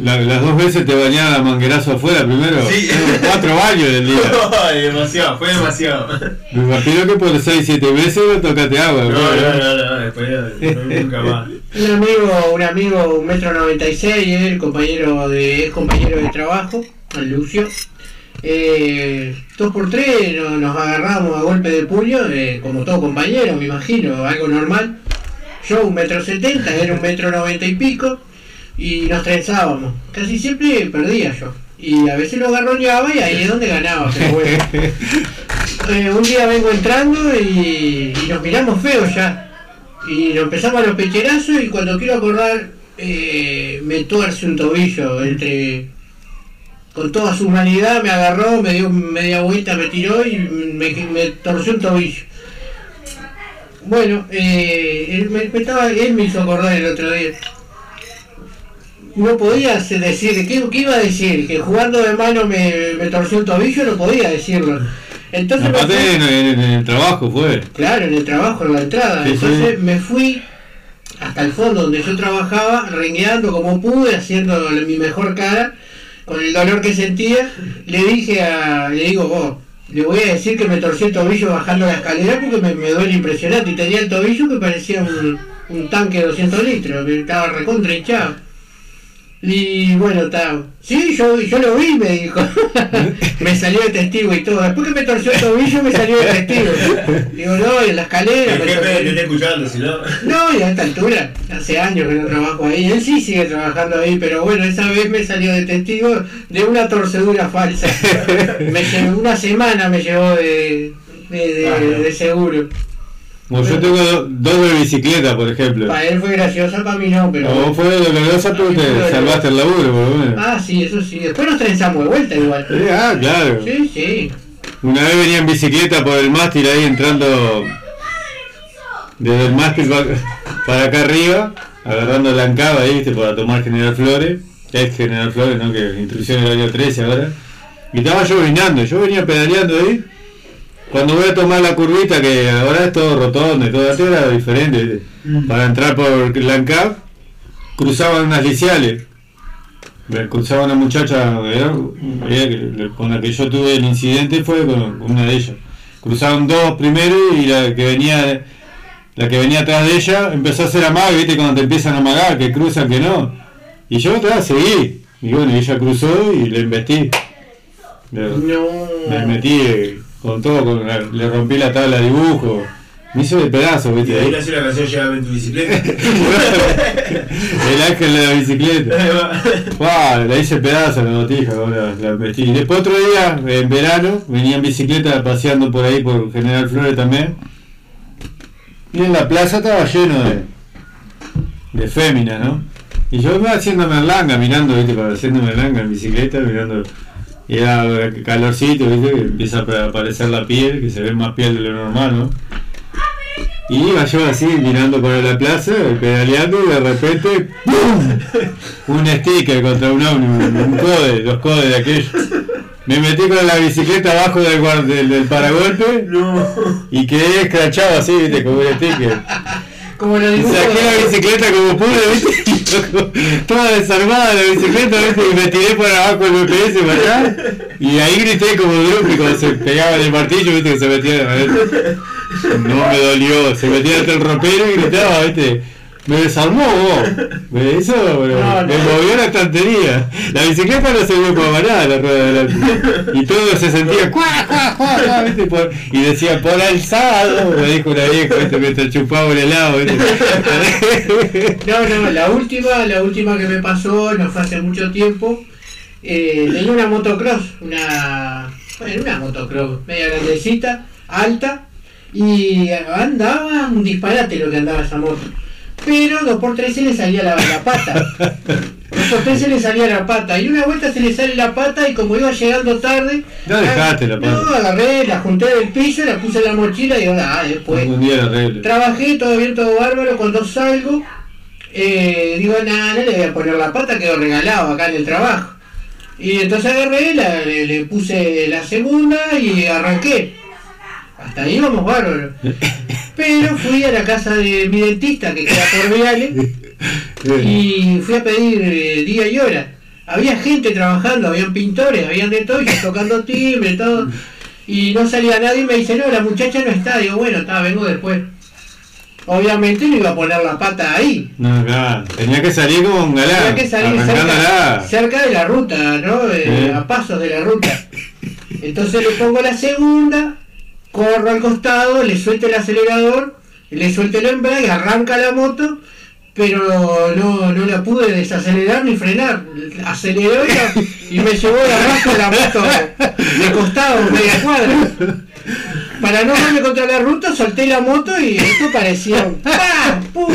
La- las dos veces te bañaba manguerazo afuera primero. Sí. Cuatro baños del día. *laughs* Ay, demasiado, fue demasiado. Me imagino que por 6, 7 veces no tocaste agua. No, ¿no? no, no, no, después nunca más. Un amigo, un amigo, un metro noventa y seis, él, compañero de, es compañero de trabajo, el Lucio. Eh, dos por tres no- nos agarramos a golpe de puño, eh, como todo compañero, me imagino, algo normal. Yo un metro setenta, era un metro noventa y pico, y nos trenzábamos. Casi siempre perdía yo. Y a veces lo agarroneaba y ahí es donde ganaba, pero bueno. *laughs* Eh, un día vengo entrando y, y nos miramos feos ya. Y nos empezamos a los pecherazos y cuando quiero acordar eh, me tuerce un tobillo entre con toda su humanidad me agarró, me dio media vuelta, me tiró y me, me torció un tobillo. Bueno, eh, él, me, me estaba, él me hizo acordar el otro día. No podía decir, ¿qué, qué iba a decir? Que jugando de mano me, me torció un tobillo, no podía decirlo. Entonces me fui- en, en- en el trabajo fue. Claro, en el trabajo, en la entrada. Sí, Entonces sí. me fui hasta el fondo donde yo trabajaba, rengueando como pude, haciendo mi mejor cara, con el dolor que sentía. Le dije a, le digo, vos, le voy a decir que me torcí el tobillo bajando la escalera porque me, me duele impresionante. Y tenía el tobillo que parecía un, un tanque de 200 litros, que estaba recontra hinchado. Y bueno, está. Sí, yo, yo lo vi, me dijo. *laughs* me salió de testigo y todo. Después que me torció el tobillo, me salió de testigo. Digo, no, en la escalera. El jefe está escuchando, si no. no, y a esta altura, hace años que no trabajo ahí. Él sí sigue trabajando ahí, pero bueno, esa vez me salió de testigo de una torcedura falsa. *laughs* Me llevó- una semana me llevó de, de, de- de seguro. Como yo tengo do- dos de bicicleta, por ejemplo. Para él fue graciosa, para mí no, pero. Vos fue dolorosa pero te salvaste el laburo, por lo menos. Ah, sí, eso sí. Después nos trenzamos de vuelta igual. Ah, claro. Sí, sí. Una vez venía en bicicleta por el mástil ahí entrando desde el mástil pa- para acá arriba, agarrando la encaba ahí, viste, para tomar General Flores, es General Flores, ¿no? Que instrucción del año 13 ahora. Y estaba yo vinando, yo venía pedaleando ahí. Cuando voy a tomar la curvita, que ahora es todo rotondo y todo, antes era diferente, para entrar por la encab, cruzaban unas liciales. Me cruzaba una muchacha era que- con la que yo tuve el incidente fue con, una de ellas. Cruzaron dos primero y la que venía la que venía atrás de ella empezó a hacer amague, viste cuando te empiezan a amagar, que cruzan, que no. Y yo atrás seguí. Y bueno, ella cruzó y le investí. Le, le metí eh, con todo, con le rompí la tabla de dibujo. Me hizo de pedazo, Y viste. de ahí nació la canción Llévame en tu bicicleta. *laughs* El ángel de la bicicleta. Buah, la hice pedazo la botija, ahora la metí. Y después otro día, en verano, venía en bicicleta paseando por ahí por General Flores también. Y en la plaza estaba lleno de, de féminas, ¿no? Y yo iba haciendo merlanga, mirando, viste, para haciendo merlanga en bicicleta, mirando. Y era calorcito, viste, que empieza a aparecer la piel, que se ve más piel de lo normal, ¿no? Y iba yo así mirando por la plaza, pedaleando y de repente ¡pum! un sticker contra un ómnibus, un code, los codes de aquellos. Me metí con la bicicleta abajo del, del, del paragolpe y quedé escrachado así, viste, como un sticker. Como lo saqué la bicicleta como pude, viste, *laughs* toda desarmada la bicicleta, viste, y me tiré por abajo el BPS para allá. Y ahí grité como Drupi cuando se pegaba el martillo, viste, que se metía adentro. No me dolió, se metía dentro del ropero y gritaba, viste. Me desarmó vos. Me hizo, *laughs* me, me movió la estantería. La bicicleta no se vio para nada la rueda de adelante. Y todo se sentía cuá, cuá, cuá, ¿viste? Por- y decía por alzado, me dijo una vieja, ¿viste? mientras chupaba un helado, ¿viste? *laughs* No, no, la última, la última que me pasó no fue hace mucho tiempo. Eh, tenía una motocross, una, bueno, una motocross media grandecita, alta, y andaba un disparate lo que andaba esa moto. Pero dos por tres se le salía la, la pata. Dos por tres se le salía la pata. Y una vuelta se le sale la pata y como iba llegando tarde, No dejaste la no, pata. agarré, la junté del piso, la puse en la mochila y digo, ah, después. Un día la. Trabajé, todo bien, todo bárbaro. Cuando salgo, eh, digo, nada, no le voy a poner la pata, quedó regalado acá en el trabajo. Y entonces agarré, la- le, le puse la segunda y arranqué. Hasta ahí vamos bárbaro. Pero fui a la casa de mi dentista, que queda por Viale, y fui a pedir eh, día y hora. había gente trabajando, habían pintores, habían de todo, tocando timbre, todo. Y no salía nadie y me dice, no, la muchacha no está. Digo, bueno, está, vengo después. Obviamente no iba a poner la pata ahí. No, claro. Tenía que salir como un galán. Tenía que salir cerca, de la ruta, ¿no? Eh. A pasos de la ruta. Entonces le pongo la segunda, corro al costado, le suelto el acelerador, le suelto el embrague, arranca la moto, pero no, no la pude desacelerar ni frenar. Aceleró y, me llevó de abajo la moto de costado, media cuadra. Para no darme contra la ruta, solté la moto y esto parecía. ¡pum!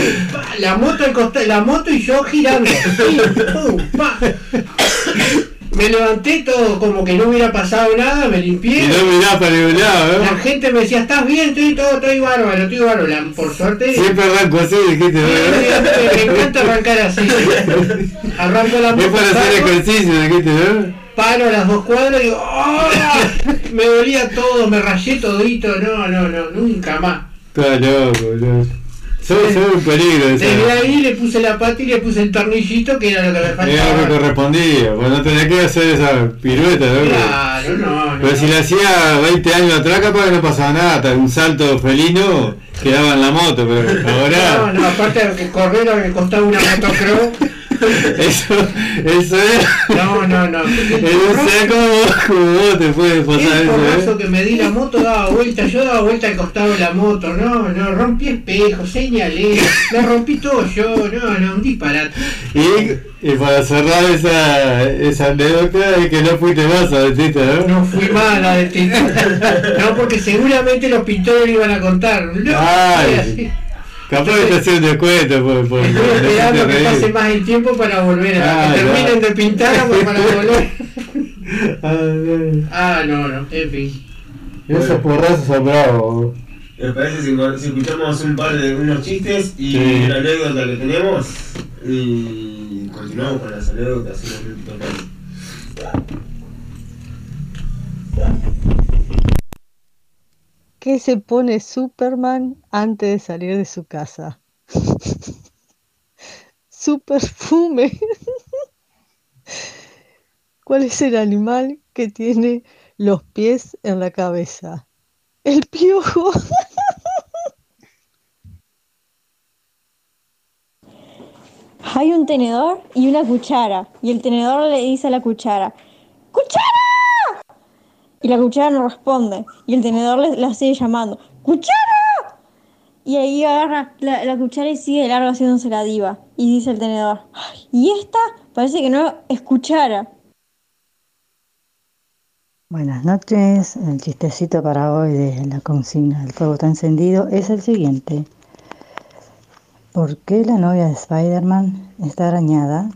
La moto al costa- la moto y yo girando. Me levanté todo como que no hubiera pasado nada, me limpié. Y no mirás para ningún lado, La gente me decía, ¿estás bien? Estoy todo, estoy bárbaro, estoy bárbaro. La- por suerte. Siempre arranco así, dijiste, me, me encanta arrancar así. Arranco la Es para hacer ejercicio, dijiste, ¿no? paro a las dos cuadras y digo, ¡ah! Me dolía todo, me rayé todito. No, no, no, nunca más. Está loco, loco. Soy, soy un peligro esa. Desde ahí le puse la pata y le puse el tornillito que era lo que me Era lo que faltaba. correspondía, pues no tenía que hacer esa pirueta, ¿no? Claro, no, no. Pero si le hacía 20 años atrás, capaz que no pasaba nada, hasta un salto felino quedaba en la moto, pero *laughs* No, ahora no, aparte de que correr me costaba una motocross. *laughs* eso, eso es. No, no, no. *laughs* Cómo vos, cómo vos te puede pasar El eso, ¿eh? que me di la moto daba vuelta, yo daba vuelta al costado de la moto, no, no, rompí espejos, señalé, me rompí todo yo, no, no, un disparate. Y, y para cerrar esa, esa anécdota es que no fuiste más a dentista, ¿no? No fui mala de tinta. No, porque seguramente los pintores lo iban a contar. No, Ay. Capaz que te hacía un descuento por, por, Estoy por esperando que reír. pase más el tiempo para volver a Ah, que ya. terminen de pintar *laughs* pues, para volver. Ay, Ah, no, no, en fin. Esos porrazos son bravos. ¿Les parece si, si escuchamos un par de unos chistes y Sí. una anécdota que tenemos? Y continuamos con las anécdotas y los minutos más. ¿Qué se pone Superman antes de salir de su casa? *laughs* Su perfume. ¿Cuál es el animal que tiene los pies en la cabeza? El piojo. Hay un tenedor y una cuchara. Y el tenedor le dice a la cuchara, ¡Cuchara! Y la cuchara no responde. Y el tenedor le, la sigue llamando, ¡Cuchara! Y ahí agarra la, cuchara y sigue de largo haciéndose la diva. Y dice el tenedor, "Ay, y esta parece que no es cuchara. Buenas noches, el chistecito para hoy de la consigna El fuego está encendido es el siguiente. ¿Por qué la novia de Spider-Man está arañada?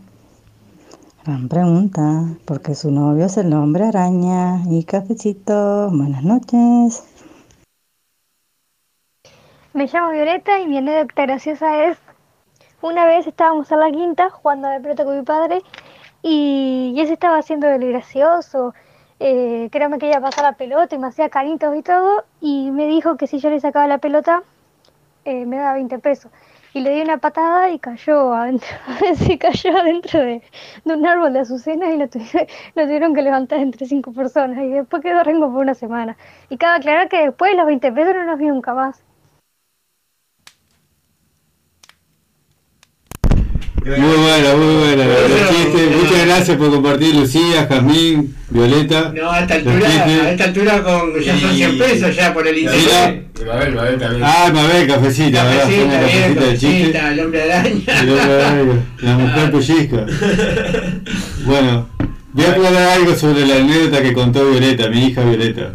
Gran pregunta, porque su novio es el hombre araña y cafecito. Buenas noches. Me llamo Violeta y mi anécdota graciosa es, una vez estábamos en la quinta jugando a la pelota con mi padre y, y él se estaba haciendo el gracioso, eh, creo que quería pasar la pelota y me hacía caritos y todo y me dijo que si yo le sacaba la pelota eh, me daba 20 pesos. Y le di una patada y cayó adentro, *laughs* se cayó adentro de, de un árbol de azucenas y lo, tuvi- *laughs* lo tuvieron que levantar entre cinco personas y después quedó rengo por una semana. Y cabe aclarar que después los 20 pesos no los vi nunca más. Muy buena, muy buena. Chistes, muchas gracias por compartir, Lucía, Jazmín, Violeta. No, a esta altura, a esta altura con, ya son 100 pesos ya por el interés. Y Mabel, Mabel también. Ah, Mabel, cafecita, ¿verdad? Cafecita, bien, cafecita de chiste. cafecita, el hombre araña. Luego, La mujer pellizca. *laughs* Bueno, voy a aclarar algo sobre la anécdota que contó Violeta, mi hija Violeta.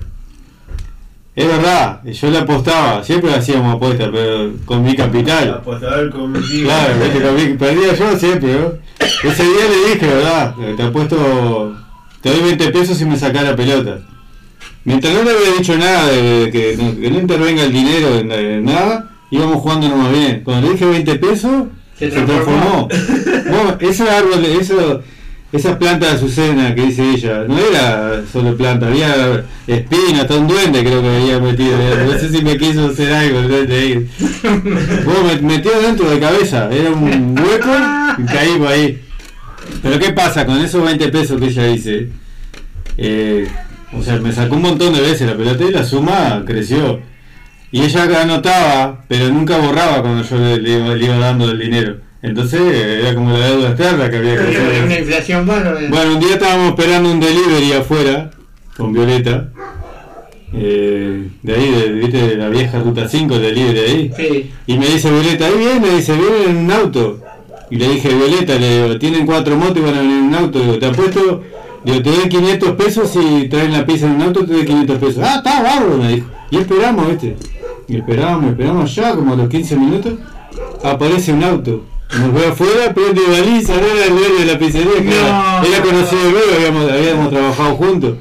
Es verdad, yo le apostaba, siempre hacíamos apuestas, pero con mi capital. Apostador. Claro, con mi- perdía yo siempre, ¿no? Ese día le dije, ¿verdad? Eh, Te apuesto, te doy 20 pesos si me sacás la pelota. Mientras no le había dicho nada de, que, no, que no intervenga el dinero en, en nada, íbamos jugando nomás bien. Cuando le dije 20 pesos, Se se transformó. Bueno, ese árbol, eso, esa planta de azucena que dice ella, no era solo planta, había espina, hasta un duende creo que había metido. *laughs* No sé si me quiso hacer algo el duende ahí. Me metió dentro de cabeza, era un hueco y caí por ahí. Pero ¿qué pasa con esos 20 pesos que ella dice? Eh, o sea, me sacó un montón de veces la pelota y la suma creció. Y ella anotaba, pero nunca borraba cuando yo le, le iba, le iba dando el dinero. Entonces era como la deuda externa que había que Pero hacer. Una inflación bárbara. Bueno, un día estábamos esperando un delivery afuera con Violeta. eh, de ahí, de, ¿viste? de la vieja ruta 5, el delivery de ahí. Sí. Y me dice Violeta, ahí viene, dice, viene en un auto. Y le dije, Violeta, le digo, tienen cuatro motos y van a venir en un auto. Digo, te apuesto, digo, te doy 500 pesos si traen la pizza en un auto, te doy 500 pesos. Ah, está bárbaro, me dijo. Y esperamos, ¿viste? Y esperamos, esperamos ya, como a los 15 minutos, aparece un auto. Nos ve afuera, prende baliza, no era el dueño de la pizzería, que era, era conocido luego, habíamos, habíamos trabajado juntos.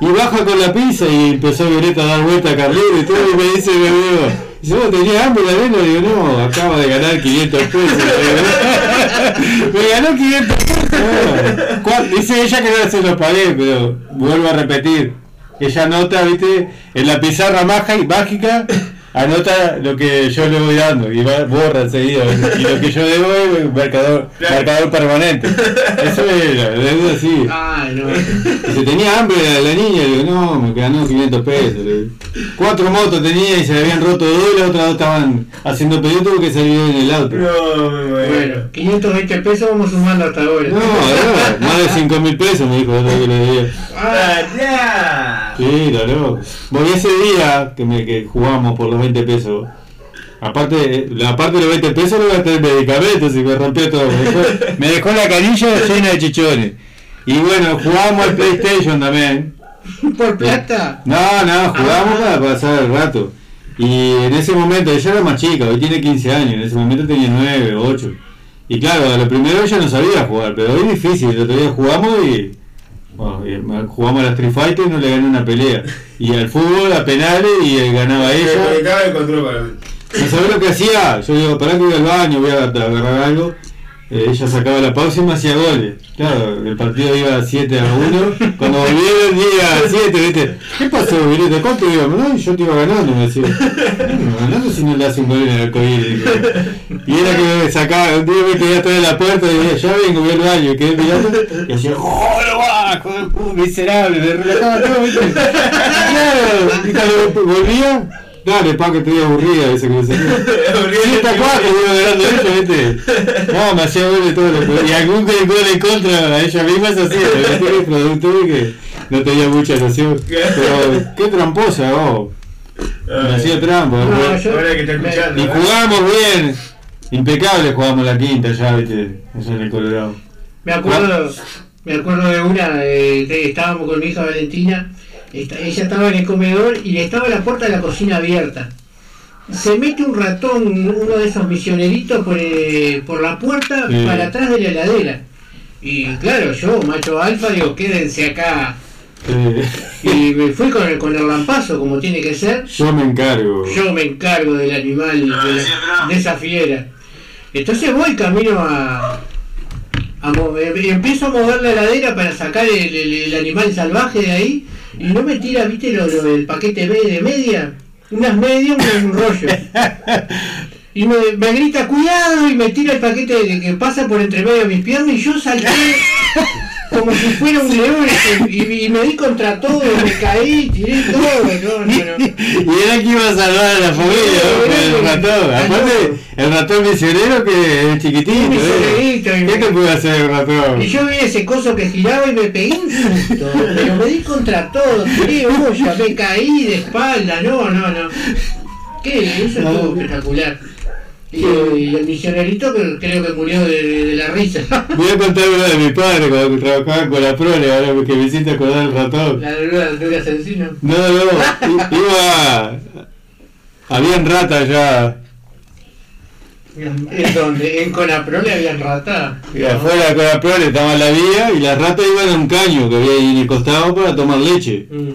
Y baja con la pizza y empezó Violeta a dar vuelta a Carlito y todo, y me dice, me veo, dice, vos tenías hambre la nena, digo, no, acaba de ganar 500 pesos. *laughs* me ganó 500 pesos. no. Dice ella que no se lo pagué, pero vuelvo a repetir. Ella anota, viste, en la pizarra mágica, anota lo que yo le voy dando y va, borra enseguida. Y lo que yo le doy es marcador, marcador permanente. Eso era, deuda así. Ay, no. Dice, tenía hambre la, la niña, digo, no, me ganó 500 pesos. le. Cuatro motos tenía y se le habían roto dos y las otras dos estaban haciendo pedido, tuvo que salir en el auto. Bueno, 520 pesos vamos sumando hasta ahora. No, era más de 5 mil pesos me dijo otro que le debía. Ah, Sí, claro. Voy ese día que, me, que jugamos por los 20 pesos. Aparte, la parte de los 20 pesos lo gasté en medicamentos y me rompió todo. Me dejó, *laughs* me dejó la canilla llena de chichones. Y bueno, jugamos al PlayStation también. ¿Por plata? No, no, jugamos para pasar el rato. Y en ese momento, ella era más chica, hoy tiene 15 años, en ese momento tenía 9 o 8. Y claro, a lo primero ella no sabía jugar, pero hoy es difícil. El otro día jugamos y, jugamos a la Street Fighter y no le gané una pelea. Y al fútbol, a penales y eh, ganaba ella. ¿No sabés lo que hacía? Yo digo, pará que voy al baño, voy a agarrar algo. Eh, ella sacaba la pausa y me hacía goles. Claro, el partido iba 7 a 1. Cuando volvieron, iba 7, ¿viste? ¿Qué pasó, Violeta? ¿Cuánto íbamos? No, yo te iba ganando, me decía. "No, ganando si no le hace un gol en el arcoíris. Y era que me sacaba, un día me quedé atrás de la puerta y decía, ya vengo, voy al baño. Y quedé mirando y hacía, ¡oh, lo puto, Miserable, me relajaba todo, ¿viste? Claro, y volvía. Dale, pa, que estoy aburrida, dice que me decía. 7 a 4 iba ganando ella, ¿viste? No, me hacía todo lo que. Y algún gol gol en contra a ella misma. Pero tiene el productor que no tenía mucha noción. Pero qué tramposa, vos. Me hacía trampa. No, después. yo- Ahora que está escuchando. Y jugamos bien. Impecable jugamos la quinta ya, ¿viste? Allá en el Colorado. Me acuerdo, me acuerdo de una, eh, que estábamos con mi hija Valentina, esta- ella estaba en el comedor y estaba la puerta de la cocina abierta. Se mete un ratón, uno de esos misioneritos, por, eh, por la puerta Sí. para atrás de la heladera. Y claro, yo, macho alfa, digo, quédense acá. Eh, Y me fui con el, con el lampazo, como tiene que ser. yo me encargo. Yo me encargo del animal, de, la- de esa fiera. Entonces voy camino a, a mover, y empiezo a mover la heladera para sacar el, el- el animal salvaje de ahí y no me tira, viste, lo, lo del paquete B de media, unas medias, un, rollo. *laughs* Y me, me grita, cuidado, y me tira el paquete de- que pasa por entre medio de mis piernas y yo salté como si fuera un león y, y me di contra todo, me caí, tiré todo, no, no, no. *laughs* Y era que iba a salvar a la familia ¿no? el ratón. Aparte, el ratón misionero que es chiquitito. ¿eh? ¿Qué te puede hacer el ratón? Y yo vi ese coso que giraba y me pegué un susto, pero me di contra todo, tiré olla, me caí de espalda, no, no, no. ¿Qué? Eso estuvo espectacular. Y, el misionerito que creo que murió de, de- de la risa. *laughs* Voy a contar una de mi padre cuando trabajaba con la prole, ahora que me hiciste acordar el ratón. La de la de asesino. No, no, iba. Habían ratas ya. ¿En donde? En Conaprole habían rata. Y afuera con la prole estaba la vía y las ratas iban a un caño que había ahí en el costado para tomar leche. Mm.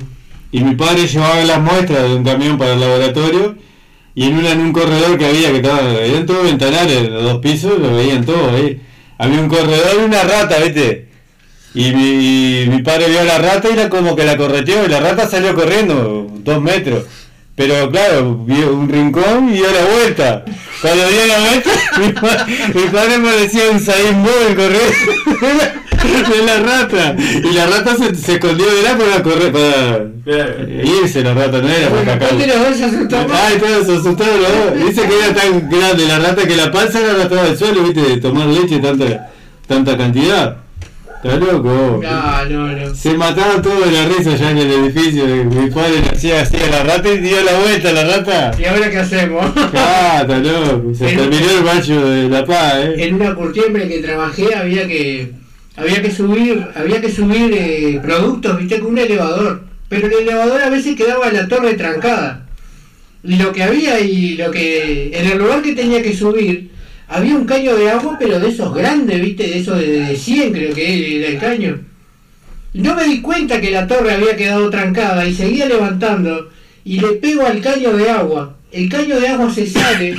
Y mi padre llevaba las muestras de un camión para el laboratorio y en, una, en un corredor que había, que estaba, eran todos ventanales, los dos pisos, lo veían todo ahí. Había un corredor y una rata, ¿viste? Y mi, padre vio a la rata y la como que la correteó y la rata salió corriendo dos metros. Pero claro, vio un rincón y dio la vuelta. Cuando dio la vuelta, mi, *laughs* pa- mi padre parecía un Saín Bolt corriendo *laughs* *laughs* de la rata. Y la rata se, se escondió de la para correr, para irse la rata, no era para cacar. Ay, todos se asustaron los dos. Dice que era tan grande la rata que la panza la arrastraba del suelo, viste, de tomar leche tanta, tanta cantidad. Está loco. No, no, no. Se mataron todos de la risa ya en el edificio. Mi padre le hacía así a la rata y dio la vuelta a la rata. ¿Y ahora qué hacemos? Ah, está loco. Se En- terminó el baño de la paz, eh. En una curtiembre que trabajé había que había que subir había que subir eh, productos, viste, con un elevador. Pero el elevador a veces quedaba la torre trancada. Y lo que había y lo que en el lugar que tenía que subir había un caño de agua, pero de esos grandes, viste, de esos de, de 100 creo que era el caño. No me di cuenta que la torre había quedado trancada y seguía levantando y le pego al caño de agua. El caño de agua se sale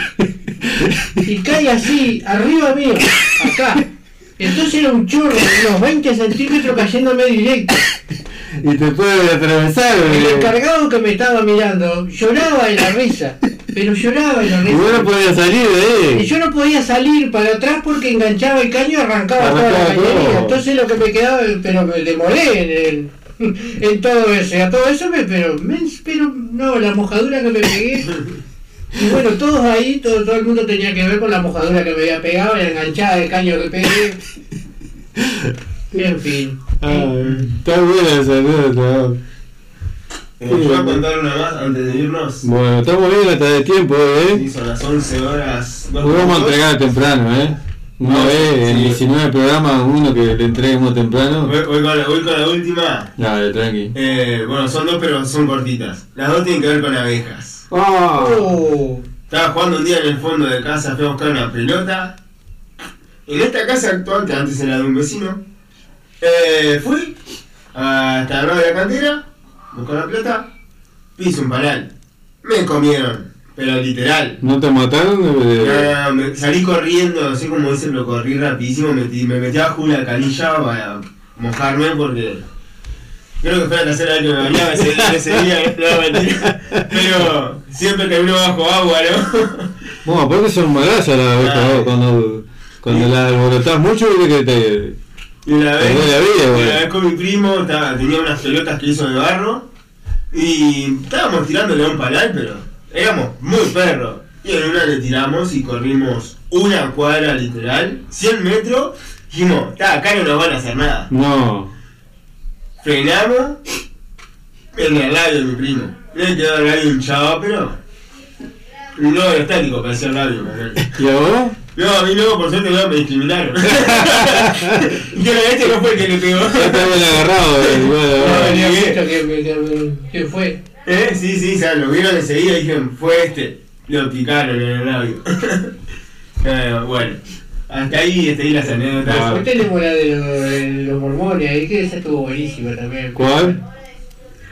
y cae así, arriba mío, acá. Entonces era un chorro *laughs* de unos 20 centímetros cayéndome directo. Y te puede atravesar. El eh. encargado que me estaba mirando lloraba de la risa, pero lloraba de la Y risa. vos no podías salir de Y ahí. yo no podía salir para atrás porque enganchaba el caño y arrancaba toda la Arrancaba cañería. todo. Entonces lo que me quedaba, pero me demoré en, *laughs* todo eso. A todo eso, me, pero, me- pero no, la mojadura que me pegué. *laughs* Y bueno, todos ahí, todo, todo el mundo tenía que ver con la mojadura que me había pegado, la enganchada del caño que pegué. En fin. Ay, está buena esa anécdota. Eh, yo voy a contar una más antes de irnos. Bueno, estamos bien hasta de tiempo, eh. Sí, son las 11 horas. Hoy vamos a entregar temprano, eh. Una No, vez en sí. 19 programas, uno que le entreguemos temprano. Voy, voy con la, voy con la última. Dale, tranqui. Eh, bueno, son dos, pero son cortitas. Las dos tienen que ver con abejas. Oh. Estaba jugando un día en el fondo de casa, fui a buscar una pelota. En esta casa actual, que antes era de un vecino, eh, fui hasta el lado de la cantera, busqué la pelota, piso un panal. Me comieron, pero literal. ¿No te mataron? No, Eh, me- salí corriendo, así como dicen, lo corrí rapidísimo, metí, me metí abajo una canilla para mojarme porque creo que fue la tercera vez que me bañaba ese, ese día, no mentira. Pero siempre termino bajo agua, ¿no? Bueno, aparte son malas las abejas, Ah. vos, cuando, cuando las alborotás mucho, viste que te... Y una vez, Perdí la vida, y güey. una vez con mi primo tenía unas pelotas que hizo de barro y estábamos tirándole a un panal, pero éramos muy perros. Y en una le tiramos y corrimos una cuadra literal, 100 metros. Dijimos, "Ta, acá no nos van a hacer nada. No. Frenamos en el labio de mi primo. Le quedó el labio hinchado, pero. Un globo estático el labio, Manuel. ¿Y a vos? No, a mí no, por suerte no me discriminaron. *laughs* y que este no fue el que le pegó. Ya está bien agarrado, eh, *laughs* No, venía que, que, que fue. ¿Eh? Sí, sí, o sea, lo vieron enseguida y dijeron, fue este. Lo picaron en el labio. *laughs* Eh, bueno, hasta ahí, hasta ahí las anécdotas. Ah. Usted tenemos la de los, de los mormones ahí, que esa estuvo buenísima también. ¿Cuál?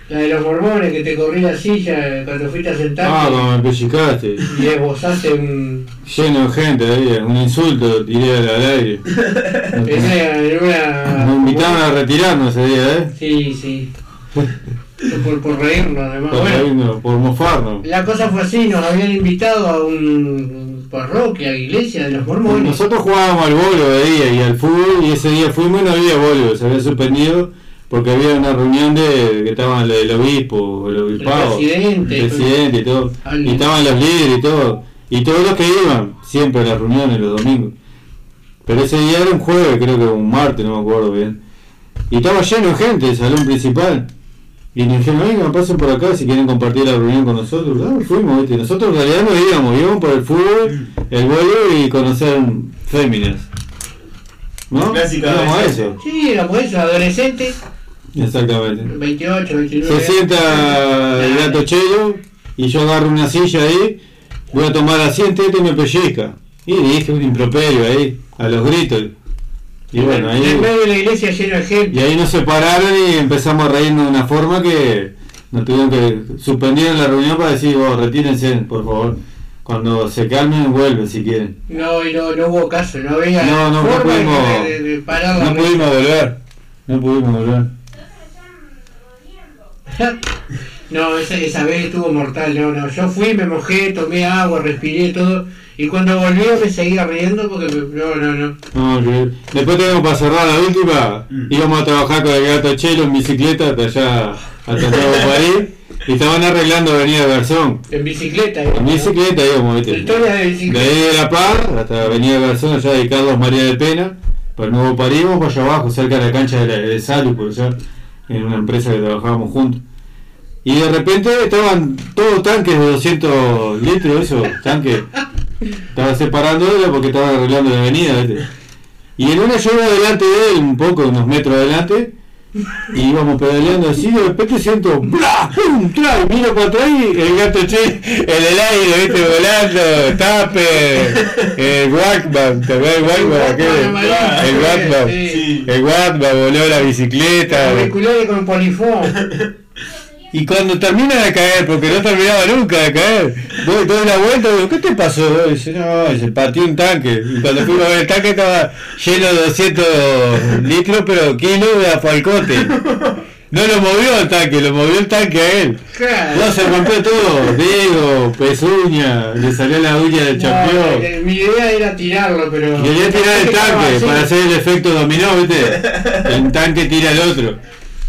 La de los mormones, que te corrí la silla cuando fuiste a Ah, sentarte como me pellizcaste. y esbozaste un... Lleno de gente ahí, un insulto tiré al al aire. *laughs* Esa era una... Nos invitaron a retirarnos ese día, ¿eh? Sí, sí. Por, por reírnos además. Por, Bueno, reírnos, por mofarnos. la cosa fue así, nos habían invitado a un parroquia, iglesia de los mormones. Nosotros jugábamos al bolo de día y al fútbol y ese día fuimos y no había bolo, se había suspendido porque había una reunión de que estaban el obispo, el obispado, presidente. el presidente y todo, y estaban los líderes y todo, y todos los que iban, siempre a las reuniones los domingos. Pero ese día era un jueves, creo que un martes, no me acuerdo bien. Y estaba lleno de gente, el salón principal. Y nos dijeron, vengan, pasen por acá si quieren compartir la reunión con nosotros. Claro, fuimos, ¿viste? Nosotros en realidad no íbamos, íbamos por el fútbol, el vuelo y conocer féminas. ¿No? Clásica Íbamos a adolescente. eso. Sí, éramos eso, adolescentes, Exactamente. 28, 29 Se sienta el gato chelo y yo agarro una silla ahí, voy a tomar asiento y este me pellizca. Y dije un improperio ahí, a los gritos. Y bueno, En ahí, medio de la iglesia lleno de gente. y ahí nos separaron y empezamos a reírnos de una forma que nos tuvieron que suspender la reunión para decir, oh, retírense, por favor. Cuando se calmen, vuelven si quieren. No, y no, no hubo caso, no había No, no, no forma pudimos- de, de parar la No pudimos volver. No pudimos volver. *laughs* No, esa, esa vez estuvo mortal, no, no. Yo fui, me mojé, tomé agua, respiré todo. Y cuando volví me seguía riendo porque me- no, no, no. Después tenemos para cerrar la última. Íbamos a trabajar con el gato Chelo en bicicleta hasta allá, hasta Nuevo París. Y estaban arreglando Avenida Garzón. En bicicleta. En bicicleta íbamos, ¿viste? Historia de De bicicleta. ahí de La Paz hasta Avenida Garzón, allá de Carlos María de Pena. Para Nuevo París, para allá abajo, cerca de la cancha de, la, de Salud, por allá, en una empresa que trabajábamos juntos. Y de repente estaban todos tanques de 200 litros, esos tanques. Estaba separándolos porque estaban arreglando la avenida, ¿viste? Y en una yo iba delante de él, un poco, unos metros adelante, y íbamos pedaleando así, de repente siento ¡bla! ¡pum! ¡tra! y miro para atrás y el gato che, en el aire, viste, volando, tape, el Walkman, ¿te acuerdas del Walkman? aquel? El Walkman, el Walkman voló la bicicleta. Auriculares con polifón. Y cuando termina de caer, porque no terminaba nunca de caer, doy, doy la vuelta y digo, ¿qué te pasó? Y dice, no, se partió un tanque. Y cuando fuimos a ver el tanque estaba lleno de 200 litros, pero kilos de afalcote. No lo movió el tanque, lo movió el tanque a él. Claro. No, se rompió todo, dedo, pezuña, le salió la uña del No, champión. eh, mi idea era tirarlo, pero. Quería tirar el tanque para hacer el efecto dominó, ¿viste? El tanque tira al otro.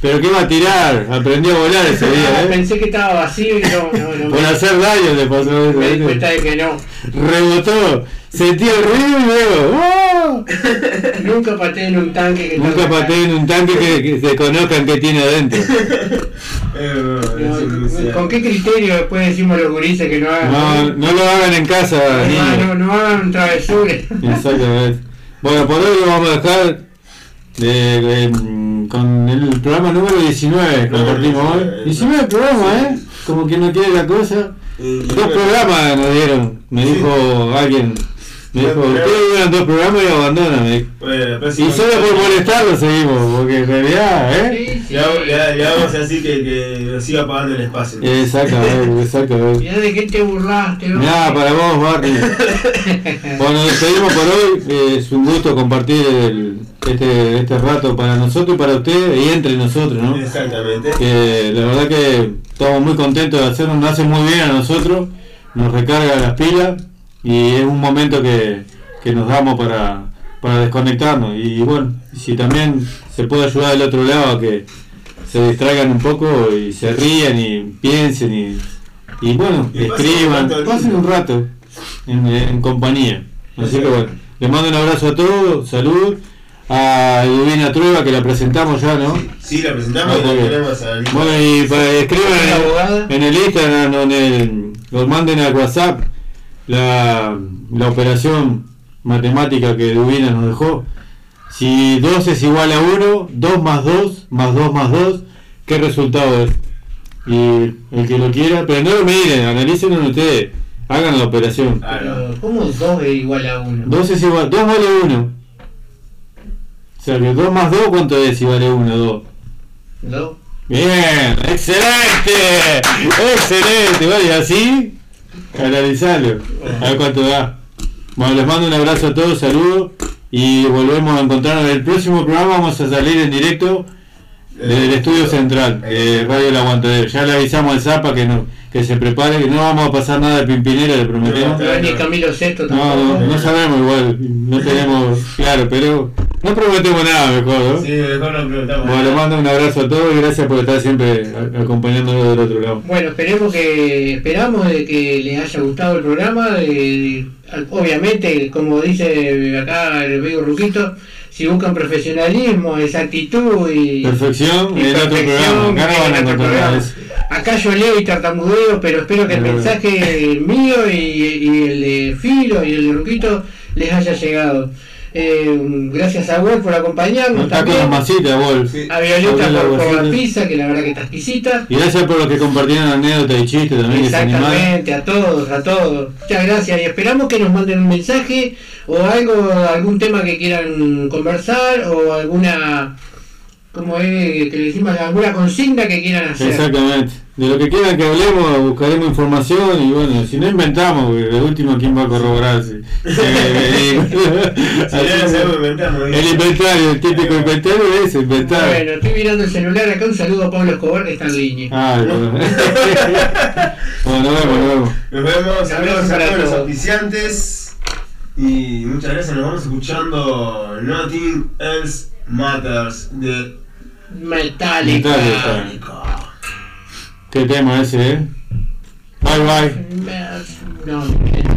Pero ¿qué va a tirar? Aprendió a volar ese Ah, *laughs* día, ¿eh? Pensé que estaba vacío y no, no, no. Por me- hacer daño le pasó eso. Me di cuenta de que no. Rebotó, sentí el ruido y luego. ¡oh! *laughs* Nunca pateé en un tanque que Nunca pateé en un tanque que, que se conozcan qué tiene adentro. *laughs* No, ¿Con qué criterio después decimos los gurises que no hagan? No, no lo hagan en casa, no, niños. no, no hagan travesuras. Exactamente. Bueno, por hoy lo vamos a dejar de- de- mm, con el programa número 19 compartimos hoy. 19 programas, ¿eh? Como que no quiere la cosa. Dos programas nos dieron, me dijo alguien. Ustedes dieron dos programas y abandonan. me dijo. Y solo por molestarlo seguimos, porque en realidad, ¿eh? Le hago- le- le vamos a decir que, que nos siga pagando el espacio. Exactamente, *laughs* exactamente. Ya de qué te burlaste, ¿no? Nada, para vos, Barney. *laughs* Bueno, nos despedimos por hoy. Eh, es un gusto compartir el- este, este rato para nosotros y para ustedes y entre nosotros, ¿no? Exactamente. Que la verdad que estamos muy contentos de hacerlo, nos hace muy bien a nosotros, nos recarga las pilas y es un momento que, que nos damos para, para desconectarnos. Y bueno, si también se puede ayudar del otro lado a que se distraigan un poco y se rían y piensen y, y bueno, Y pasen un escriban, rato pasen un rato en, en compañía. Así que bueno, les mando un abrazo a todos, salud. A Edwina Trueba que la presentamos ya, ¿no? Sí, la presentamos Ah, y muy la bien. tenemos a Anita. Bueno, y para, escriban en, en el Instagram o en el, los manden al WhatsApp la, la operación matemática que Dubina nos dejó. Si 2 es igual a 1, 2 más 2 más 2 más 2, ¿qué resultado es? Y el que lo quiera, pero no lo miren, analícenlo ustedes, hagan la operación. Pero, ¿Cómo 2 es igual a 1? 2 es igual, 2 vale 1. O sea que 2 más 2, ¿cuánto es si vale 1? 2. 2. Bien, excelente, excelente, y así, analizarlo, a ver cuánto da. Bueno, les mando un abrazo a todos, saludos, y volvemos a encontrarnos en el próximo programa, vamos a salir en directo desde el estudio central, de Radio El Aguantadero. Ya le avisamos al Zapa que no, que se prepare, que no vamos a pasar nada de Pimpinera, le prometemos. No, ni Camilo Sesto No, tampoco. no, no sabemos igual, no tenemos claro, pero no prometemos nada mejor, ¿no? Sí, mejor no preguntamos. Bueno, les mando un abrazo a todos y gracias por estar siempre acompañándonos del otro lado. Bueno, esperemos que esperamos de que les haya gustado el programa. de- obviamente, como dice acá el amigo Ruquito, si buscan profesionalismo, exactitud y Perfección y en otro programa, acá en otro programa. yo leo y tartamudeo, pero espero que el Pero- mensaje mío y, y el de Filo y el de Ruquito les haya llegado. Eh, gracias a Wolf por acompañarnos Está con también. las masitas, Wolf. A Violeta por, por la pizza, que la verdad que está exquisita. Y gracias por los que compartieron anécdotas y chistes también. Exactamente, a todos, a todos. Muchas gracias y esperamos que nos manden un mensaje o algo, algún tema que quieran conversar o alguna como es que le decimos alguna consigna que quieran hacer. Exactamente. De lo que quieran que hablemos, buscaremos información y bueno, si no inventamos, de último, ¿quién va a corroborar? Si, *laughs* *laughs* el inventario, el típico inventario es inventar. Bueno, estoy mirando el celular acá, un saludo a Pablo Escobar que está en línea. Ay, bueno. *laughs* bueno, nos vemos, nos vemos. Nos vemos, saludos a todos los auspiciantes. Y muchas gracias, nos vamos escuchando Nothing Else Matters de Metallica. Metallica. Qué tema ese, eh. Bye bye. No, esto